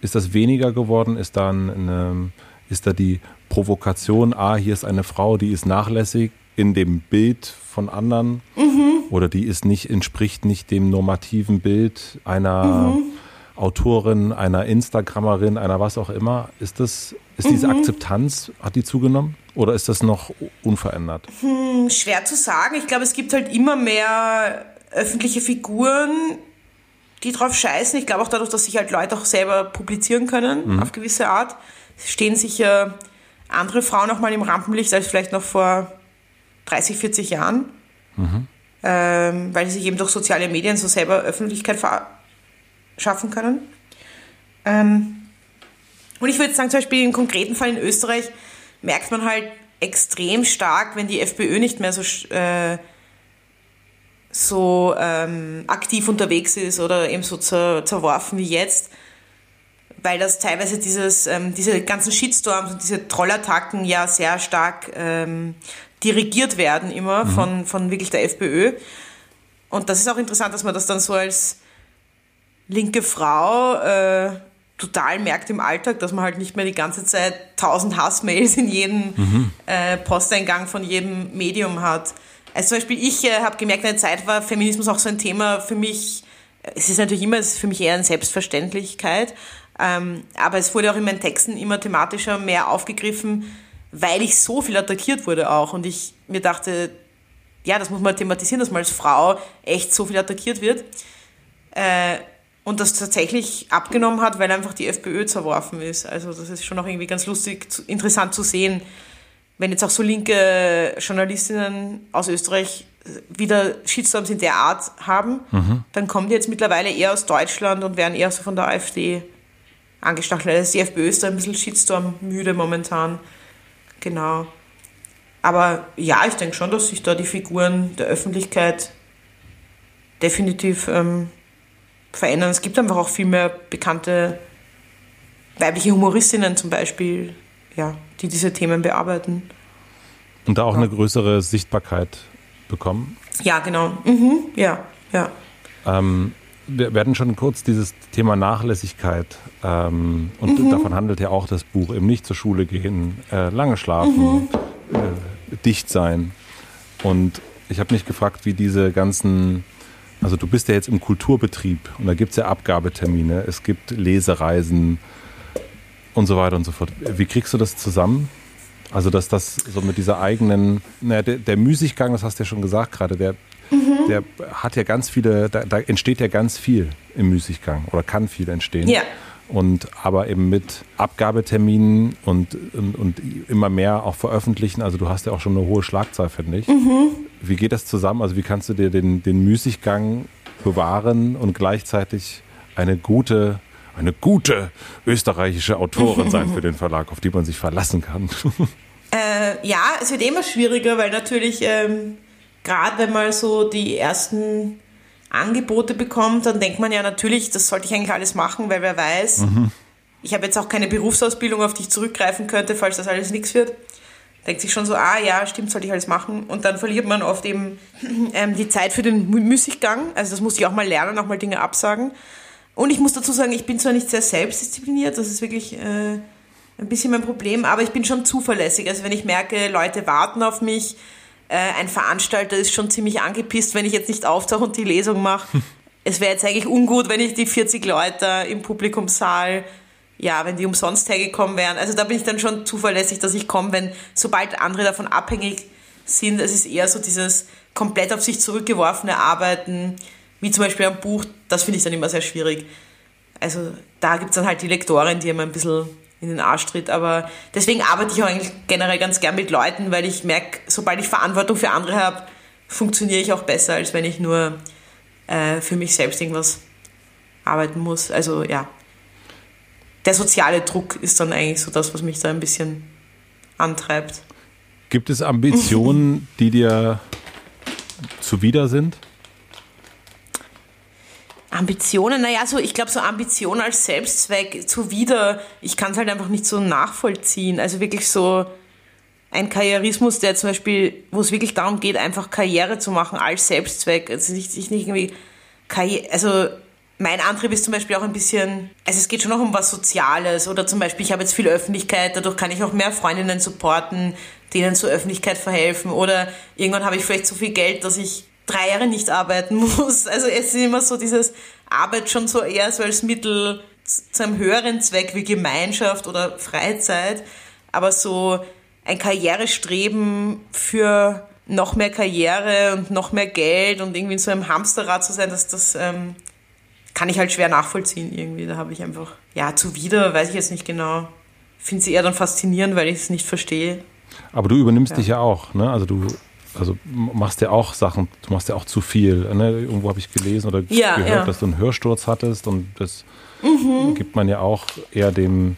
Ist das weniger geworden? Ist da, eine, ist da die Provokation, ah, hier ist eine Frau, die ist nachlässig in dem Bild von anderen mhm. oder die ist nicht, entspricht nicht dem normativen Bild einer mhm. Autorin, einer Instagrammerin, einer was auch immer. Ist das, ist diese mhm. Akzeptanz, hat die zugenommen? Oder ist das noch unverändert? Hm, schwer zu sagen. Ich glaube, es gibt halt immer mehr öffentliche Figuren, die drauf scheißen. Ich glaube auch dadurch, dass sich halt Leute auch selber publizieren können, mhm. auf gewisse Art, stehen sicher andere Frauen auch mal im Rampenlicht als vielleicht noch vor 30, 40 Jahren. Mhm. Ähm, weil sie sich eben durch soziale Medien so selber Öffentlichkeit schaffen können. Ähm, und ich würde sagen, zum Beispiel im konkreten Fall in Österreich merkt man halt extrem stark, wenn die FPÖ nicht mehr so, äh, so ähm, aktiv unterwegs ist oder eben so zer, zerworfen wie jetzt, weil das teilweise dieses, ähm, diese ganzen Shitstorms und diese Trollattacken ja sehr stark ähm, dirigiert werden immer mhm. von, von wirklich der FPÖ. Und das ist auch interessant, dass man das dann so als linke Frau äh, total merkt im Alltag, dass man halt nicht mehr die ganze Zeit tausend Hassmails in jedem mhm. äh, Posteingang von jedem Medium hat. Also zum Beispiel ich äh, habe gemerkt, eine Zeit war Feminismus auch so ein Thema für mich, es ist natürlich immer, es ist für mich eher eine Selbstverständlichkeit, aber es wurde auch in meinen Texten immer thematischer mehr aufgegriffen, weil ich so viel attackiert wurde auch und ich mir dachte, ja, das muss man thematisieren, dass man als Frau echt so viel attackiert wird. Äh, und das tatsächlich abgenommen hat, weil einfach die FPÖ zerworfen ist. Also das ist schon auch irgendwie ganz lustig, interessant zu sehen, wenn jetzt auch so linke Journalistinnen aus Österreich wieder Shitstorms in der Art haben, mhm. dann kommen die jetzt mittlerweile eher aus Deutschland und werden eher so von der AfD angestachelt. Also die FPÖ ist da ein bisschen Shitstorm müde momentan. Genau. Aber ja, ich denke schon, dass sich da die Figuren der Öffentlichkeit definitiv ähm, verändern. Es gibt einfach auch viel mehr bekannte weibliche Humoristinnen zum Beispiel, ja, die diese Themen bearbeiten. Und da auch ja. eine größere Sichtbarkeit bekommen? Ja, genau. Mhm. Ja, ja. Ähm, wir werden schon kurz dieses Thema Nachlässigkeit ähm, und mhm. davon handelt ja auch das Buch, eben nicht zur Schule gehen, äh, lange schlafen, mhm. äh, dicht sein. Und ich habe mich gefragt, wie diese ganzen also du bist ja jetzt im Kulturbetrieb und da gibt es ja Abgabetermine, es gibt Lesereisen und so weiter und so fort. Wie kriegst du das zusammen? Also dass das so mit dieser eigenen, naja, der, der Müßiggang, das hast du ja schon gesagt gerade, der, mhm. der hat ja ganz viele, da, da, entsteht ja ganz viel im Müßiggang oder kann viel entstehen. Ja und aber eben mit Abgabeterminen und, und, und, immer mehr auch veröffentlichen. Also du hast ja auch schon eine hohe Schlagzahl, finde ich. Mhm. Wie geht das zusammen? Also wie kannst du dir den, den Müßiggang bewahren und gleichzeitig eine gute, eine gute österreichische Autorin sein für den Verlag, auf die man sich verlassen kann? Äh, ja, es wird immer schwieriger, weil natürlich, ähm, gerade wenn man so die ersten Angebote bekommt, dann denkt man ja natürlich, das sollte ich eigentlich alles machen, weil wer weiß, mhm. ich habe jetzt auch keine Berufsausbildung, auf die ich zurückgreifen könnte, falls das alles nichts wird. Denkt sich schon so, ah ja, stimmt, sollte ich alles machen. Und dann verliert man oft eben ähm, die Zeit für den Müßiggang. Also das muss ich auch mal lernen, auch mal Dinge absagen. Und ich muss dazu sagen, ich bin zwar nicht sehr selbstdiszipliniert, das ist wirklich äh, ein bisschen mein Problem, aber ich bin schon zuverlässig. Also wenn ich merke, Leute warten auf mich, äh, ein Veranstalter ist schon ziemlich angepisst, wenn ich jetzt nicht auftauche und die Lesung mache. es wäre jetzt eigentlich ungut, wenn ich die 40 Leute im Publikumssaal, ja, wenn die umsonst hergekommen wären. Also da bin ich dann schon zuverlässig, dass ich komme, wenn sobald andere davon abhängig sind. Es ist eher so dieses komplett auf sich zurückgeworfene Arbeiten, wie zum Beispiel am Buch, das finde ich dann immer sehr schwierig. Also da gibt es dann halt die Lektorin, die immer ein bisschen in den Arsch tritt. Aber deswegen arbeite ich auch eigentlich generell ganz gern mit Leuten, weil ich merke, sobald ich Verantwortung für andere habe, funktioniere ich auch besser, als wenn ich nur äh, für mich selbst irgendwas arbeiten muss. Also ja, der soziale Druck ist dann eigentlich so das, was mich da ein bisschen antreibt. Gibt es Ambitionen, die dir zuwider sind? Ambitionen, naja, so, ich glaube, so Ambition als Selbstzweck zuwider, ich kann es halt einfach nicht so nachvollziehen. Also wirklich so ein Karrierismus, der zum Beispiel, wo es wirklich darum geht, einfach Karriere zu machen als Selbstzweck. Also sich, sich nicht irgendwie Karriere, also mein Antrieb ist zum Beispiel auch ein bisschen, also es geht schon auch um was Soziales oder zum Beispiel, ich habe jetzt viel Öffentlichkeit, dadurch kann ich auch mehr Freundinnen supporten, denen zur Öffentlichkeit verhelfen oder irgendwann habe ich vielleicht so viel Geld, dass ich drei Jahre nicht arbeiten muss. Also es ist immer so dieses Arbeit schon so eher so als Mittel zu einem höheren Zweck wie Gemeinschaft oder Freizeit, aber so ein Karrierestreben für noch mehr Karriere und noch mehr Geld und irgendwie in so einem Hamsterrad zu sein, das, das ähm, kann ich halt schwer nachvollziehen irgendwie. Da habe ich einfach, ja, zuwider, weiß ich jetzt nicht genau. Finde sie eher dann faszinierend, weil ich es nicht verstehe. Aber du übernimmst ja. dich ja auch, ne? Also du also machst ja auch Sachen, du machst ja auch zu viel. Ne? Irgendwo habe ich gelesen oder ja, gehört, ja. dass du einen Hörsturz hattest und das mhm. gibt man ja auch eher dem,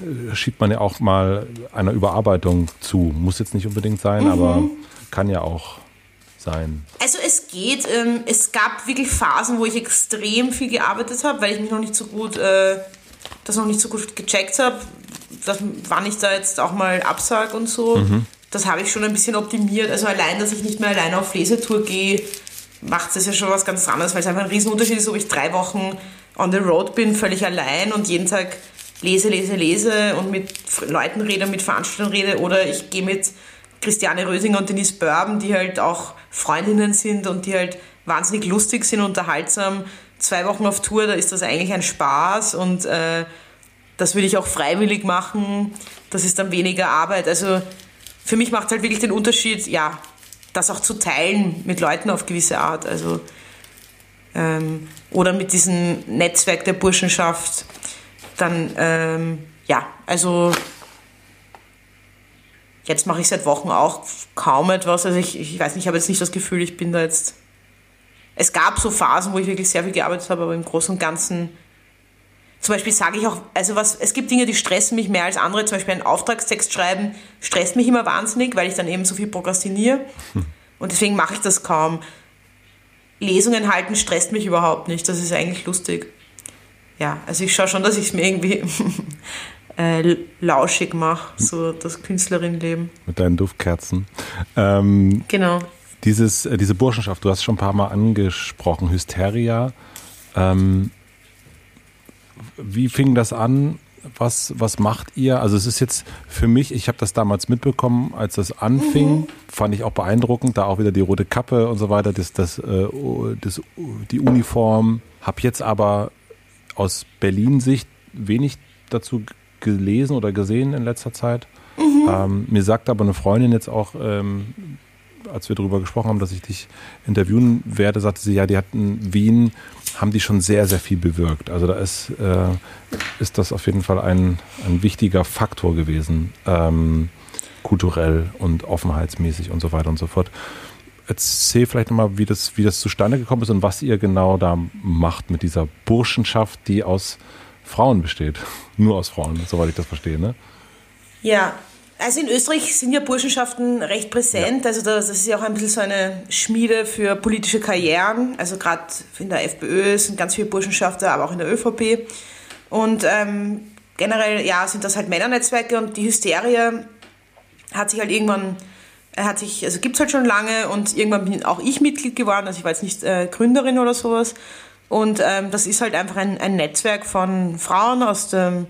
äh, schiebt man ja auch mal einer Überarbeitung zu. Muss jetzt nicht unbedingt sein, mhm. aber kann ja auch sein. Also es geht, ähm, es gab wirklich Phasen, wo ich extrem viel gearbeitet habe, weil ich mich noch nicht so gut, äh, das noch nicht so gut gecheckt habe, wann ich da jetzt auch mal absag und so. Mhm das habe ich schon ein bisschen optimiert. Also allein, dass ich nicht mehr alleine auf Lesetour gehe, macht es ja schon was ganz anderes, weil es einfach ein Riesenunterschied ist, ob ich drei Wochen on the road bin, völlig allein und jeden Tag lese, lese, lese und mit Leuten rede und mit Veranstaltern rede oder ich gehe mit Christiane Rösinger und Denise Börben, die halt auch Freundinnen sind und die halt wahnsinnig lustig sind, unterhaltsam. Zwei Wochen auf Tour, da ist das eigentlich ein Spaß und äh, das würde ich auch freiwillig machen. Das ist dann weniger Arbeit. Also für mich macht es halt wirklich den Unterschied, ja, das auch zu teilen mit Leuten auf gewisse Art. Also, ähm, oder mit diesem Netzwerk der Burschenschaft. Dann, ähm, ja, also jetzt mache ich seit Wochen auch kaum etwas. Also ich, ich weiß nicht, ich habe jetzt nicht das Gefühl, ich bin da jetzt. Es gab so Phasen, wo ich wirklich sehr viel gearbeitet habe, aber im Großen und Ganzen zum Beispiel sage ich auch, also was, es gibt Dinge, die stressen mich mehr als andere. Zum Beispiel einen Auftragstext schreiben stresst mich immer wahnsinnig, weil ich dann eben so viel prokrastiniere. Hm. Und deswegen mache ich das kaum. Lesungen halten stresst mich überhaupt nicht. Das ist eigentlich lustig. Ja, also ich schaue schon, dass ich es mir irgendwie äh, lauschig mache, so das Künstlerinnenleben. Mit deinen Duftkerzen. Ähm, genau. Dieses, äh, diese Burschenschaft, du hast schon ein paar Mal angesprochen, Hysteria. Ähm, wie fing das an? Was, was macht ihr? Also es ist jetzt für mich, ich habe das damals mitbekommen, als das anfing, mhm. fand ich auch beeindruckend, da auch wieder die rote Kappe und so weiter, das, das, äh, das, die Uniform. Habe jetzt aber aus Berlin-Sicht wenig dazu gelesen oder gesehen in letzter Zeit. Mhm. Ähm, mir sagt aber eine Freundin jetzt auch, ähm, als wir darüber gesprochen haben, dass ich dich interviewen werde, sagte sie, ja, die hatten Wien haben die schon sehr, sehr viel bewirkt. Also da ist, äh, ist das auf jeden Fall ein, ein wichtiger Faktor gewesen, ähm, kulturell und offenheitsmäßig und so weiter und so fort. Erzähl vielleicht nochmal, wie das, wie das zustande gekommen ist und was ihr genau da macht mit dieser Burschenschaft, die aus Frauen besteht. Nur aus Frauen, soweit ich das verstehe, ne? Ja, Also in Österreich sind ja Burschenschaften recht präsent. Ja. Also das ist ja auch ein bisschen so eine Schmiede für politische Karrieren. Also gerade in der FPÖ sind ganz viele Burschenschafter, aber auch in der ÖVP. Und ähm, generell, ja, sind das halt Männernetzwerke und die Hysterie hat sich halt irgendwann, hat sich, also gibt es halt schon lange und irgendwann bin auch ich Mitglied geworden. Also ich war jetzt nicht äh, Gründerin oder sowas. Und ähm, das ist halt einfach ein, ein Netzwerk von Frauen aus dem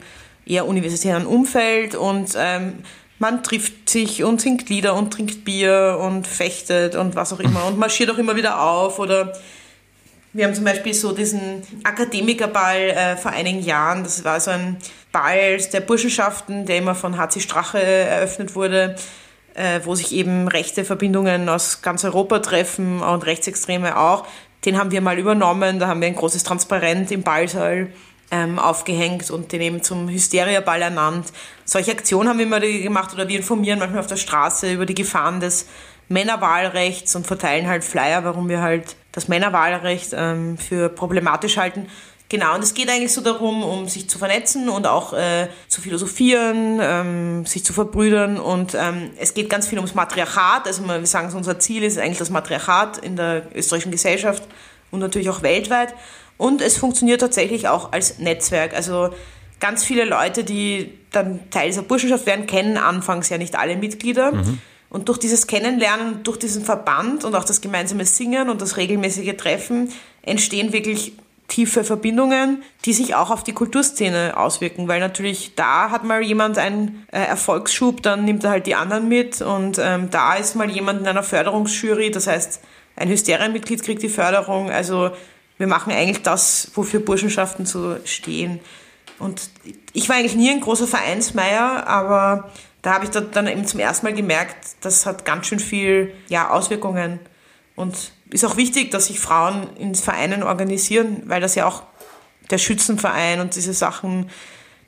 eher universitären Umfeld und ähm, man trifft sich und singt Lieder und trinkt Bier und fechtet und was auch immer und marschiert auch immer wieder auf oder wir haben zum Beispiel so diesen Akademikerball äh, vor einigen Jahren. Das war so ein Ball der Burschenschaften, der immer von HC Strache eröffnet wurde, äh, wo sich eben rechte Verbindungen aus ganz Europa treffen und Rechtsextreme auch. Den haben wir mal übernommen. Da haben wir ein großes Transparent im Ballsaal ähm, aufgehängt und den eben zum Hysteria-Ball ernannt. Solche Aktionen haben wir immer gemacht oder wir informieren manchmal auf der Straße über die Gefahren des Männerwahlrechts und verteilen halt Flyer, warum wir halt das Männerwahlrecht ähm, für problematisch halten. Genau, und es geht eigentlich so darum, um sich zu vernetzen und auch äh, zu philosophieren, ähm, sich zu verbrüdern. Und ähm, es geht ganz viel ums Matriarchat. Also wir sagen, unser Ziel ist eigentlich das Matriarchat in der österreichischen Gesellschaft und natürlich auch weltweit. Und es funktioniert tatsächlich auch als Netzwerk. Also ganz viele Leute, die dann Teil dieser Burschenschaft werden, kennen anfangs ja nicht alle Mitglieder. Mhm. Und durch dieses Kennenlernen, durch diesen Verband und auch das gemeinsame Singen und das regelmäßige Treffen entstehen wirklich tiefe Verbindungen, die sich auch auf die Kulturszene auswirken, weil natürlich da hat mal jemand einen äh, Erfolgsschub, dann nimmt er halt die anderen mit und ähm, da ist mal jemand in einer Förderungsjury, das heißt, ein Hysterienmitglied kriegt die Förderung, also wir machen eigentlich das, wofür Burschenschaften so stehen. Und ich war eigentlich nie ein großer Vereinsmeier, aber da habe ich dann eben zum ersten Mal gemerkt, das hat ganz schön viel ja, Auswirkungen. Und ist auch wichtig, dass sich Frauen in Vereinen organisieren, weil das ja auch der Schützenverein und diese Sachen,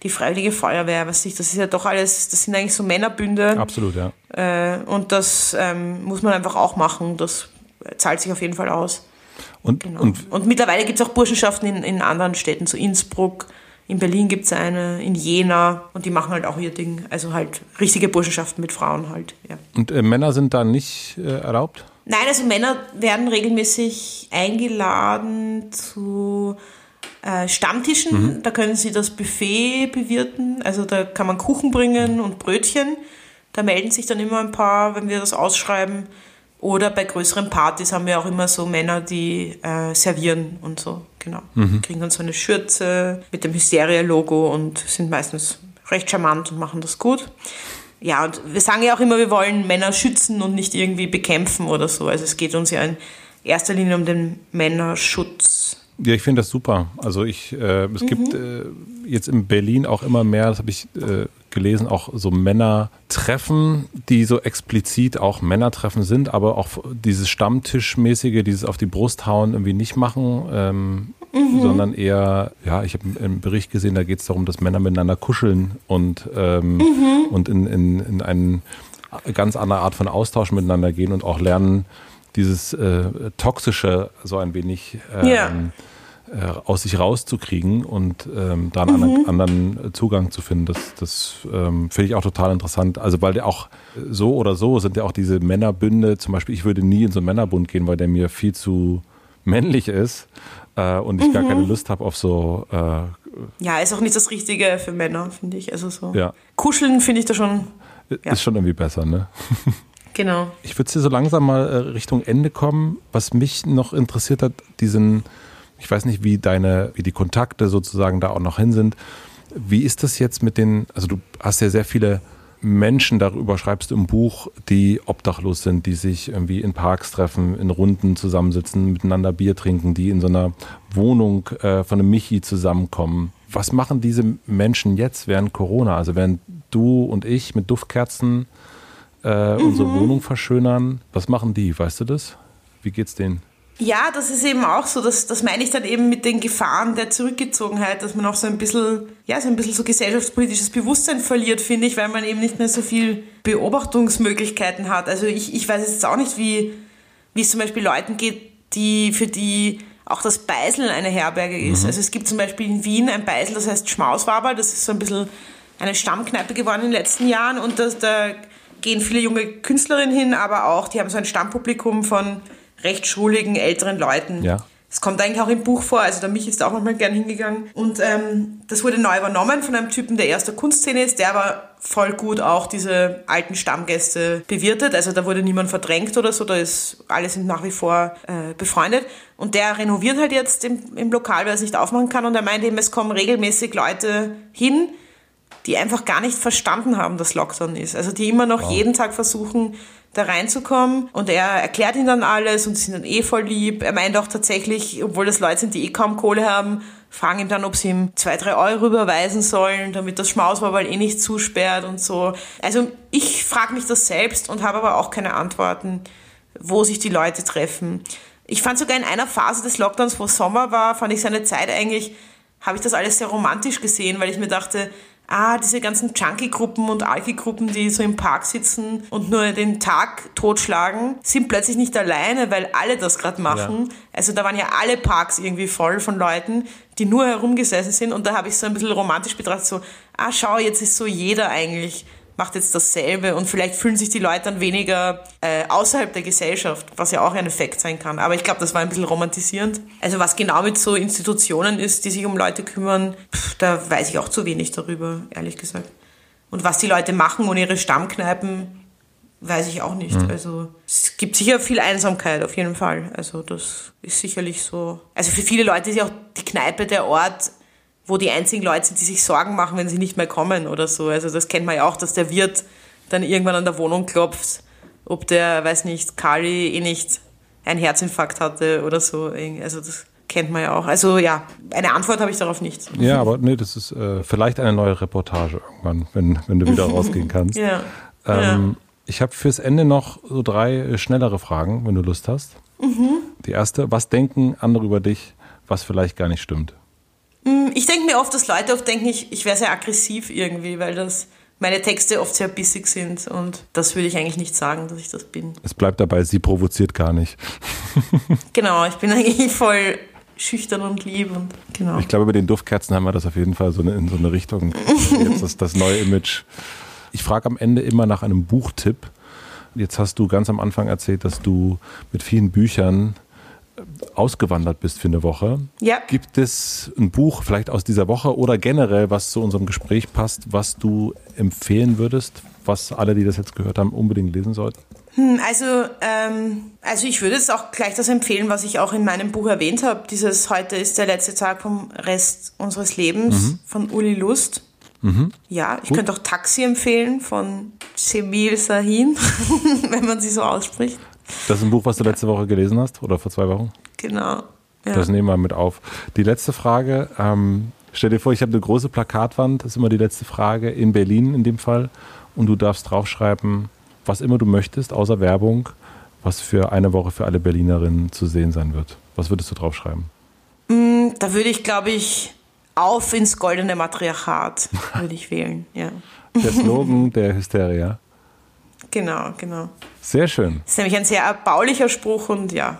die Freiwillige Feuerwehr, was ich, das ist ja doch alles, das sind eigentlich so Männerbünde. Absolut, ja. Äh, und das ähm, muss man einfach auch machen. Das zahlt sich auf jeden Fall aus. Und, genau. und, und mittlerweile gibt es auch Burschenschaften in, in anderen Städten, so Innsbruck, in Berlin gibt es eine, in Jena und die machen halt auch ihr Ding. Also halt richtige Burschenschaften mit Frauen halt. Ja. Und äh, Männer sind da nicht äh, erlaubt? Nein, also Männer werden regelmäßig eingeladen zu äh, Stammtischen. Mhm. Da können sie das Buffet bewirten. Also da kann man Kuchen bringen und Brötchen. Da melden sich dann immer ein paar, wenn wir das ausschreiben. Oder bei größeren Partys haben wir auch immer so Männer, die äh, servieren und so, genau. Mhm. Kriegen dann so eine Schürze mit dem Hysteria-Logo und sind meistens recht charmant und machen das gut. Ja, und wir sagen ja auch immer, wir wollen Männer schützen und nicht irgendwie bekämpfen oder so. Also es geht uns ja in erster Linie um den Männerschutz. Ja, ich finde das super. Also ich, äh, es mhm. gibt äh, jetzt in Berlin auch immer mehr, das habe ich äh, gelesen, auch so Männertreffen, die so explizit auch Männertreffen sind, aber auch dieses Stammtischmäßige, dieses auf die Brust hauen irgendwie nicht machen, ähm, mhm. sondern eher, ja, ich habe einen Bericht gesehen, da geht es darum, dass Männer miteinander kuscheln und, ähm, mhm. und in, in, in eine ganz andere Art von Austausch miteinander gehen und auch lernen, dieses äh, Toxische so ein wenig ähm, ja äh, aus sich rauszukriegen und ähm, da einen mhm. anderen, Zugang zu finden. Das, das ähm, finde ich auch total interessant. Also weil der auch so oder so sind ja auch diese Männerbünde, zum Beispiel, ich würde nie in so einen Männerbund gehen, weil der mir viel zu männlich ist äh, und ich mhm. gar keine Lust habe auf so. Äh, ja, ist auch nicht das Richtige für Männer, finde ich. Also so. Ja. Kuscheln finde ich da schon. Ja. Ist schon irgendwie besser, ne? Genau. Ich würde hier so langsam mal äh, Richtung Ende kommen. Was mich noch interessiert hat, diesen ich weiß nicht, wie deine, wie die Kontakte sozusagen da auch noch hin sind. Wie ist das jetzt mit den, also du hast ja sehr viele Menschen, darüber schreibst du im Buch, die obdachlos sind, die sich irgendwie in Parks treffen, in Runden zusammensitzen, miteinander Bier trinken, die in so einer Wohnung äh, von einem Michi zusammenkommen. Was machen diese Menschen jetzt während Corona? Also während du und ich mit Duftkerzen äh, mhm. unsere Wohnung verschönern, was machen die? Weißt du das? Wie geht's denen? Ja, das ist eben auch so, das, das meine ich dann eben mit den Gefahren der Zurückgezogenheit, dass man auch so ein bisschen, ja, so ein bisschen so gesellschaftspolitisches Bewusstsein verliert, finde ich, weil man eben nicht mehr so viel Beobachtungsmöglichkeiten hat. Also ich, ich weiß jetzt auch nicht, wie, wie es zum Beispiel Leuten geht, die, für die auch das Beiseln eine Herberge ist. Mhm. Also es gibt zum Beispiel in Wien ein Beisel, das heißt Schmauswaber, das ist so ein bisschen eine Stammkneipe geworden in den letzten Jahren und das, da gehen viele junge Künstlerinnen hin, aber auch, die haben so ein Stammpublikum von recht schuligen, älteren Leuten. Ja. Das kommt eigentlich auch im Buch vor, also der Mich ist auch manchmal gern hingegangen. Und ähm, das wurde neu übernommen von einem Typen, der erst der Kunstszene ist, der aber voll gut auch diese alten Stammgäste bewirtet. Also da wurde niemand verdrängt oder so, da ist, alle sind nach wie vor äh, befreundet. Und der renoviert halt jetzt im, im Lokal, weil er es nicht aufmachen kann. Und er meint eben, es kommen regelmäßig Leute hin, die einfach gar nicht verstanden haben, dass Lockdown ist. Also die immer noch wow. jeden Tag versuchen, da reinzukommen. Und er erklärt ihnen dann alles und sie sind dann eh voll lieb. Er meint auch tatsächlich, obwohl das Leute sind, die eh kaum Kohle haben, fragen ihn dann, ob sie ihm zwei, drei Euro überweisen sollen, damit das Schmaus war, weil eh nicht zusperrt und so. Also ich frage mich das selbst und habe aber auch keine Antworten, wo sich die Leute treffen. Ich fand sogar in einer Phase des Lockdowns, wo Sommer war, fand ich seine Zeit eigentlich, habe ich das alles sehr romantisch gesehen, weil ich mir dachte, ah, diese ganzen Junkie-Gruppen und Alki-Gruppen, die so im Park sitzen und nur den Tag totschlagen, sind plötzlich nicht alleine, weil alle das gerade machen. Ja. Also da waren ja alle Parks irgendwie voll von Leuten, die nur herumgesessen sind und da habe ich so ein bisschen romantisch betrachtet, so, ah, schau, jetzt ist so jeder eigentlich macht jetzt dasselbe und vielleicht fühlen sich die Leute dann weniger äh, außerhalb der Gesellschaft, was ja auch ein Effekt sein kann. Aber ich glaube, das war ein bisschen romantisierend. Also was genau mit so Institutionen ist, die sich um Leute kümmern, pff, da weiß ich auch zu wenig darüber, ehrlich gesagt. Und was die Leute machen und ihre Stammkneipen, weiß ich auch nicht. Mhm. Also es gibt sicher viel Einsamkeit auf jeden Fall. Also das ist sicherlich so. Also für viele Leute ist ja auch die Kneipe der Ort, wo die einzigen Leute sind, die sich Sorgen machen, wenn sie nicht mehr kommen oder so. Also das kennt man ja auch, dass der Wirt dann irgendwann an der Wohnung klopft, ob der, weiß nicht, Kali eh nicht einen Herzinfarkt hatte oder so. Also das kennt man ja auch. Also ja, eine Antwort habe ich darauf nicht. Ja, aber nee, das ist äh, vielleicht eine neue Reportage irgendwann, wenn, wenn du wieder rausgehen kannst. ja. Ähm, ja. Ich habe fürs Ende noch so drei äh, schnellere Fragen, wenn du Lust hast. Mhm. Die erste, was denken andere über dich, was vielleicht gar nicht stimmt? Hm, ich denke mir oft, dass Leute oft denken, ich, ich wäre sehr aggressiv irgendwie, weil das meine Texte oft sehr bissig sind und das würde ich eigentlich nicht sagen, dass ich das bin. Es bleibt dabei, sie provoziert gar nicht. genau, ich bin eigentlich voll schüchtern und lieb und genau. Ich glaube, bei den Duftkerzen haben wir das auf jeden Fall so eine, in so eine Richtung. Jetzt ist das neue Image. Ich frage am Ende immer nach einem Buchtipp. Jetzt hast du ganz am Anfang erzählt, dass du mit vielen Büchern ausgewandert bist für eine Woche. Ja. Gibt es ein Buch vielleicht aus dieser Woche oder generell, was zu unserem Gespräch passt, was du empfehlen würdest, was alle, die das jetzt gehört haben, unbedingt lesen sollten? Hm, also, ähm, also ich würde es auch gleich das empfehlen, was ich auch in meinem Buch erwähnt habe. Dieses Heute ist der letzte Tag vom Rest unseres Lebens mhm. von Uli Lust. Mhm. Ja, ich Gut. könnte auch Taxi empfehlen von Semil Sahin, wenn man sie so ausspricht. Das ist ein Buch, was du letzte Woche gelesen hast oder vor zwei Wochen? Genau. Ja. Das nehmen wir mit auf. Die letzte Frage, ähm, stell dir vor, ich habe eine große Plakatwand, das ist immer die letzte Frage, in Berlin in dem Fall. Und du darfst draufschreiben, was immer du möchtest, außer Werbung, was für eine Woche für alle Berlinerinnen zu sehen sein wird. Was würdest du draufschreiben? Mm, da würde ich, glaube ich, auf ins goldene Matriarchat würde ich wählen, ja. Der Slogan der Hysteria. Genau, genau. Sehr schön. Das ist nämlich ein sehr erbaulicher Spruch und ja,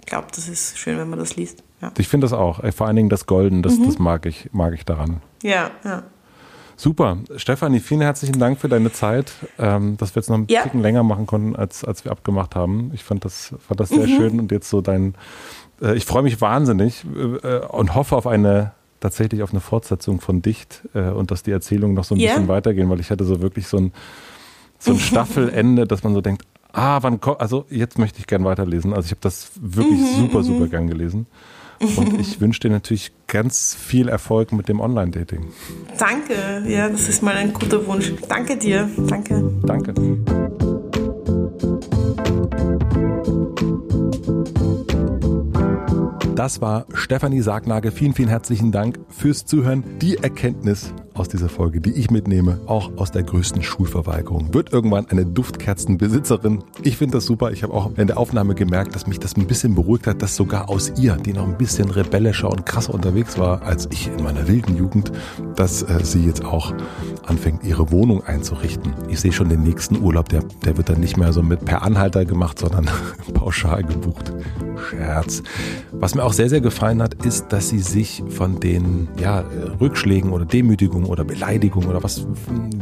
ich glaube, das ist schön, wenn man das liest. Ja. Ich finde das auch. Vor allen Dingen das Golden, das, mhm. das mag, ich, mag ich daran. Ja, ja. Super. Stefanie, vielen herzlichen Dank für deine Zeit, ähm, dass wir jetzt noch ein ja. Ticken länger machen konnten, als, als wir abgemacht haben. Ich fand das, fand das sehr mhm. schön und jetzt so dein, äh, ich freue mich wahnsinnig äh, und hoffe auf eine, tatsächlich auf eine Fortsetzung von Dicht äh, und dass die Erzählungen noch so ein yeah. bisschen weitergehen, weil ich hatte so wirklich so ein, so ein Staffelende, dass man so denkt, ah, wann kommt, also jetzt möchte ich gern weiterlesen. Also ich habe das wirklich mhm, super, mhm. super gern gelesen. Und ich wünsche dir natürlich ganz viel Erfolg mit dem Online-Dating. Danke, ja, das ist mal ein guter Wunsch. Danke dir, danke. Danke. Das war Stefanie Sargnagel. Vielen, vielen herzlichen Dank fürs Zuhören. Die Erkenntnis aus dieser Folge, die ich mitnehme, auch aus der größten Schulverweigerung, wird irgendwann eine Duftkerzenbesitzerin. Ich finde das super. Ich habe auch in der Aufnahme gemerkt, dass mich das ein bisschen beruhigt hat, dass sogar aus ihr, die noch ein bisschen rebellischer und krasser unterwegs war als ich in meiner wilden Jugend, dass äh, sie jetzt auch anfängt, ihre Wohnung einzurichten. Ich sehe schon den nächsten Urlaub, der, der wird dann nicht mehr so mit per Anhalter gemacht, sondern pauschal gebucht. Scherz. Was mir auch sehr, sehr gefallen hat, ist, dass sie sich von den ja, Rückschlägen oder Demütigungen Anschuldigung oder Beleidigung oder was,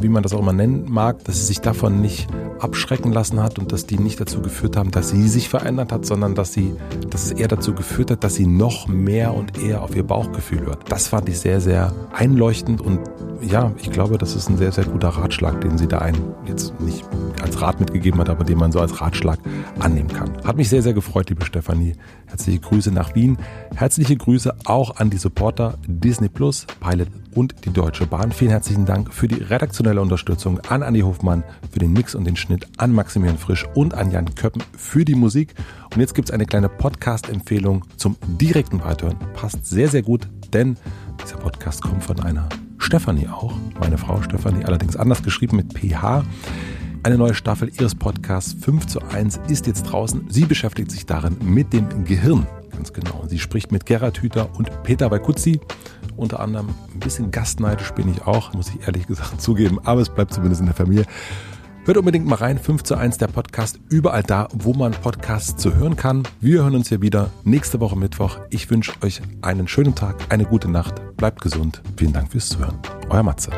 wie man das auch immer nennen mag, dass sie sich davon nicht abschrecken lassen hat und dass die nicht dazu geführt haben, dass sie sich verändert hat, sondern dass sie, dass es eher dazu geführt hat, dass sie noch mehr und eher auf ihr Bauchgefühl hört. Das fand ich sehr, sehr einleuchtend und ja, ich glaube, das ist ein sehr, sehr guter Ratschlag, den sie da einen jetzt nicht als Rat mitgegeben hat, aber den man so als Ratschlag annehmen kann. Hat mich sehr, sehr gefreut, liebe Stefanie. Herzliche Grüße nach Wien. Herzliche Grüße auch an die Supporter Disney Plus, Pilot und die Deutsche Bahn. Vielen herzlichen Dank für die redaktionelle Unterstützung an Andi Hofmann für den Mix und den Schnitt, an Maximilian Frisch und an Jan Köppen für die Musik. Und jetzt gibt es eine kleine Podcast-Empfehlung zum direkten Weiterhören. Passt sehr, sehr gut, denn dieser Podcast kommt von einer Stefanie auch, meine Frau Stefanie, allerdings anders geschrieben mit PH. Eine neue Staffel ihres Podcasts 5 zu 1 ist jetzt draußen. Sie beschäftigt sich darin mit dem Gehirn. Ganz genau. Sie spricht mit Gerhard Hüther und Peter Balkuzzi. Unter anderem ein bisschen gastneidisch bin ich auch, muss ich ehrlich gesagt zugeben, aber es bleibt zumindest in der Familie. Hört unbedingt mal rein, 5 zu 1 der Podcast, überall da, wo man Podcasts zu hören kann. Wir hören uns hier wieder nächste Woche Mittwoch. Ich wünsche euch einen schönen Tag, eine gute Nacht, bleibt gesund. Vielen Dank fürs Zuhören. Euer Matze.